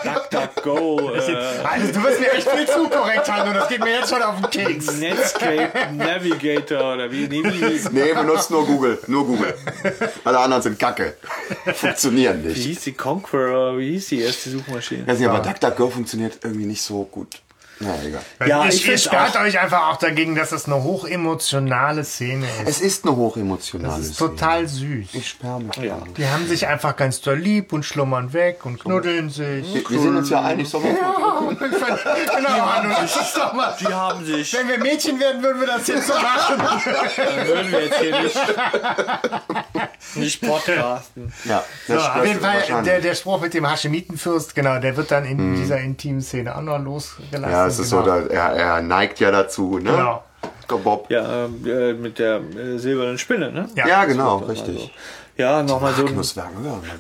DuckDuckGo, äh, Also, du wirst mir echt viel zu korrekt haben und das geht mir jetzt schon auf den Keks. Netscape Navigator oder wie? Nee, wie, Nee, benutzt nur Google. Nur Google. Alle anderen sind kacke. Funktionieren wie nicht. hieß die Conqueror? Wie hieß die erste Suchmaschine? Ich weiß nicht, aber DuckDuckGo funktioniert irgendwie nicht gut. Na, egal. Ja, ihr, ich find's sperrt euch einfach auch dagegen, dass das eine hochemotionale Szene ist. Es ist eine hochemotionale Das ist Szene. total süß. Ich sperre mich. Ja. Die haben sich einfach ganz doll lieb und schlummern weg und knuddeln sich. Wir, wir sind uns ja einig, so genau, Manu, das ist doch mal. Die haben sich. Wenn wir Mädchen werden, würden wir das jetzt so machen. Dann würden wir jetzt hier nicht, nicht podcasten. Ja, So, auf jeden Fall, der, der Spruch mit dem Haschemitenfürst, genau, der wird dann in dieser intimen Szene auch noch losgelassen. ja, es ist genau. so, da, er, er neigt ja dazu, ne? Genau. Bob. Ja, äh, mit der äh, silbernen Spinne, ne? Ja. Ja, genau, richtig. so. Ja, nochmal so. ein-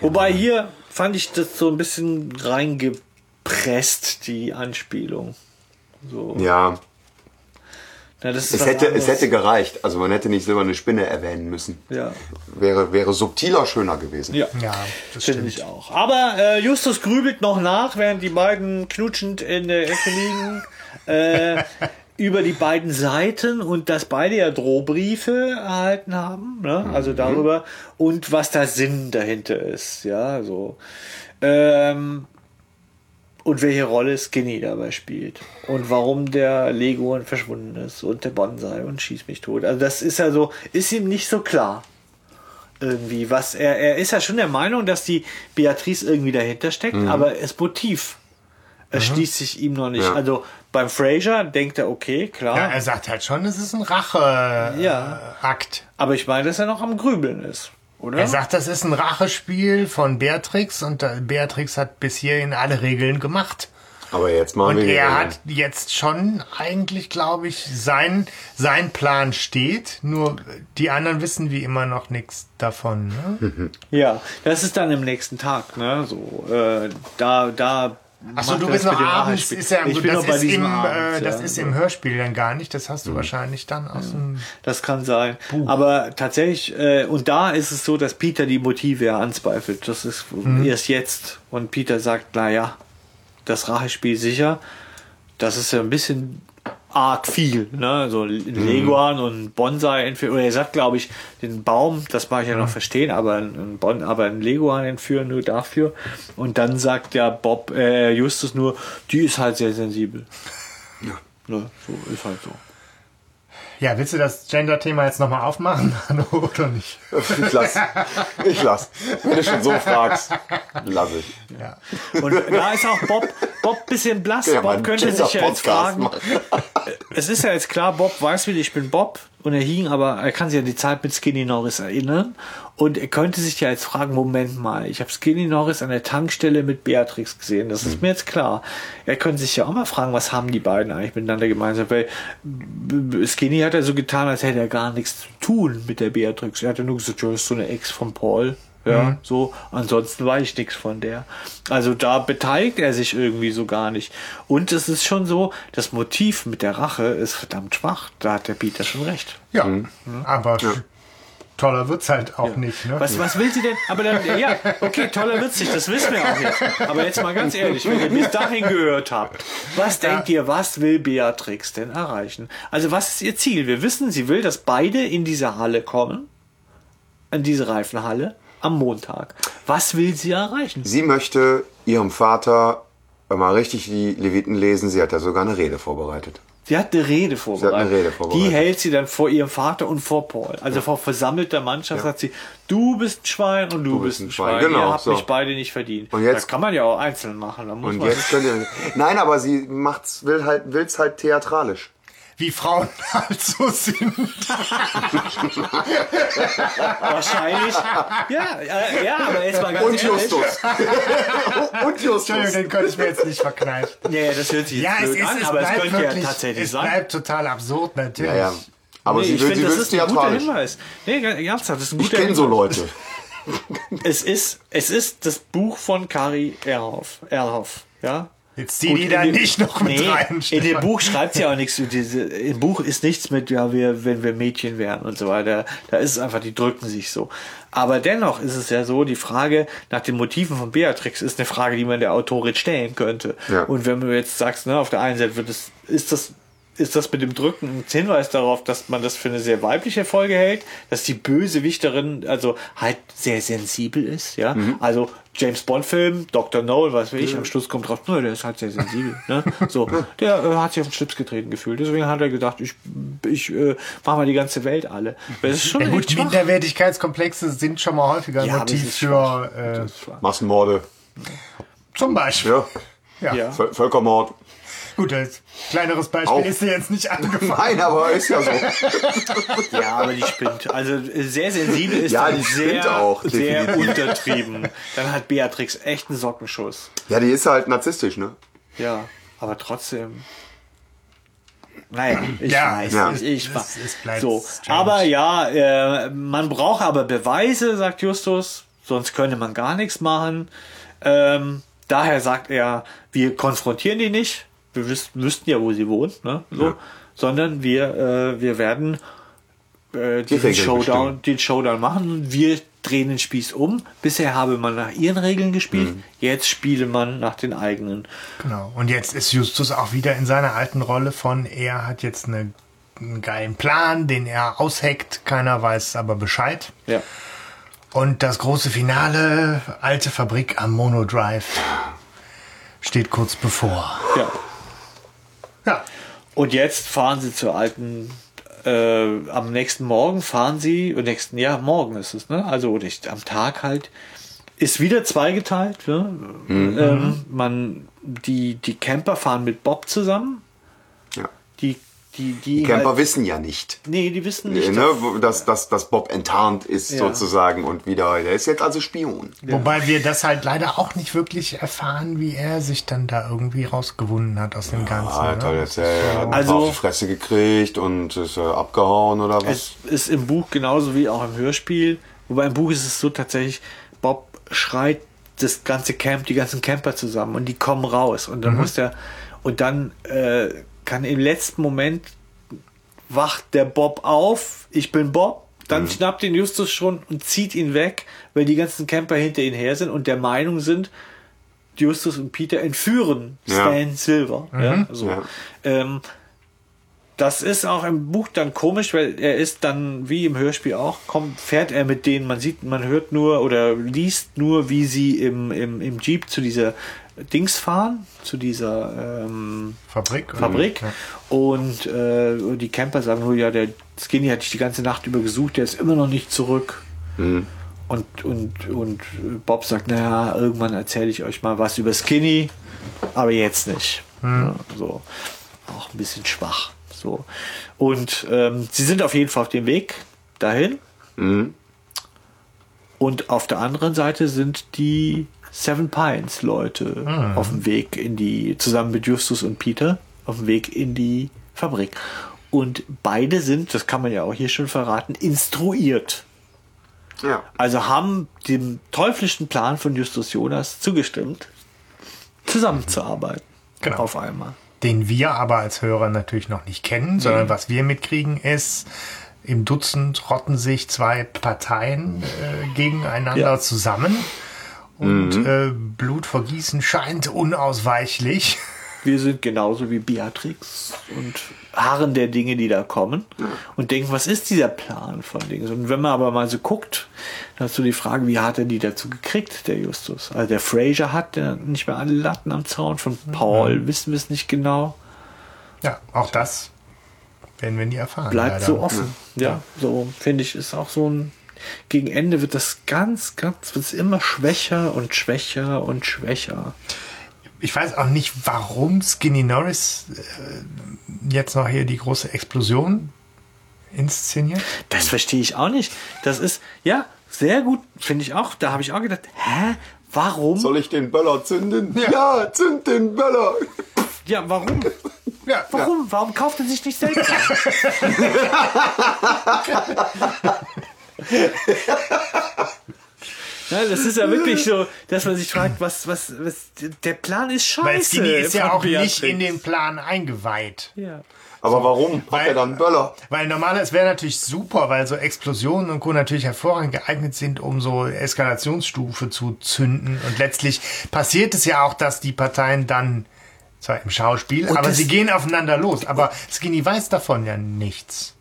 Wobei hier fand ich das so ein bisschen reingepresst, die Anspielung. So. Ja, Na, das ist es hätte, es hätte gereicht. Also man hätte nicht silberne Spinne erwähnen müssen. Ja, Wäre, wäre subtiler schöner gewesen. ja. Ja, das Finde stimmt. ich auch. Aber äh, Justus grübelt noch nach, während die beiden knutschend in der Ecke liegen. Äh, *laughs* über die beiden Seiten und dass beide ja Drohbriefe erhalten haben, ne? also darüber und was der Sinn dahinter ist, ja, so. Ähm, und welche Rolle Skinny dabei spielt und warum der Leguan verschwunden ist und der Bonsai und schieß mich tot. Also das ist ja so, ist ihm nicht so klar irgendwie, was er, er ist ja schon der Meinung, dass die Beatrice irgendwie dahinter steckt, aber das Motiv erschließt sich ihm noch nicht. Ja. Also beim Fraser denkt er, okay, klar, Ja, er sagt halt schon, es ist ein Racheakt. Ja. aber ich meine, dass er noch am Grübeln ist, oder? Er sagt, das ist ein Rachespiel von Beatrix und äh, Beatrix hat bis hierhin alle Regeln gemacht. Aber jetzt machen Und er Regeln. hat jetzt schon eigentlich, glaube ich, sein, sein Plan steht, nur die anderen wissen wie immer noch nichts davon. Ne? *laughs* ja, das ist dann im nächsten Tag, ne? So, äh, da, da. Achso, du bist das noch abends, ist ja ich gut, bin das noch bei ist, diesem im, Abend, äh, das ja. ist im Hörspiel dann gar nicht, das hast du wahrscheinlich dann aus dem... Das kann sein. Aber tatsächlich, äh, und da ist es so, dass Peter die Motive ja anzweifelt. Das ist erst jetzt. Und Peter sagt, naja, das Rachespiel sicher. Das ist ja ein bisschen arg viel. Ne? So ein Leguan und ein Bonsai entführen. Oder er sagt, glaube ich, den Baum, das mag ich ja noch verstehen, aber ein, bon, aber ein Leguan entführen nur dafür. Und dann sagt ja Bob, äh, Justus nur, die ist halt sehr sensibel. Ja. Ne? So ist halt so. Ja, willst du das Gender-Thema jetzt nochmal aufmachen, *laughs* oder nicht? Ich lass. Ich lass. Wenn du schon so fragst, lass ich. Ja. Und da ist auch Bob, Bob bisschen blass. Ja, Bob könnte sich ja jetzt fragen. Es ist ja jetzt klar, Bob weiß wieder, ich bin Bob. Und er hing, aber er kann sich an die Zeit mit Skinny Norris erinnern. Und er könnte sich ja jetzt fragen, Moment mal, ich habe Skinny Norris an der Tankstelle mit Beatrix gesehen. Das ist mir jetzt klar. Er könnte sich ja auch mal fragen, was haben die beiden eigentlich miteinander gemeinsam? Weil Skinny hat ja so getan, als hätte er gar nichts zu tun mit der Beatrix. Er hat ja nur gesagt, ja, ist so eine Ex von Paul. Ja, so. Ansonsten weiß ich nichts von der. Also da beteiligt er sich irgendwie so gar nicht. Und es ist schon so, das Motiv mit der Rache ist verdammt schwach. Da hat der Peter schon recht. Ja, aber toller wird's halt auch nicht. Ne? Was, was will sie denn? Aber dann, ja, okay, toller wird's nicht, das wissen wir auch jetzt. Aber jetzt mal ganz ehrlich, wenn ihr bis dahin gehört habt, was denkt ihr, was will Beatrix denn erreichen? Also was ist ihr Ziel? Wir wissen, sie will, dass beide in diese Halle kommen, in diese Reifenhalle, am Montag. Was will sie erreichen? Sie möchte ihrem Vater mal richtig die Leviten lesen. Sie hat ja sogar eine Rede vorbereitet. Sie hat eine Rede vorbereitet. eine Rede vorbereitet. Die hält sie dann vor ihrem Vater und vor Paul. Also vor versammelter Mannschaft sagt sie, du bist ein Schwein und du, bist ein Schwein. Genau, Ihr habt so. mich beide nicht verdient. Und jetzt- das kann man ja auch einzeln machen. Und man jetzt könnt ihr. Nein, aber sie macht's, will halt, will's halt theatralisch. Wie Frauen *laughs* halt so sind. wahrscheinlich. ja, ja, ja, aber jetzt mal ganz Und ehrlich. Justus. *laughs* Und Justus. Entschuldigung, den könnte ich mir jetzt nicht verkneifen. Nee, das hört sich jetzt Ja, es, blöd ist, an, es aber es bleibt könnte wirklich, ja tatsächlich es sein. bleibt total absurd, natürlich. Ja, ja. Aber Nee, sie ich will, finde, sie das ist ein guter. Hinweis. Nee, ganz ernsthaft, das ist ein Ich guter kenne so Hinweis. Leute. Es ist, es ist das Buch von Kari Erhoff. Erhoff ja? Jetzt zieh die in da dem- nicht noch mit nee, rein. In dem Stefan. Buch schreibt sie auch nichts. Diese, Im Buch ist nichts mit, ja, wir, wenn wir Mädchen wären und so weiter. Da ist es einfach, die drücken sich so. Aber dennoch ist es ja so, die Frage nach den Motiven von Beatrix ist eine Frage, die man der Autorin stellen könnte. Ja. Und wenn du jetzt sagst, ne, auf der einen Seite wird es, ist das ist das mit dem Drücken ein Hinweis darauf, dass man das für eine sehr weibliche Folge hält, dass die Bösewichterin also halt sehr sensibel ist, ja. Mhm. Also James Bond Film, Dr. No, was weiß ich, am Schluss kommt nö, der ist halt sehr sensibel, ne? So, der äh, hat sich auf den Schlips getreten gefühlt, deswegen hat er gedacht, ich, ich äh, mach mal die ganze Welt alle. Das ist schon Ja, gut. Minderwertigkeitskomplexe sind schon mal häufiger Ja, Motiv für äh. Massenmorde. zum Beispiel. Ja. Ja. Ja. Völ- Völkermord. Gut, als kleineres Beispiel Auch. ist dir jetzt nicht *laughs* angefallen. Nein, aber ist ja so. *laughs* Ja, aber die spinnt. Also sehr sensibel ist Ja, dann die sehr, auch, sehr untertrieben. Dann hat Beatrix echt einen Sockenschuss. Ja, die ist halt narzisstisch, ne? Ja, aber trotzdem. Naja, ich Ja, weiß. ja. Ich, ich, Es- es bleibt so. strange. Aber ja, äh, man braucht aber Beweise, sagt Justus, sonst könnte man gar nichts machen. Ähm, daher sagt er, wir konfrontieren die nicht. Wir wüs wüssten ja, wo sie wohnt, ne? So. Ja. Sondern wir, äh, wir werden äh, diesen Showdown, den Showdown machen. Wir drehen den Spieß um. Bisher habe man nach ihren Regeln gespielt. Mhm. Jetzt spiele man nach den eigenen. Genau. Und jetzt ist Justus auch wieder in seiner alten Rolle von, er hat jetzt eine, einen geilen Plan, den er ausheckt, keiner weiß aber Bescheid. Ja. Und das große Finale, alte Fabrik am Monodrive, steht kurz bevor. Ja. Ja. Und jetzt fahren sie zur alten, äh, am nächsten Morgen fahren sie, und nächsten Jahr, morgen ist es, ne? Also nicht am Tag halt, ist wieder zweigeteilt. Ne? Ähm, man, die, die Camper fahren mit Bob zusammen. Ja. Die, die, die, Die Camper halt, wissen ja nicht. Nee, die wissen nicht. Ne, dass, dass, dass Bob enttarnt ist Ja. sozusagen und wieder, der ist jetzt also Spion. Wobei wir das halt leider auch nicht wirklich erfahren, wie er sich dann da irgendwie rausgewunden hat aus dem Ganzen. Ah, hat ne? er jetzt er hat Also- auf die Fresse gekriegt und ist äh, abgehauen oder was? Es ist im Buch genauso wie auch im Hörspiel. Wobei im Buch ist es so tatsächlich, Bob schreit das ganze Camp, die ganzen Camper zusammen und die kommen raus. Und dann muss der, und dann äh, kann im letzten Moment wacht der Bob auf, ich bin Bob, dann schnappt ihn Justus schon und zieht ihn weg, weil die ganzen Camper hinter ihn her sind und der Meinung sind, Justus und Peter entführen Ja. Stan Silver. Ja, so. Ja. Ähm, das ist auch im Buch dann komisch, weil er ist dann, wie im Hörspiel auch, kommt, fährt er mit denen, man sieht, man hört nur oder liest nur, wie sie im, im, im Jeep zu dieser Dings fahren, zu dieser ähm, Fabrik. Fabrik. Ja. Und äh, die Camper sagen nur, ja, der Skinny hat dich die ganze Nacht über gesucht, der ist immer noch nicht zurück. Und, und, und Bob sagt, naja, irgendwann erzähle ich euch mal was über Skinny, aber jetzt nicht. Ja, so. Auch ein bisschen schwach. So. Und ähm, sie sind auf jeden Fall auf dem Weg dahin. Und auf der anderen Seite sind die Seven Pines Leute auf dem Weg in die, zusammen mit Justus und Peter, auf dem Weg in die Fabrik. Und beide sind, das kann man ja auch hier schon verraten, instruiert. Ja. Also haben dem teuflischen Plan von Justus Jonas zugestimmt, zusammenzuarbeiten. Genau. Auf einmal. Den wir aber als Hörer natürlich noch nicht kennen, sondern was wir mitkriegen ist, im Dutzend rotten sich zwei Parteien äh, gegeneinander Ja. zusammen. Und äh, Blutvergießen scheint unausweichlich. *laughs* Wir sind genauso wie Beatrix und harren der Dinge, die da kommen und denken, was ist dieser Plan von Dingen? Und wenn man aber mal so guckt, dann hast du die Frage, wie hat er die dazu gekriegt, der Justus? Also der Fraser hat der nicht mehr alle Latten am Zaun, von Paul wissen wir es nicht genau. Ja, auch das werden wir nie erfahren. Bleibt leider. so offen. Ja, so finde ich, ist auch so ein gegen Ende wird das ganz, ganz, wird es immer schwächer und schwächer und schwächer. Ich weiß auch nicht, warum Skinny Norris äh, jetzt noch hier die große Explosion inszeniert. Das verstehe ich auch nicht. Das ist, ja, sehr gut, finde ich auch. Da habe ich auch gedacht, hä? Warum? Soll ich den Böller zünden? Ja, zünd den Böller. Ja, warum? Ja, Warum? Warum kauft er sich nicht selbst? *laughs* Ja, das ist ja wirklich so, dass man sich fragt, was, was, was, der Plan ist scheiße. Weil Skinny ist ja auch Beatrix. nicht in den Plan eingeweiht. Ja. Aber warum? Hat Weil- er dann Böller? Weil normalerweise es wäre natürlich super, weil so Explosionen und Co. natürlich hervorragend geeignet sind, um so Eskalationsstufe zu zünden. Und letztlich passiert es ja auch, dass die Parteien dann Zwar im Schauspiel, aber das- sie gehen aufeinander los. Aber Skinny weiß davon ja nichts.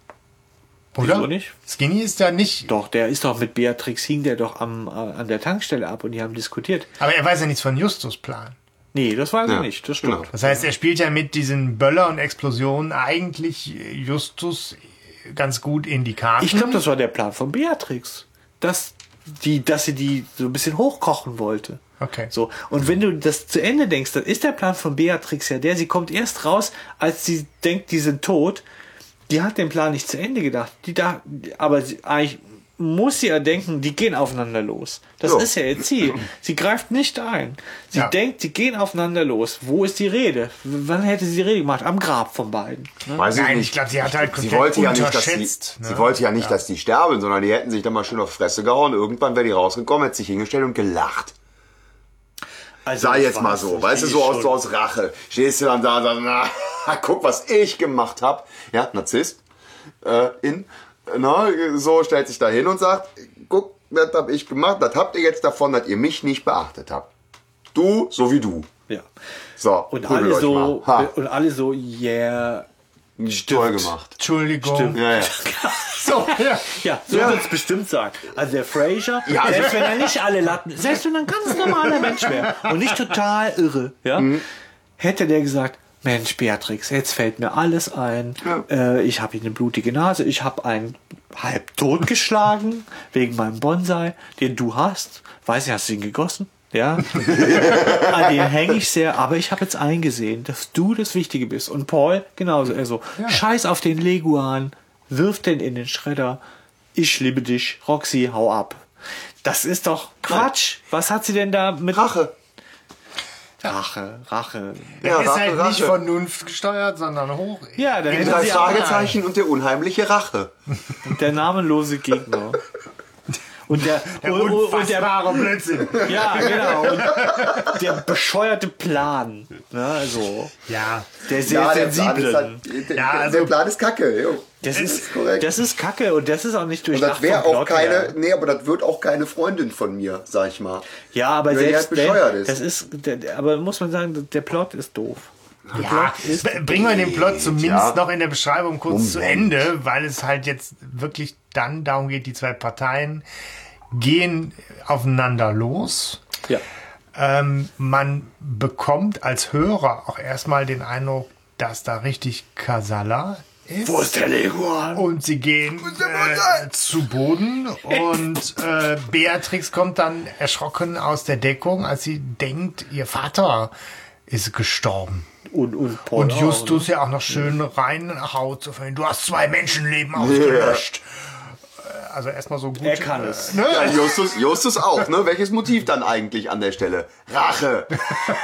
Oder? Wieso nicht? Skinny ist ja nicht. Doch, der ist doch mit Beatrix hing der doch am, äh, an der Tankstelle ab und die haben diskutiert. Aber er weiß ja nichts von Justus Plan. Nee, das weiß Ja, er nicht, das stimmt. genau. Das heißt, er spielt ja mit diesen Böller und Explosionen eigentlich Justus ganz gut in die Karten. Ich glaube, das war der Plan von Beatrix. Dass, die, dass sie die so ein bisschen hochkochen wollte. Okay. So. Und wenn du das zu Ende denkst, dann ist der Plan von Beatrix ja der, sie kommt erst raus, als sie denkt, die sind tot. Die hat den Plan nicht zu Ende gedacht. Die da, aber sie, eigentlich muss sie ja denken, die gehen aufeinander los. Das Ja. ist ja ihr Ziel. Sie greift nicht ein. Sie Ja. denkt, sie gehen aufeinander los. Wo ist die Rede? W- Wann hätte sie die Rede gemacht? Am Grab von beiden. Ne? Weiß Nein, nicht. ich glaube, sie hat halt Sie wollte ja nicht, dass sie, unterschätzt. ne? sie wollte ja nicht, dass die sterben, sondern die hätten sich dann mal schön auf die Fresse gehauen. Irgendwann wäre die rausgekommen, hätte sich hingestellt und gelacht. Also, Sei jetzt mal so, weißt du, so aus, so aus Rache. Stehst du dann da und sagst, na, *laughs* guck, was ich gemacht habe. Ja, Narzisst. Äh, in, na, so stellt sich da hin und sagt, guck, das habe ich gemacht, das habt ihr jetzt davon, dass ihr mich nicht beachtet habt. Du, so wie du. Ja. So, Und alle so, und alle so, yeah. Toll gemacht. Entschuldigung. Stimmt. Ja, ja. *laughs* So, ja. Ja, so Ja. wird's bestimmt sagen. Also der Fraser, Ja, also- selbst wenn er nicht alle Latten, selbst wenn er ein ganz normaler Mensch wäre und nicht total irre, ja, Mhm. hätte der gesagt, Mensch, Beatrix, jetzt fällt mir alles ein. Äh, ich habe eine blutige Nase, ich habe einen halb totgeschlagen wegen meinem Bonsai, den du hast. Weiß nicht, hast du ihn gegossen? Ja. An *laughs* den hänge ich sehr, aber ich habe jetzt eingesehen, dass du das Wichtige bist. Und Paul genauso. Also, scheiß auf den Leguan, wirf den in den Schredder. Ich liebe dich, Roxy, hau ab. Das ist doch Quatsch. Was hat sie denn da mit Rache. Rache, Rache. Er ist Rache, halt nicht Rache. Vernunft gesteuert, sondern hoch. Ja, dann Die drei Fragezeichen und der unheimliche Rache. der namenlose Gegner. *laughs* Und der, *laughs* Der und, der Blödsinn. ja, genau. Und der bescheuerte Plan. Ne, also, Ja. der sehr Ja, der ist halt, der, Ja, der also- Plan ist kacke. Jo. Das ist, korrekt. das ist Kacke und das ist auch nicht Und durchdacht. das wäre auch Plot keine, her. nee, aber das wird auch keine Freundin von mir, sag ich mal. Ja, aber Wenn selbst halt bescheuert wenn, ist. das ist, der, aber muss man sagen, der Plot ist doof. Der Ja, ist, bringen wir den Plot zumindest Ja. noch in der Beschreibung kurz zu Moment. Ende, weil es halt jetzt wirklich dann darum geht, die zwei Parteien gehen aufeinander los. ja. Ähm, man bekommt als Hörer auch erstmal den Eindruck, dass da richtig Kasala ist. Wo ist der Leguan? Und sie gehen äh, zu Boden und äh, Beatrix kommt dann erschrocken aus der Deckung, als sie denkt, ihr Vater ist gestorben. Und, und Paul Und auch, Justus ja auch noch schön reinhaut. So von, du hast zwei Menschenleben ausgelöscht. Äh, Also erstmal so gut. Er kann es. Ne? Ja, Justus, Justus auch, ne? Welches Motiv dann eigentlich an der Stelle? Rache. *laughs*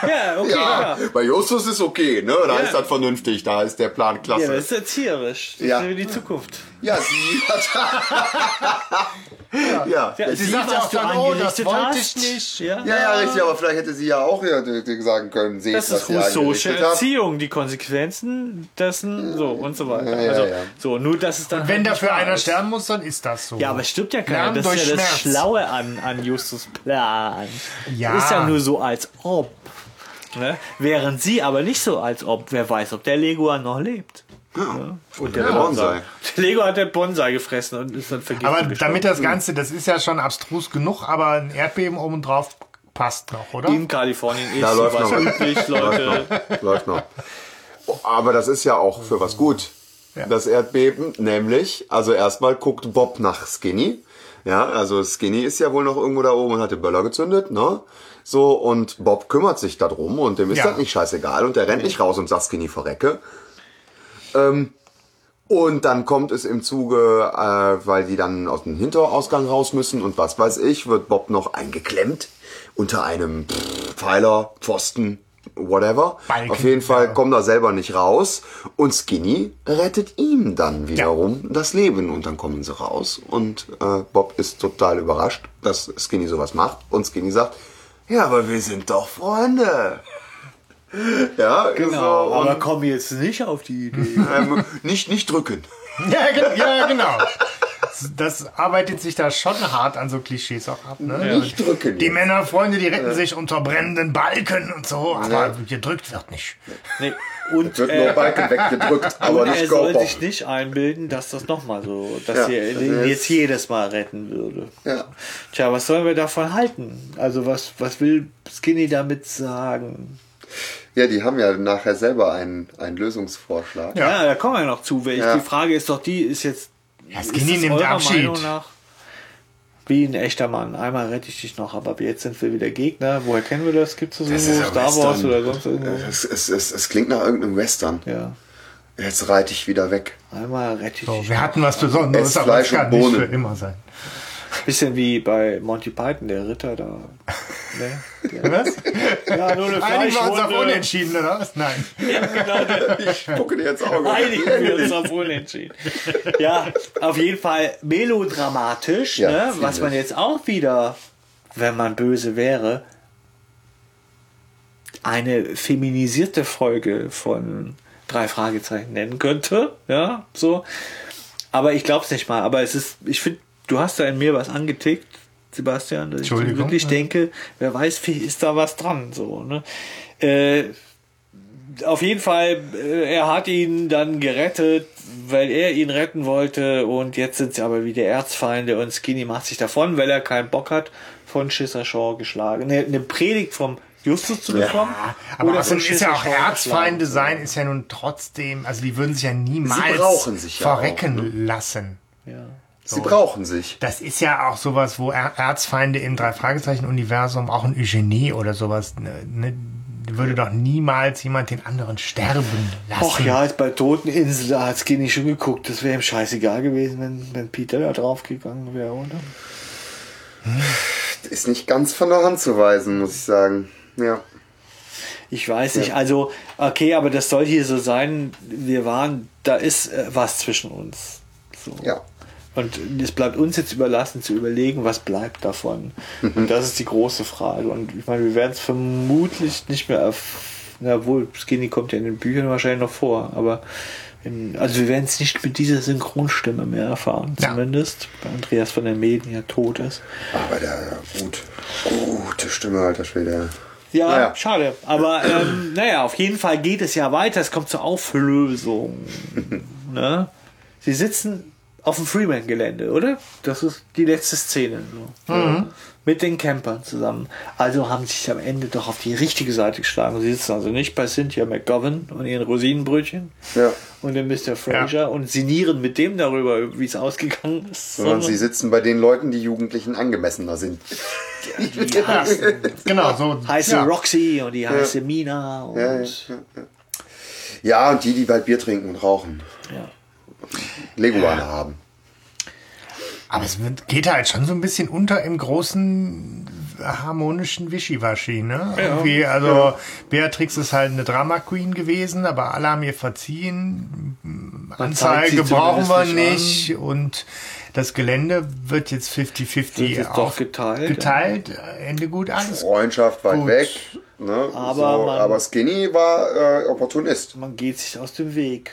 Ja, okay, Ja, ja. bei Justus ist okay, ne? Da Ja. ist das vernünftig, da ist der Plan Ja, klasse. das ist erzieherisch. Das Ja. ist für die Zukunft. Ja, sie hat. *laughs* ja. Ja, Sie sagt ja auch dann, oh, das wollte hast. ich nicht. Ja, Ja, ja, richtig, aber vielleicht hätte sie ja auch ja, sagen können, seht, Das ist sie Rousseau'sche. Erziehung, die Konsequenzen dessen, so und so weiter. Ja, ja, also, ja. so, nur dass es dann. Wenn halt dafür nicht wahr einer ist. sterben muss, dann ist das so. Ja, aber es stimmt ja keiner. Lernen Das ist ja das Schmerz. Schlaue an, an Justus Plan. Ja. Ist ja nur so als ob. Ne? Während sie aber nicht so als ob. Wer weiß, ob der Leguan noch lebt. Ja. Und der der Bonsai. Der *laughs* Lego hat der Bonsai gefressen und ist dann vergiftet. aber gestorben. damit das Ganze, das ist ja schon abstrus genug, aber ein Erdbeben obendrauf passt noch, oder? in Kalifornien ist Da läuft sowas noch. üblich, *laughs* Leute. Läuft noch. Oh, Aber das ist ja auch für was gut. Das Erdbeben, nämlich, also erstmal guckt Bob nach Skinny. Ja, also Skinny ist ja wohl noch irgendwo da oben und hat den Böller gezündet, ne? So, und Bob kümmert sich darum und dem ist Ja. das nicht scheißegal und der rennt nicht raus und sagt Skinny verrecke. Ähm, und dann kommt es im Zuge, äh, weil die dann aus dem Hinterausgang raus müssen und was weiß ich, wird Bob noch eingeklemmt unter einem Pfeiler, Pfosten, whatever. Balken, Auf jeden Fall ja. kommt er selber nicht raus und Skinny rettet ihm dann wiederum das Leben und dann kommen sie raus und äh, Bob ist total überrascht, dass Skinny sowas macht und Skinny sagt, ja, aber wir sind doch Freunde. *laughs* Ja, Genau, so, aber komm jetzt nicht auf die Idee. *laughs* ähm, nicht, nicht drücken. *laughs* Ja, ja, genau. das arbeitet sich da schon hart an so Klischees auch ab. Ne? Ja. Nicht drücken. Die Männerfreunde, die retten sich unter brennenden Balken und so, aber Ja. gedrückt wird nicht. Nee. Und, Wird nur äh, Balken weggedrückt, aber nicht er soll Körper. sich nicht einbilden, dass das nochmal so, dass Ja, er das jetzt jedes Mal retten würde. Ja. Tja, was sollen wir davon halten? Also was, was will Skinny damit sagen? Ja, die haben ja nachher selber einen, einen Lösungsvorschlag. Ja, da kommen wir noch zu. Weil ich- Ja. Die Frage ist doch die, ist jetzt Ja, ist Skinny das nimmt eurer Abschied. Meinung nach wie ein echter Mann. Einmal rette ich dich noch, aber jetzt sind wir wieder Gegner. Woher kennen wir das? Gibt es so Das ja Star Wars Western. oder sonst irgendwo? Es, es, es, es klingt nach irgendeinem Western. Ja. Jetzt reite ich wieder weg. Einmal rette ich So, dich. wir hatten was Besonderes, aber es Fleisch kann und nicht Bohnen. für immer sein. Bisschen wie bei Monty Python, der Ritter da. Ne? Der, *laughs* Was? ja, nur eine Einigen wir uns auf. Unentschieden, oder was? Nein. Ich gucke dir jetzt Auge. Einigen wir uns auf Unentschieden. Ja, auf jeden Fall melodramatisch, Ja, ne? was man jetzt auch wieder, wenn man böse wäre, eine feminisierte Folge von drei Fragezeichen nennen könnte. Ja, so. Aber ich glaube es nicht mal. Aber es ist, ich finde, du hast da in mir was angetickt, Sebastian, dass ich wirklich Ja. denke, wer weiß, wie ist da was dran, so, ne? Äh, auf jeden Fall, äh, er hat ihn dann gerettet, weil er ihn retten wollte und jetzt sind sie aber wieder Erzfeinde und Skinny macht sich davon, weil er keinen Bock hat, von Schisser Shaw geschlagen. Eine, eine Predigt vom Justus zu bekommen. Aber oder außerdem von ist ja auch Erzfeinde sein, ist ja nun trotzdem, also die würden sich ja niemals Sie brauchen sich ja verrecken auch, ne? lassen. Ja. Sie brauchen sich. Das ist ja auch sowas, wo Er- Erzfeinde im Drei-Fragezeichen-Universum, auch ein Eugenie oder sowas, ne, ne, würde doch niemals jemand den anderen sterben lassen. Och ja, jetzt bei Toteninsel, da hat Skinny schon geguckt. Das wäre ihm scheißegal gewesen, wenn, wenn Peter da draufgegangen wäre, oder? Ist nicht ganz von der Hand zu weisen, muss ich sagen. Ja. Ich weiß nicht, also, okay, aber das soll hier so sein. Wir waren, da ist äh, was zwischen uns. So. Ja. Und es bleibt uns jetzt überlassen zu überlegen, was bleibt davon. Und das ist die große Frage. Und ich meine, wir werden es vermutlich nicht mehr auf, na wohl, Skinny kommt ja in den Büchern wahrscheinlich noch vor, aber in, also wir werden es nicht mit dieser Synchronstimme mehr erfahren, Ja. zumindest, weil Andreas von der Medien ja tot ist. Aber der gut, gute Stimme, alter Schwede. Ja, Naja. schade. Aber ähm, naja, auf jeden Fall geht es ja weiter. Es kommt zur Auflösung. *laughs* ne? Sie sitzen auf dem Freeman-Gelände, oder? Das ist die letzte Szene. So. Mit den Campern zusammen. Also haben sie sich am Ende doch auf die richtige Seite geschlagen. Sie sitzen also nicht bei Cynthia McGovern und ihren Rosinenbrötchen Ja. und dem Mr. Fraser und sinnieren mit dem darüber, wie es ausgegangen ist. Sondern sie sitzen bei den Leuten, die Jugendlichen angemessener sind. Ja, genau, so. heiße ja. Roxy und die heiße Mina und Ja, ja, Ja, und die, die bald Bier trinken und rauchen. ja. Leguane haben. Aber es wird, geht halt schon so ein bisschen unter im großen harmonischen Wischiwaschi, ne? Irgendwie, also Beatrix ist halt eine Drama Queen gewesen, aber alle haben ihr verziehen. zeigt Anzeige brauchen wir zumindest nicht und das Gelände wird jetzt 50-50 Wird jetzt doch geteilt, geteilt. Ende gut, alles Freundschaft weit Gut. weg. Ne? Aber so, man- aber Skinny war äh, Opportunist. Man geht sich aus dem Weg.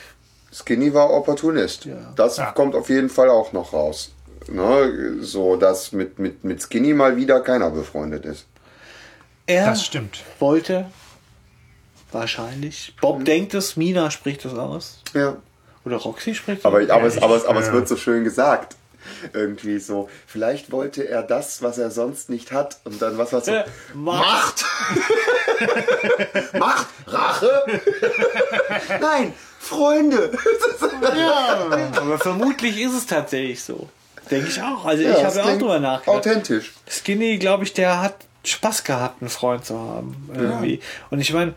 Skinny war Opportunist. Ja. Das Ja. kommt auf jeden Fall auch noch raus. Ne? So, dass mit, mit, mit Skinny mal wieder keiner befreundet ist. Er Das stimmt. wollte wahrscheinlich. Bob denkt es, Mina spricht es aus. Ja. Oder Roxy spricht Aber, es aber, aus. es, aber, es, aber es Ja. wird so schön gesagt. Irgendwie so. Vielleicht wollte er das, was er sonst nicht hat. Und dann was war so? Äh, Macht. Macht! *laughs* Macht! Rache! *laughs* Nein! Freunde! *laughs* Aber vermutlich ist es tatsächlich so. Denke ich auch. Also Ja, ich habe ja auch drüber nachgedacht. Authentisch. Skinny, glaube ich, der hat Spaß gehabt, einen Freund zu haben. Irgendwie. Und ich meine,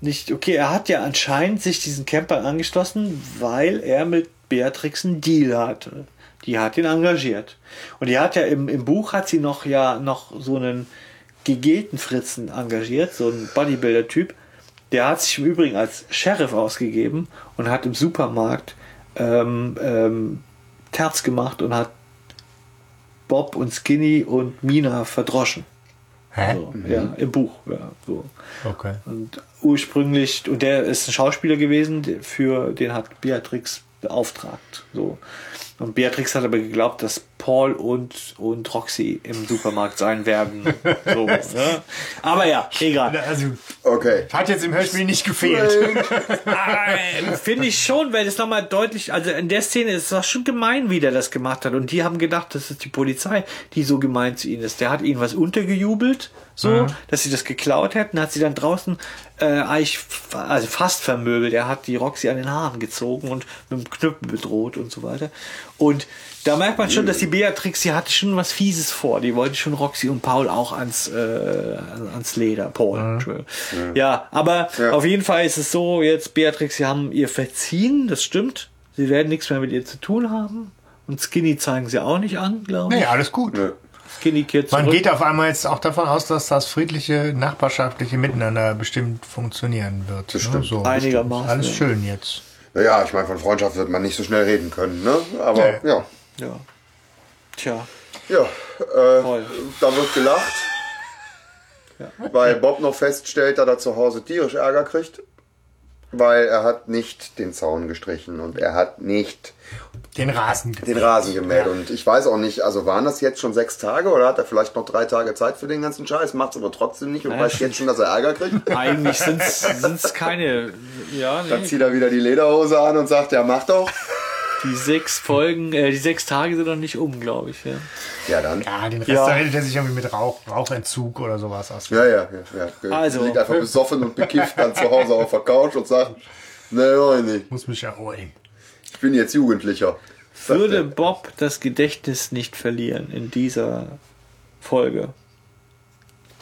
nicht, okay, er hat ja anscheinend sich diesen Campern angeschlossen, weil er mit Beatrix einen Deal hatte. Die hat ihn engagiert. Und die hat ja im, im Buch hat sie noch ja noch so einen gegelten Fritzen engagiert, so einen Bodybuilder-Typ. Der hat sich im Übrigen als Sheriff ausgegeben und hat im Supermarkt ähm, ähm, Terz gemacht und hat Bob und Skinny und Mina verdroschen. Hä? So, Ja, im Buch. Ja, so. Okay. Und ursprünglich, und der ist ein Schauspieler gewesen, für den hat Beatrix beauftragt. So. Und Beatrix hat aber geglaubt, dass Paul und, und Roxy im Supermarkt sein werden. *laughs* So, ne? Aber ja, egal. Also, Okay. hat jetzt im Hörspiel nicht gefehlt. *laughs* Finde ich schon, weil es nochmal deutlich, also in der Szene ist es schon gemein, wie der das gemacht hat. Und die haben gedacht, das ist die Polizei, die so gemein zu ihnen ist. Der hat ihnen was untergejubelt, so, dass sie das geklaut hätten, hat sie dann draußen äh, eigentlich also fast vermöbelt. Er hat die Roxy an den Haaren gezogen und mit dem Knüppel bedroht und so weiter. Und da merkt man schon, dass die Beatrix, die hatte schon was Fieses vor. Die wollte schon Roxy und Paul auch ans, äh, ans Leder. Paul, Entschuldigung. Ja, aber Ja. auf jeden Fall ist es so, jetzt Beatrix, sie haben ihr verziehen, das stimmt. Sie werden nichts mehr mit ihr zu tun haben. Und Skinny zeigen sie auch nicht an, glaube ich. Nee, alles gut. Nö. Skinny kehrt Man geht auf einmal jetzt auch davon aus, dass das friedliche, nachbarschaftliche Miteinander bestimmt funktionieren wird. Das ne? stimmt. So, Einigermaßen, Alles ja. schön jetzt. Naja, ich meine, von Freundschaft wird man nicht so schnell reden können, ne? Aber Nee. ja. Ja. Tja, Ja, äh, da wird gelacht. Weil Bob noch feststellt, dass er zu Hause tierisch Ärger kriegt. Weil er hat nicht den Zaun gestrichen und er hat nicht Den Rasen. den Rasen gemäht. Und ich weiß auch nicht, also waren das jetzt schon sechs Tage oder hat er vielleicht noch drei Tage Zeit für den ganzen Scheiß, macht es aber trotzdem nicht und Ja, weiß jetzt schon, dass er Ärger kriegt. *laughs* eigentlich sind es keine, ja, Dann nee, zieht er wieder die Lederhose an und sagt, ja, mach doch. Die sechs Folgen, äh, die sechs Tage sind noch nicht um, glaube ich. Ja. Ja, dann. Ja, den Rest Ja. da redet er sich irgendwie mit Rauch, Rauchentzug oder sowas aus. Ja, ja, ja. ja. Also. Liegt einfach besoffen und bekifft dann zu Hause auf der Couch und sagt, ne, nein, nicht. Muss mich erholen. Ich bin jetzt Jugendlicher. Sagt Würde. Bob das Gedächtnis nicht verlieren in dieser Folge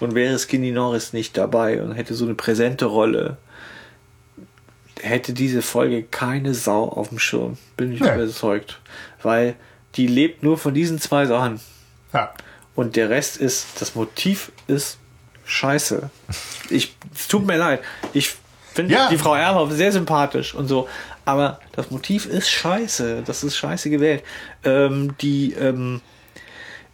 und wäre Skinny Norris nicht dabei und hätte so eine präsente Rolle, hätte diese Folge keine Sau auf dem Schirm. Bin ich Nee. überzeugt. Weil die lebt nur von diesen zwei Sachen. Ja. Und der Rest ist, das Motiv ist scheiße. Ich, es tut mir leid. Ich finde Ja. die Frau Erler sehr sympathisch und so. Aber das Motiv ist scheiße. Das ist scheiße gewählt. Ähm, die, ähm,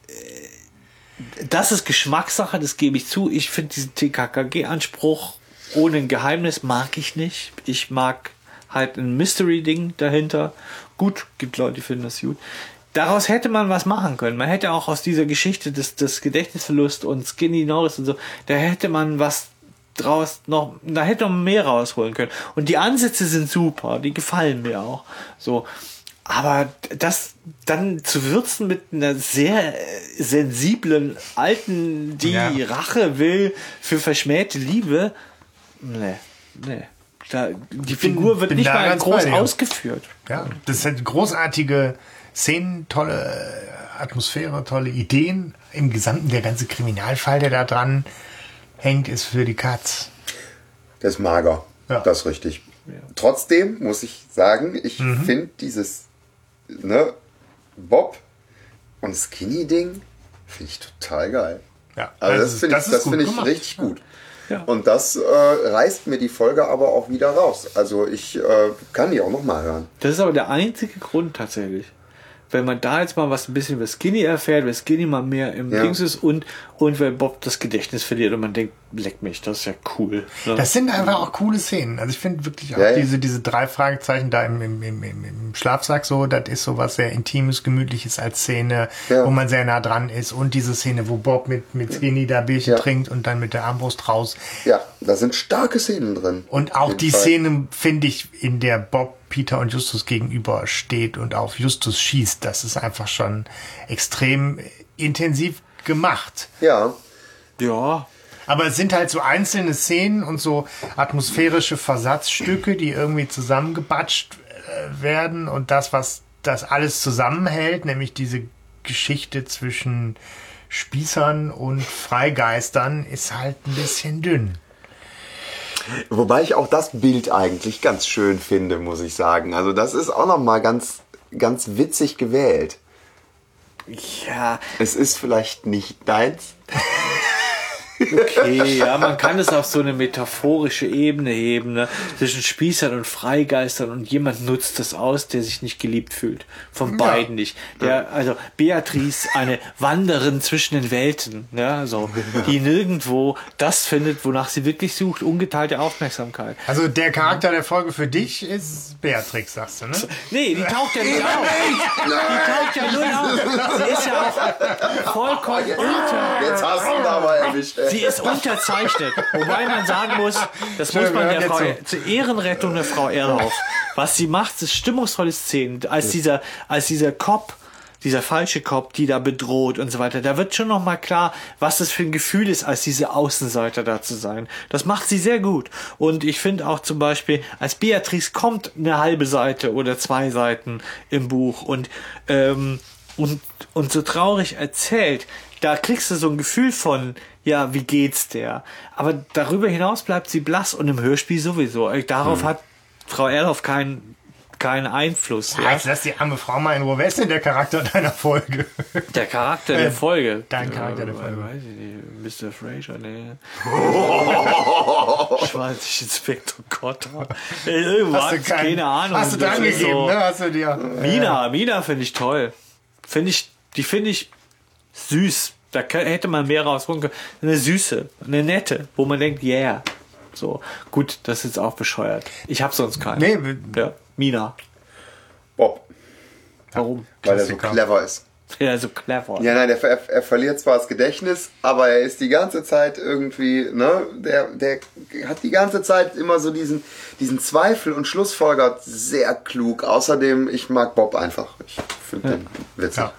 äh, das ist Geschmackssache, das gebe ich zu. Ich finde diesen TKKG-Anspruch ohne ein Geheimnis mag ich nicht. Ich mag halt ein Mystery-Ding dahinter. Gut, gibt Leute, die finden das gut. Daraus hätte man was machen können. Man hätte auch aus dieser Geschichte des, des Gedächtnisverlust und Skinny Norris und so, da hätte man was draus noch, da hätte man mehr rausholen können. Und die Ansätze sind super, die gefallen mir auch. So. Aber das dann zu würzen mit einer sehr äh, sensiblen Alten, die Ja. Rache will für verschmähte Liebe, nee, nee. Da, die Figur wird bin nicht mal bei groß ausgeführt. Ja, das sind großartige Szenen, tolle Atmosphäre, tolle Ideen. Im Gesamten der ganze Kriminalfall, der da dran hängt, ist für die Katz. Der ist mager. Ja. Das ist richtig. Trotzdem muss ich sagen, ich finde dieses ne, Bob und Skinny-Ding finde ich total geil. Ja, Also das das, ist- finde das ich, das gut finde ich richtig gut. Ja. Und das äh, reißt mir die Folge aber auch wieder raus. Also ich äh, kann die auch noch mal hören. Das ist aber der einzige Grund tatsächlich. Wenn man da jetzt mal was ein bisschen über Skinny erfährt, weil Skinny mal mehr im Ja. Dings ist und, und weil Bob das Gedächtnis verliert und man denkt, leck mich, das ist ja cool. Ne? Das sind einfach auch coole Szenen. Also ich finde wirklich auch Ja, ja. diese, diese drei Fragezeichen da im, im, im, im, im Schlafsack so, das ist so was sehr Intimes, Gemütliches als Szene, Ja. wo man sehr nah dran ist. Und diese Szene, wo Bob mit, mit Skinny da Bierchen Ja. trinkt und dann mit der Armbrust raus. Ja, da sind starke Szenen drin. Und auch die Fall. Szene, finde ich, in der Bob, Peter und Justus gegenüber steht und auf Justus schießt, das ist einfach schon extrem intensiv gemacht. Ja, ja, Aber es sind halt so einzelne Szenen und so atmosphärische Versatzstücke, die irgendwie zusammengebatscht äh, werden und das, was das alles zusammenhält, nämlich diese Geschichte zwischen Spießern und Freigeistern, ist halt ein bisschen dünn. Wobei ich auch das Bild eigentlich ganz schön finde, muss ich sagen. Also das ist auch noch mal ganz, ganz witzig gewählt. ja, Es ist vielleicht nicht deins. *laughs* Okay, ja, man kann es auf so eine metaphorische Ebene heben, ne? zwischen Spießern und Freigeistern und jemand nutzt das aus, der sich nicht geliebt fühlt. Von beiden nicht. Der, also Beatrice, eine Wanderin zwischen den Welten, ne? also, die nirgendwo das findet, wonach sie wirklich sucht, ungeteilte Aufmerksamkeit. Also der Charakter der Folge für dich ist Beatrix, sagst du, ne? Nee, die taucht ja nicht auf. Die taucht ja null auf. Sie ist ja auch vollkommen unter. Jetzt hast du aber erwischt. ey. Sie ist unterzeichnet. Wobei man sagen muss, das muss man der Frau, zur Ehrenrettung der Frau Erlauf. Was sie macht, ist stimmungsvolle Szenen. Als dieser, als dieser Cop, dieser falsche Cop, die da bedroht und so weiter, da wird schon noch mal klar, was das für ein Gefühl ist, als diese Außenseiter da zu sein. Das macht sie sehr gut. Und ich finde auch zum Beispiel, als Beatrice kommt eine halbe Seite oder zwei Seiten im Buch und, ähm, und, und so traurig erzählt, da kriegst du so ein Gefühl von, ja, wie geht's der? Aber darüber hinaus bleibt sie blass und im Hörspiel sowieso. Äh, Darauf hat Frau Erhoff keinen keinen Einfluss. Ja, Ja? jetzt lass die arme Frau mal in Ruhe. Wer ist denn der Charakter deiner Folge? Der Charakter der Äh, Folge. dein Charakter der Äh, Folge. Weiß ich nicht. Mr. Fraser, nee. *laughs* Schwarz Inspektor Cotter. Äh, Irgendwas, Hast du kein- keine Ahnung. Hast du dran gegeben, so- ne? Hast du dir. Mina, Mina finde ich toll. Finde ich, die finde ich süß. Da hätte man mehr rausholen können. Eine süße, eine nette, wo man denkt, yeah. So, gut, das ist jetzt auch bescheuert. Ich habe sonst keinen. Nee, Ja, Mina. Bob, Warum? weil er so clever ist. Ja, so clever. Ja, nein, er, er, er verliert zwar das Gedächtnis, aber er ist die ganze Zeit irgendwie, ne, der, der hat die ganze Zeit immer so diesen, diesen Zweifel und schlussfolgert sehr klug. Außerdem, ich mag Bob einfach. Ich finde den witzig. Ja.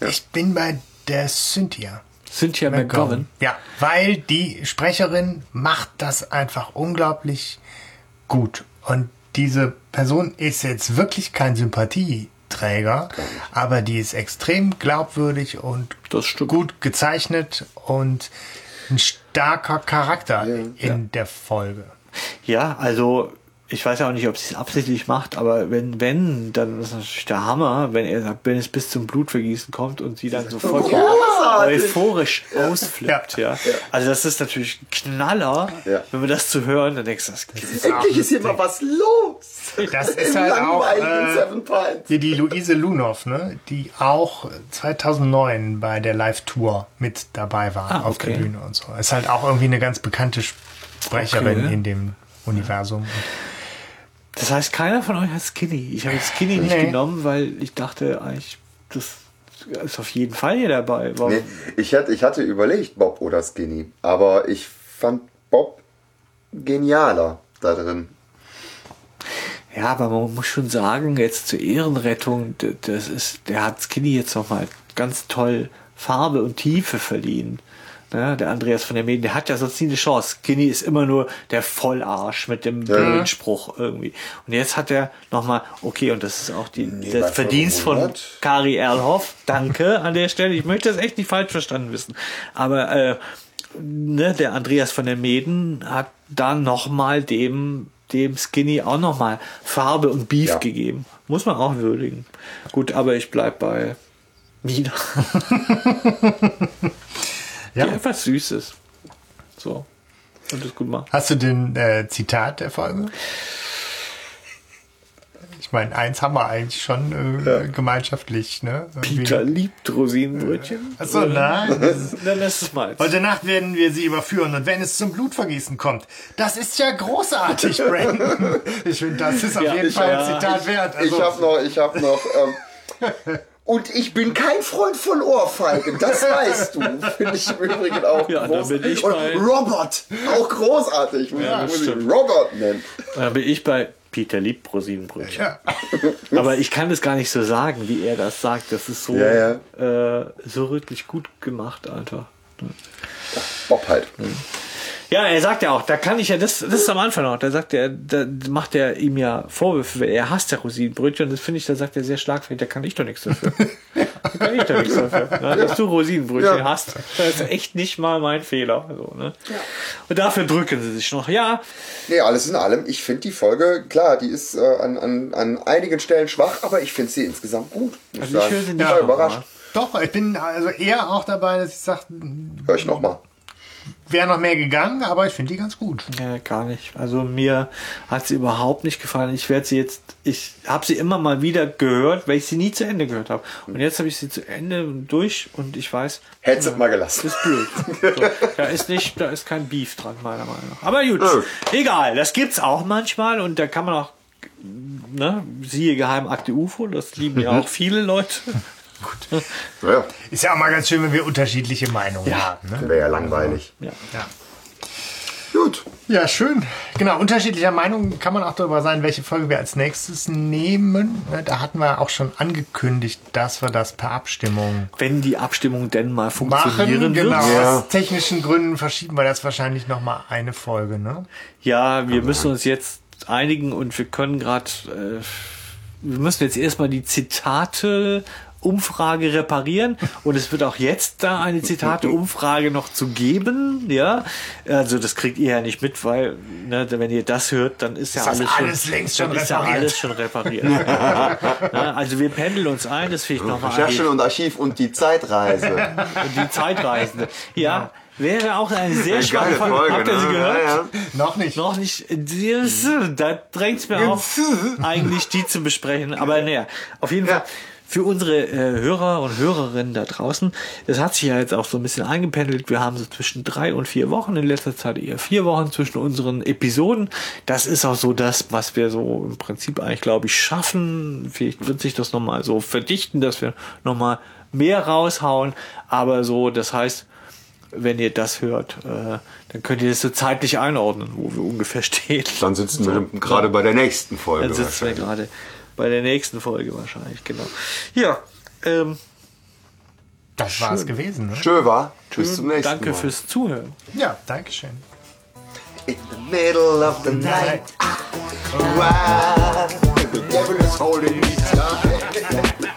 Ich bin bei der Cynthia. Cynthia McGovern. Ja, weil die Sprecherin macht das einfach unglaublich gut. Und diese Person ist jetzt wirklich kein Sympathieträger, aber die ist extrem glaubwürdig und gut gezeichnet und ein starker Charakter in der Folge. Ja, also ich weiß ja auch nicht, ob sie es absichtlich macht, aber wenn, wenn, dann ist natürlich der Hammer, wenn er sagt, wenn es bis zum Blutvergießen kommt und sie dann sofort euphorisch ausflippt, ja. Also das ist natürlich ein Knaller, Ja. wenn wir das zu hören, dann denkst du, das gibt's Endlich ist hier mal was los. Das ist halt auch äh, Seven Pines. hier die Luise Lunow, ne, die auch 2009 bei der Live-Tour mit dabei war Ah, auf okay. der Bühne und so. Ist halt auch irgendwie eine ganz bekannte Sprecherin Okay. in dem Universum. Das heißt, keiner von euch hat Skinny. Ich habe Skinny nicht Nee. genommen, weil ich dachte eigentlich, das ist auf jeden Fall hier dabei. Warum? Nee, ich, hatte, ich hatte überlegt, Bob oder Skinny, aber ich fand Bob genialer da drin. Ja, aber man muss schon sagen, jetzt zur Ehrenrettung, das ist, der hat Skinny jetzt nochmal ganz toll Farbe und Tiefe verliehen. Ne, der Andreas von der Medien, der hat ja sonst nie eine Chance. Skinny ist immer nur der Vollarsch mit dem blöden Spruch irgendwie. Und jetzt hat er nochmal, okay, und das ist auch die, bei das Verdienst von 500. Kari Erlhoff. Danke an der Stelle. Ich möchte das echt nicht falsch verstanden wissen. Aber äh, ne, der Andreas von der Meden hat dann nochmal dem, dem Skinny auch nochmal Farbe und Beef Ja. gegeben. Muss man auch würdigen. Gut, aber ich bleib bei Mina, *laughs* Ja. die einfach süß ist. So. Und das gut macht. Hast du den äh, Zitat der Folge? Ich meine, eins haben wir eigentlich schon äh, gemeinschaftlich, ne? Irgendwie- Peter liebt Rosinenbrötchen. Achso, nein. *laughs* Dann lass es mal. Heute Nacht werden wir sie überführen und wenn es zum Blutvergießen kommt, das ist ja großartig, *laughs* Brandon. Ich finde, das ist auf Ja, jeden Fall ein ja. Zitat wert. Also, ich habe noch, ich habe noch. Ähm, *laughs* und ich bin kein Freund von Ohrfeigen, das *laughs* weißt du. Finde ich im Übrigen auch Ja, da groß. bin ich Und bei- Robert, auch großartig. Ja, muss ich. Robert nennen. Da bin ich bei Peter liebt Rosinenbrötchen. ja. *laughs* Aber ich kann das gar nicht so sagen, wie er das sagt. Das ist so, Ja, Äh, so wirklich gut gemacht, Alter. Bob halt. Ja, er sagt ja auch, da kann ich ja, das, das ist am Anfang noch, da sagt er, da macht er ihm ja Vorwürfe, er hasst ja Rosinenbrötchen und das finde ich, da sagt er sehr schlagfertig, da kann ich doch nichts dafür. da kann ich doch nichts dafür. *laughs* Na, dass du Rosinenbrötchen Ja. hast, das ist echt nicht mal mein Fehler. So, ne? Und dafür drücken sie sich noch. Ja, Nee, alles in allem, ich finde die Folge, klar, die ist äh, an, an, an einigen Stellen schwach, aber ich finde sie insgesamt gut. Also ich sagen. höre sie nicht Ich war überrascht. Doch, ich bin also eher auch dabei, dass ich sage, Hör ich nochmal. Wäre noch mehr gegangen, aber ich finde die ganz gut. Ja, gar nicht. Also mir hat sie überhaupt nicht gefallen. Ich werde sie jetzt, ich habe sie immer mal wieder gehört, weil ich sie nie zu Ende gehört habe. Und jetzt habe ich sie zu Ende durch und ich weiß, Hättest du mal gelassen. ist blöd. So, da ist nicht, da ist kein Beef dran, meiner Meinung nach. Aber gut, egal, das gibt's auch manchmal und da kann man auch, ne, siehe Geheimakte UFO, das lieben ja *laughs* auch viele Leute. *laughs* Ja, Ist ja auch mal ganz schön, wenn wir unterschiedliche Meinungen Ja. haben. Ne? wäre ja langweilig. Ja. Ja. Gut. ja, schön. Genau, unterschiedlicher Meinung kann man auch darüber sein, welche Folge wir als nächstes nehmen. Ne, Da hatten wir auch schon angekündigt, dass wir das per Abstimmung Wenn die Abstimmung denn mal machen. funktionieren Genau, wird. Ja. aus technischen Gründen verschieben wir das wahrscheinlich noch mal eine Folge. Ne? Ja, wir müssen uns jetzt einigen und wir können gerade, äh, wir müssen jetzt erstmal die Zitate Umfrage reparieren und es wird auch jetzt da eine Zitate-Umfrage noch zu geben, ja. Also das kriegt ihr ja nicht mit, weil ne, wenn ihr das hört, dann ist ja das alles, alles schon, längst dann schon ist ja repariert. alles schon repariert. *laughs* ja, also wir pendeln uns ein, das finde ich nochmal Recherche und Archiv und die Zeitreise. und die Zeitreisende. Ja, wäre auch eine sehr spannende Geile Folge. Folge, Habt ihr sie ne? gehört? Ja, ja. Noch nicht. Noch nicht. Das, da drängt es mir auf, eigentlich die zu besprechen. Aber naja, auf jeden Fall für unsere äh, Hörer und Hörerinnen da draußen, das hat sich ja jetzt auch so ein bisschen eingependelt. Wir haben so zwischen drei und vier Wochen, in letzter Zeit eher vier Wochen zwischen unseren Episoden. Das ist auch so das, was wir so im Prinzip eigentlich, glaube ich, schaffen. Vielleicht wird sich das nochmal so verdichten, dass wir nochmal mehr raushauen. Aber so, das heißt, wenn ihr das hört, äh, dann könnt ihr das so zeitlich einordnen, wo wir ungefähr stehen. Dann sitzen wir gerade bei der nächsten Folge. Dann sitzen wir gerade bei der nächsten Folge wahrscheinlich, genau. Ja, ähm, Das war es gewesen. Ne? Schön war. Bis zum nächsten danke Mal. fürs Zuhören. Ja, Dankeschön. In the middle of the night. Wow. The devil is holding me tight.